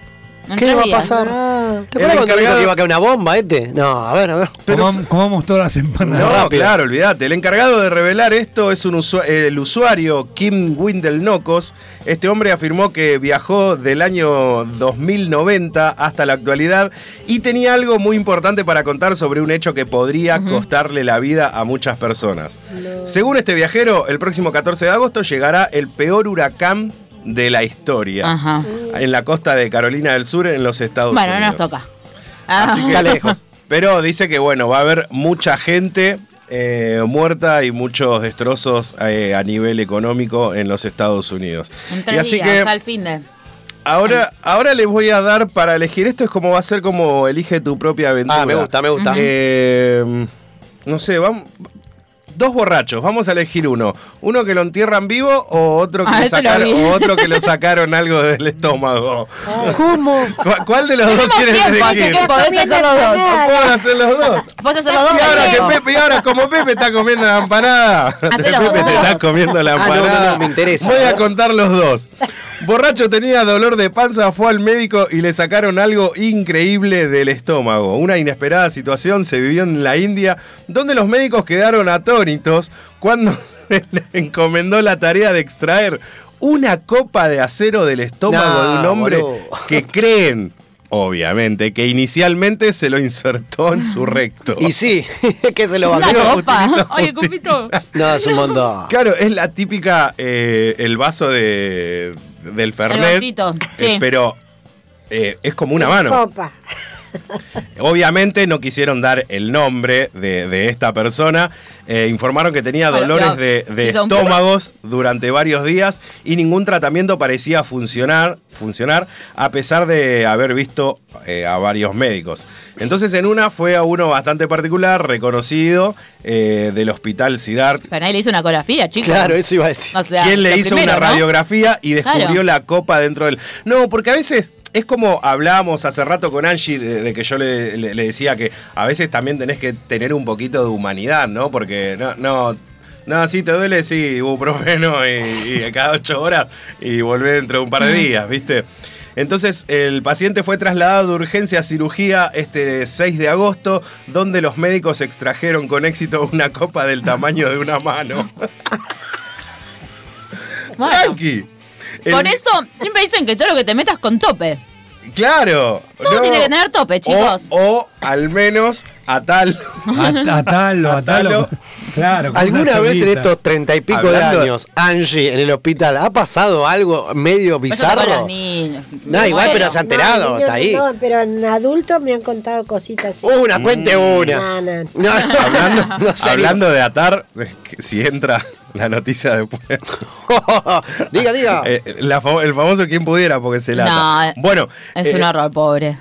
En ¿Qué le va a pasar? Ah, ¿Te acuerdas cuando dijo que iba a caer una bomba este? No, a ver, a ver. Comam- comamos todas las empanadas. No, rápido. claro, olvídate. El encargado de revelar esto es un el usuario Kim Windel Nocos. Este hombre afirmó que viajó del año 2090 hasta la actualidad y tenía algo muy importante para contar sobre un hecho que podría costarle la vida a muchas personas. Según este viajero, el próximo 14 de agosto llegará el peor huracán de la historia Ajá. en la costa de Carolina del Sur en los Estados Bueno, no Unidos. nos toca. Ah. Así que Está lejos. Pero dice que bueno, va a haber mucha gente eh, muerta y muchos destrozos eh, a nivel económico en los Estados Unidos. En Y tres así días, que al fin de. ahora, ahora les voy a dar para elegir. Esto es como va a ser como elige tu propia aventura. Ah, me gusta, me gusta. Eh, no sé, vamos. Dos borrachos, vamos a elegir uno. Uno que lo entierran vivo o otro que, Ah, lo, ese lo sacaron, vi. o otro que lo sacaron algo del estómago. ¿Cómo? ¿Cuál, de los dos quieren tiempo, así elegir? que podés hacer los dos. Pueden hacer los dos. Podés hacer los dos. Y ahora, que primero. Pepe, y ahora como Pepe está comiendo la empanada, Pepe te está comiendo la Ah, no, no, empanada. no, me interesa. Voy a contar los dos. Borracho tenía dolor de panza, fue al médico y le sacaron algo increíble del estómago. Una inesperada situación se vivió en la India, donde los médicos quedaron atónitos cuando se le encomendó la tarea de extraer una copa de acero del estómago de un hombre boludo. que creen. Obviamente, que inicialmente se lo insertó en su recto. Y sí, que se lo va a Oye, cupito. No, es un montón. Claro, es la típica, eh, el vaso de, del El Fernet, vasito. eh, Sí. pero eh, es como una mano. Copa. Obviamente no quisieron dar el nombre de, de esta persona. Eh, informaron que tenía dolores de, de estómagos durante varios días y ningún tratamiento parecía funcionar, funcionar a pesar de haber visto eh, a varios médicos. Entonces en una fue a uno bastante particular, reconocido, eh, del hospital Sidart. Pero nadie le hizo una ecografía, chicos. Claro, eso iba a decir. O sea, ¿Quién le hizo primero, una ¿no? radiografía y descubrió Claro. la copa dentro del. No, porque a veces es como hablábamos hace rato con Angie, de, de que yo le, le- le decía que a veces también tenés que tener un poquito de humanidad, ¿no? Porque no, no. No, si te duele, sí, ibuprofeno y, y cada ocho horas y volver dentro de un par de días, ¿viste? Entonces el paciente fue trasladado de urgencia a cirugía este 6 de agosto, donde los médicos extrajeron con éxito una copa del tamaño de una mano. Bueno, Tranqui. El- Por eso siempre dicen que todo lo que te metas con tope. Claro. Todo tiene que tener tope, chicos. O, o al menos a tal. A- Atalo, atalo. Claro. ¿Alguna una vez en estos treinta y pico Hablando- de años, Angie, en el hospital, ha pasado algo medio con bizarro? los niños. No, igual, pero se ha enterado, No, está ahí. No, pero en adultos me han contado cositas así. Una, cuente una. No, no. Hablando, hablando de atar, si entra la noticia después. diga, diga. Eh, la el famoso quien pudiera, porque se la No, ata. Bueno, Es eh, un horror, pobre.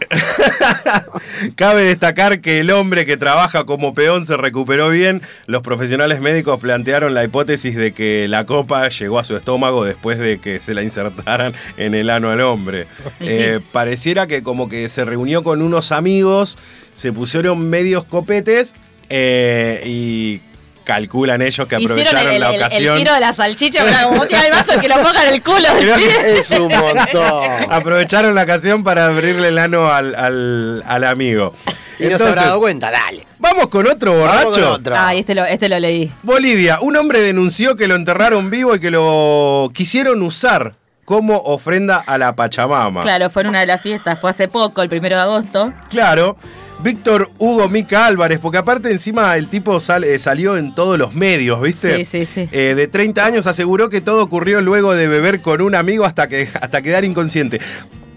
Cabe destacar que el hombre que trabaja como peón se recuperó bien. Los profesionales médicos plantearon la hipótesis de que la copa llegó a su estómago después de que se la insertaran en el ano al hombre. Eh, Pareciera que como que se reunió con unos amigos, se pusieron medios copetes eh, y calculan ellos que Hicieron aprovecharon el, la el- el ocasión. tiro de la salchicha para como tiene el vaso que lo ponga en el culo del Creo que pibe. Es un montón. Aprovecharon la ocasión para abrirle el ano al, al- al amigo. Y no se habrá dado cuenta, dale. Vamos con otro Vamos borracho. con otro. Ay, este lo, este lo leí. Bolivia, un hombre denunció que lo enterraron vivo y que lo quisieron usar como ofrenda a la Pachamama. Claro, fue en una de las fiestas, fue hace poco, el primero de agosto. Claro. Víctor Hugo Mica Álvarez, porque aparte encima el tipo sal- eh, salió en todos los medios, ¿viste? Sí, sí, sí. Eh, de 30 años aseguró que todo ocurrió luego de beber con un amigo hasta, que, hasta quedar inconsciente.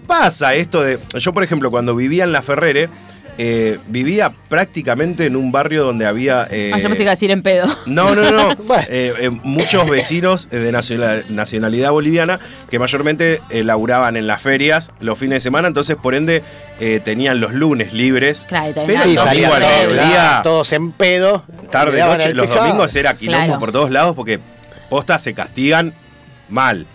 Pasa esto de... Yo, por ejemplo, cuando vivía en La Ferrere, eh, vivía prácticamente en un barrio donde había... eh, ah, yo pensé que iba a decir en pedo. no, no, no. Eh, eh, muchos vecinos de nacional- nacionalidad boliviana que mayormente eh, laburaban en las ferias los fines de semana, entonces por ende eh, tenían los lunes libres. Claro, Pero Y salían al todos, en pedo. tarde, noche, los pescado. domingos era quilombo Claro. por todos lados porque postas se castigan mal.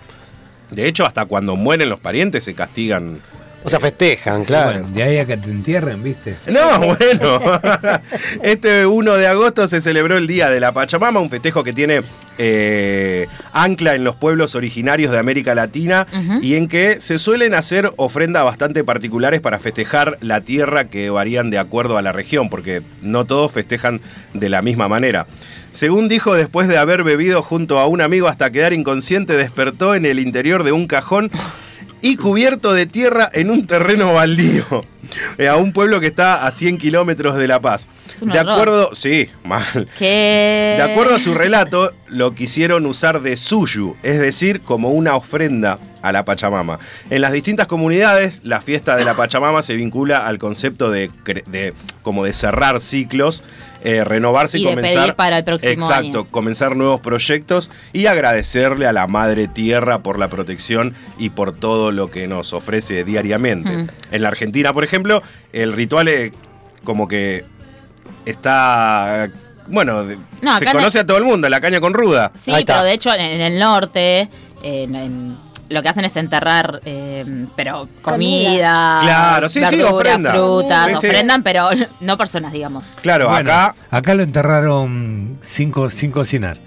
De hecho, hasta cuando mueren los parientes se castigan. O sea, festejan, claro. Bueno, de ahí a que te entierren, ¿viste? No, bueno. Este 1 de agosto se celebró el Día de la Pachamama, un festejo que tiene eh, ancla en los pueblos originarios de América Latina y en que se suelen hacer ofrendas bastante particulares para festejar la tierra que varían de acuerdo a la región, porque no todos festejan de la misma manera. Según dijo, después de haber bebido junto a un amigo hasta quedar inconsciente, despertó en el interior de un cajón y cubierto de tierra en un terreno baldío, eh, a un pueblo que está a 100 kilómetros de La Paz. De acuerdo, sí, mal. ¿Qué? De acuerdo a su relato, lo quisieron usar de suyu, es decir, como una ofrenda a la Pachamama. En las distintas comunidades, la fiesta de la Pachamama se vincula al concepto de- como de cerrar ciclos, eh, renovarse y, Y comenzar. pedir para el próximo Exacto, año. comenzar nuevos proyectos y agradecerle a la Madre Tierra por la protección y por todo lo que nos ofrece diariamente. Mm. En la Argentina, por ejemplo, el ritual es como que está. Bueno, No, se conoce a todo el mundo, la caña con ruda. Sí, Ahí está. pero de hecho en, en el norte en- en- lo que hacen es enterrar, eh, pero comida, Claro, sí, sí, ofrenda. frutas, Sí, sí. ofrendan, pero no personas, digamos. Claro, Bueno, acá, acá lo enterraron sin, co- sin cocinar.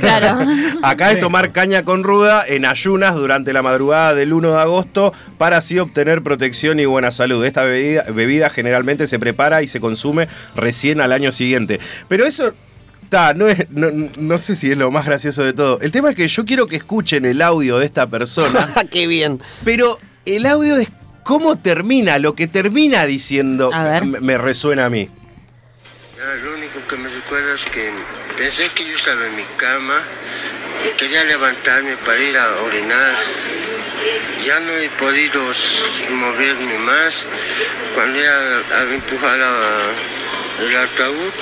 Claro. acá es tomar caña con ruda en ayunas durante la madrugada del 1 de agosto para así obtener protección y buena salud. Esta bebida, bebida generalmente se prepara y se consume recién al año siguiente. Pero eso Ta, no, es, no, no sé si es lo más gracioso de todo. El tema es que yo quiero que escuchen el audio de esta persona. ¡Qué bien! Pero el audio es cómo termina, lo que termina diciendo A ver. me, me resuena a mí. Ya, lo único que me recuerdo es que pensé que yo estaba en mi cama, quería levantarme para ir a orinar. Ya no he podido moverme más. Cuando ya a empujar a- el ataúd,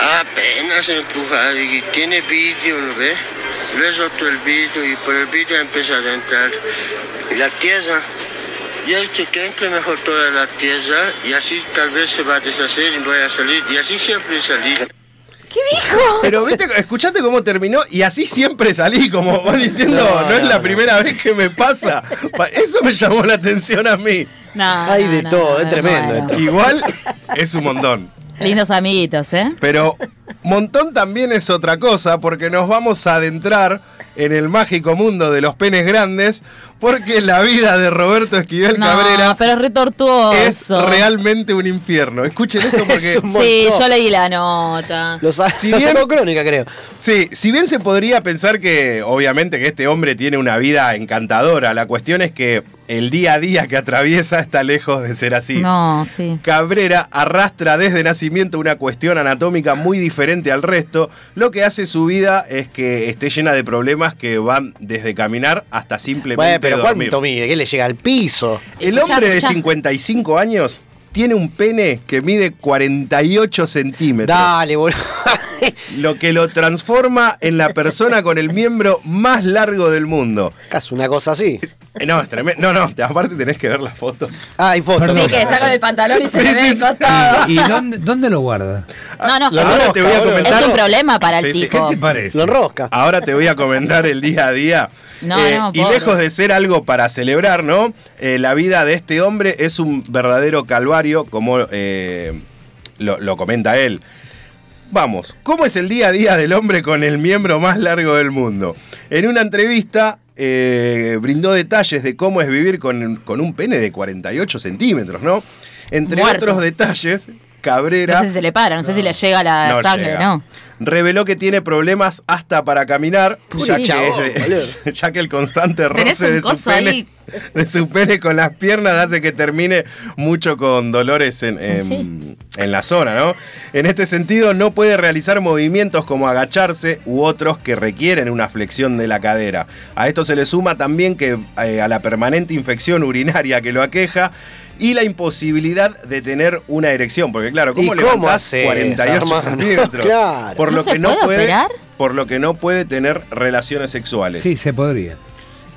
apenas empujar y tiene vidrio, ¿no ve? Le he roto el vidrio y por el vidrio ha empezado a entrar la tierra. Y he dicho que entre mejor toda la tierra y así tal vez se va a deshacer y voy a salir. Y así siempre salí. ¿Qué dijo? Pero viste, escuchate cómo terminó y así siempre salí, como vas diciendo, no, No, es no, la no. primera vez que me pasa. Pa- Eso me llamó la atención a mí. No, Hay no, de no, todo, no, es me tremendo esto. Igual es un montón. Lindos amiguitos, ¿eh? Pero Montón también es otra cosa porque nos vamos a adentrar en el mágico mundo de los penes grandes porque la vida de Roberto Esquivel No, Cabrera pero es re tortuoso. es realmente un infierno. Escuchen esto porque... Sí, yo leí la nota. Lo, Si bien- crónica, creo. Sí, si bien se podría pensar que, obviamente, que este hombre tiene una vida encantadora, la cuestión es que el día a día que atraviesa está lejos de ser así. No, sí. Cabrera arrastra desde nacimiento una cuestión anatómica muy diferente al resto, lo que hace su vida es que esté llena de problemas que van desde caminar hasta simplemente Bueno, pero dormir. ¿cuánto mide? ¿Qué le llega al piso? El Escuchá, hombre de escuchá. 55 años tiene un pene que mide 48 centímetros. Dale, boludo. Lo que lo transforma en la persona con el miembro más largo del mundo. Casi una cosa así. Eh, No, es tremendo. No, no, aparte tenés que ver la foto. Ah, hay fotos. Sí, que está con el pantalón y se Sí, le ve sí, costado. ¿Y dónde, dónde lo guarda? No, no, Lo es, ahora te voy a comentar. es un problema para el Sí, sí. tipo. ¿Qué te parece? Lo enrosca. Ahora te voy a comentar el día a día. Eh, No, no, y lejos de ser algo para celebrar, ¿no? Eh, la vida de este hombre es un verdadero calvario, como eh, lo, lo comenta él. Vamos, ¿cómo es el día a día del hombre con el miembro más largo del mundo? En una entrevista eh, brindó detalles de cómo es vivir con, con un pene de 48 centímetros, ¿no? Entre Muerto. otros detalles, No Cabrera sé si se le para, no sé si le llega la No sangre, llega. ¿no? Reveló que tiene problemas hasta para caminar, ya que, de- ya el constante roce de su, pene, ahí. de su pene con las piernas hace que termine mucho con dolores en, en- Sí. en la zona, ¿no? En este sentido, no puede realizar movimientos como agacharse u otros que requieren una flexión de la cadera. A esto se le suma también que eh, a la permanente infección urinaria que lo aqueja y la imposibilidad de tener una erección, porque claro, ¿cómo ¿Y cómo levantás haces, 48 hermano? centímetros? Claro. Por ¿No lo se que no puede puede, operar? por lo que no puede tener relaciones sexuales. Sí, se podría.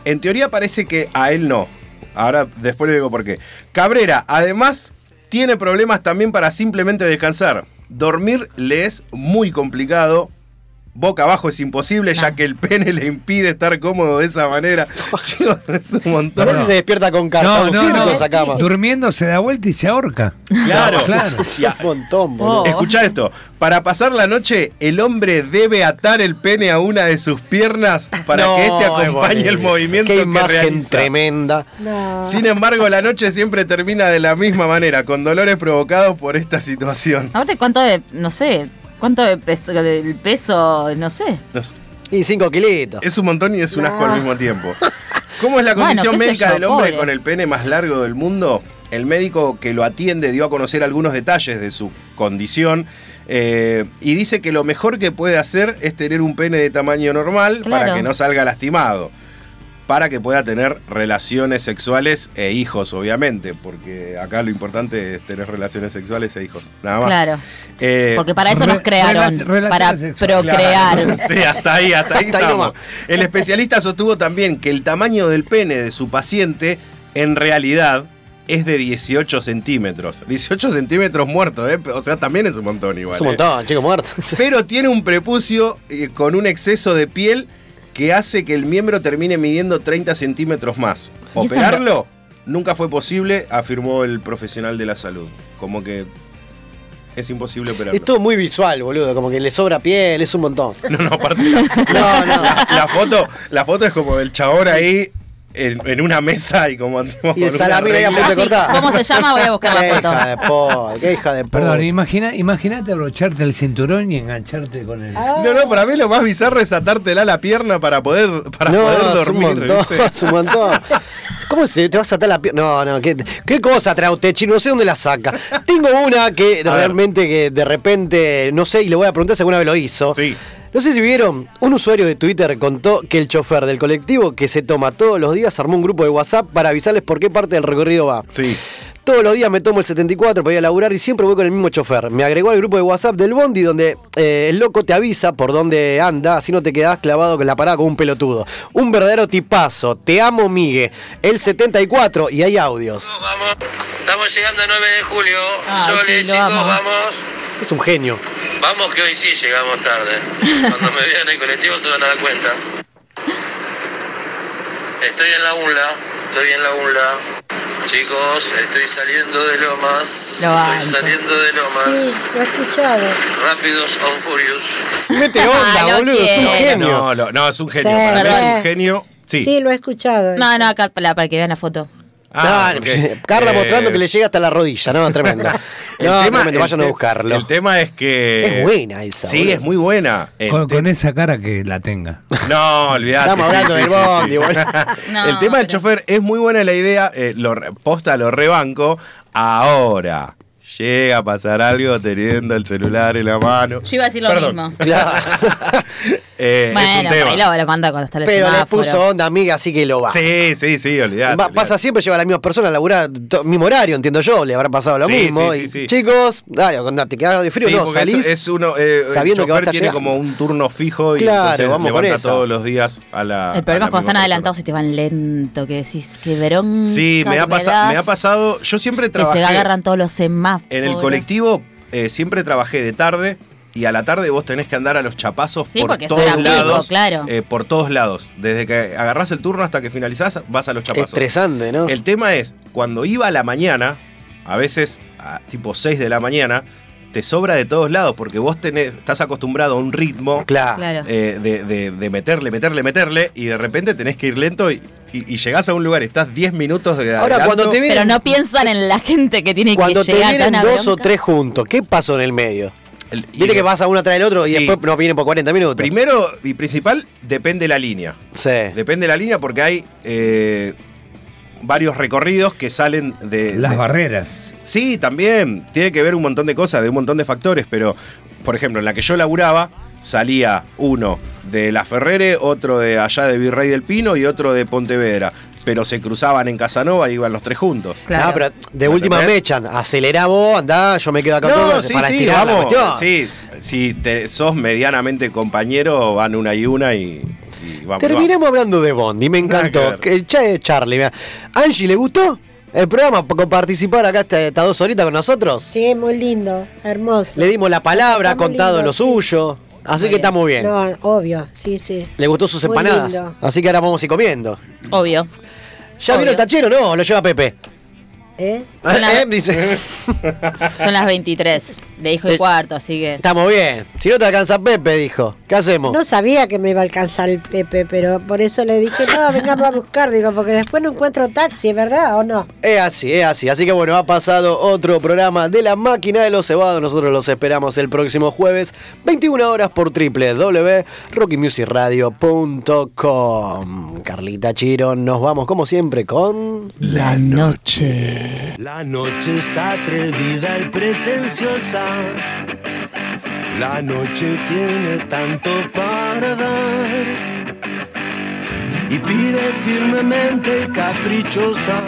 En teoría parece que a él no. Ahora después le digo por qué. Cabrera, además, tiene problemas también para simplemente descansar. Dormir le es muy complicado. Boca abajo es imposible, ya que el pene le impide estar cómodo de esa manera. Chicos, es un montón. No sé si se despierta con carpa. No. Durmiendo se da vuelta y se ahorca. Claro, Claro. Es un montón, boludo. Oh. Escucha esto, para pasar la noche, el hombre debe atar el pene a una de sus piernas para No, que éste acompañe el movimiento Qué que realiza. tremenda. No. Sin embargo, la noche siempre termina de la misma manera, con dolores provocados por esta situación. Aparte, ¿cuánto de, no sé, cuánto de peso, del peso, no sé? Y cinco kilitos. Es un montón y es un asco al mismo tiempo. ¿Cómo es la condición médica yo, del hombre pobre. con el pene más largo del mundo? El médico que lo atiende dio a conocer algunos detalles de su condición eh, y dice que lo mejor que puede hacer es tener un pene de tamaño normal para que no salga lastimado. Para que pueda tener relaciones sexuales e hijos, obviamente, porque acá lo importante es tener relaciones sexuales e hijos, nada más. Claro. Eh, Porque para eso nos Re- crearon, relac- para procrear. Claro. Sí, hasta ahí, hasta ahí Hasta ahí estamos. nomás. El especialista sostuvo también que el tamaño del pene de su paciente en realidad es de 18 centímetros. 18 centímetros muertos, ¿eh? O sea, también es un montón igual. Es un ¿eh? montón, chico muerto. Pero tiene un prepucio eh, con un exceso de piel que hace que el miembro termine midiendo 30 centímetros más. ¿Y eso Operarlo nunca fue posible, afirmó el profesional de la salud. Como que es imposible operarlo. Es todo muy visual, boludo. Como que le sobra piel, es un montón. No, no, aparte la, No, no. la foto, la foto es como el chabón ahí en, en una mesa y como Y el de Ah. ¿Cómo se llama? Voy a buscar la foto. hija de po, qué hija de. Perdón, imagina, imagínate abrocharte el cinturón y engancharte con el. No, no, para mí lo más bizarro es atártela a la pierna para poder, para no, poder es un dormir. montón, ¿viste? es un montón. ¿Cómo se te vas a atar la pierna? No, no, ¿qué, qué cosa trae usted, chino? No sé dónde la saca. Tengo una que A ver. realmente que de repente, no sé, y le voy a preguntar si alguna vez lo hizo. Sí. No sé si vieron, un usuario de Twitter contó que el chofer del colectivo que se toma todos los días armó un grupo de WhatsApp para avisarles por qué parte del recorrido va. Sí. Todos los días me tomo el 74 para ir a laburar y siempre voy con el mismo chofer. Me agregó al grupo de WhatsApp del Bondi donde eh, el loco te avisa por dónde anda, así no te quedás clavado con la parada como un pelotudo. Un verdadero tipazo. Te amo, Migue. El 74 y hay audios. Vamos, estamos llegando a 9 de julio. Ay, Sole, sí, chicos, amo. vamos. Es un genio. Vamos que hoy sí llegamos tarde. Cuando me vean en el colectivo se van a dar cuenta. Estoy en la UNLA, estoy en la UNLA. Chicos, estoy saliendo de Lomas. Lo estoy saliendo de Lomas. Sí, lo he escuchado. Rápidos on Furious. Mete onda, lo boludo, es un genio. No, no, es un genio. Sí, Para mí un genio. Sí. Sí, lo he escuchado. No, no, acá para, para que vean la foto. Ah, No, porque, Carla eh, mostrando que le llega hasta la rodilla, no, tremendo. el No, tema- tremendo, el vayan a buscarlo. El tema es que. Es buena esa, Sí, boludo. es muy buena. El Con, te- con esa cara que la tenga. No, olvidate. Estamos hablando del bondi, sí. boludo. No, el tema del pero- chofer es muy buena la idea. eh, lo re- posta, lo rebanco. Ahora. Llega a pasar algo teniendo el celular en la mano. Yo iba a decir lo Perdón. mismo. Eh, es un Bueno, tema. ahí lo, cuando está el Pero le puso onda amiga, así que lo va. Sí, sí, sí, olvidate. Va- olvidate. pasa siempre, lleva a las mismas personas a laburar, to- mismo horario, entiendo yo, le habrá pasado lo Sí, mismo. sí, sí, y, sí. Chicos, dale, cuando te quedas de frío, Sí, no, salís. es, es uno, eh, sabiendo el que va a estar tiene llegando. como un turno fijo y Claro, entonces vamos con levanta todos los días a la. El problema es cuando están adelantados y te van lento, que decís, que verón. Sí, me ha, pasa- me ha pasado. Yo siempre Que se trabajé. agarran todos los semáforos. En el colectivo eh, siempre trabajé de tarde y a la tarde vos tenés que andar a los chapazos Sí, por porque todos pico, lados. claro. eh, por todos lados. Desde que agarrás el turno hasta que finalizás, vas a los chapazos. Estresante, ¿no? El tema es, cuando iba a la mañana, a veces a tipo 6 de la mañana, te sobra de todos lados porque vos tenés, estás acostumbrado a un ritmo Claro. Eh, de, de- de meterle, meterle, meterle y de repente tenés que ir lento y, y- y llegás a un lugar, estás 10 minutos de Ahora, adelanto. cuando te vienen, Pero no piensan en la gente que tiene cuando que te llegar. vienen tan a dos o tres juntos, ¿qué pasó en el medio? El- Viste que pasa uno tras el otro y Sí. después no vienen por 40 minutos. Primero y principal, depende la línea. sí. Depende la línea porque hay eh, varios recorridos que salen de... Las de- barreras. Sí, también. Tiene que ver un montón de cosas, de un montón de factores, pero, por ejemplo, en la que yo laburaba, salía uno de La Ferrere, otro de allá de Virrey del Pino y otro de Pontevedra. Pero se cruzaban en Casanova y iban los tres juntos. Claro. No, pero de ¿Me última entendés? me echan. Acelerá vos, andá, yo me quedo acá No, todo sí, para sí, estirar la vamos. cuestión. Sí, si te, sos medianamente compañero, van una y una y, y vamos. Terminamos hablando de Bondi, me encantó. El Che Charlie, mira. ¿Angie le gustó el programa por participar acá esta- estas dos horitas con nosotros? Sí, muy lindo, hermoso. Le dimos la palabra, ha contado lindo, lo sí. suyo. Así Muy que bien. estamos bien. No, obvio, sí, sí. Le gustó sus Muy empanadas. lindo. Así que ahora vamos a ir comiendo. Obvio. ¿Ya Obvio. vino el tachero? No, lo lleva Pepe. ¿Eh? Ah, Una- eh, dice. Son las 23 de hijo y Eh, cuarto, así que. Estamos bien. Si no te alcanza Pepe, dijo. ¿Qué hacemos? No sabía que me iba a alcanzar el Pepe, pero por eso le dije, no, vengamos a buscar, digo, porque después no encuentro taxi, ¿verdad o no? Es así, es así. Así que bueno, ha pasado otro programa de la máquina de los cebados. Nosotros los esperamos el próximo jueves, 21 horas por www.rockymusicradio.com. Carlita Chiro, nos vamos como siempre con. La noche. La noche es atrevida y pretenciosa. La noche tiene tanto para dar. Y pide firmemente y caprichosa.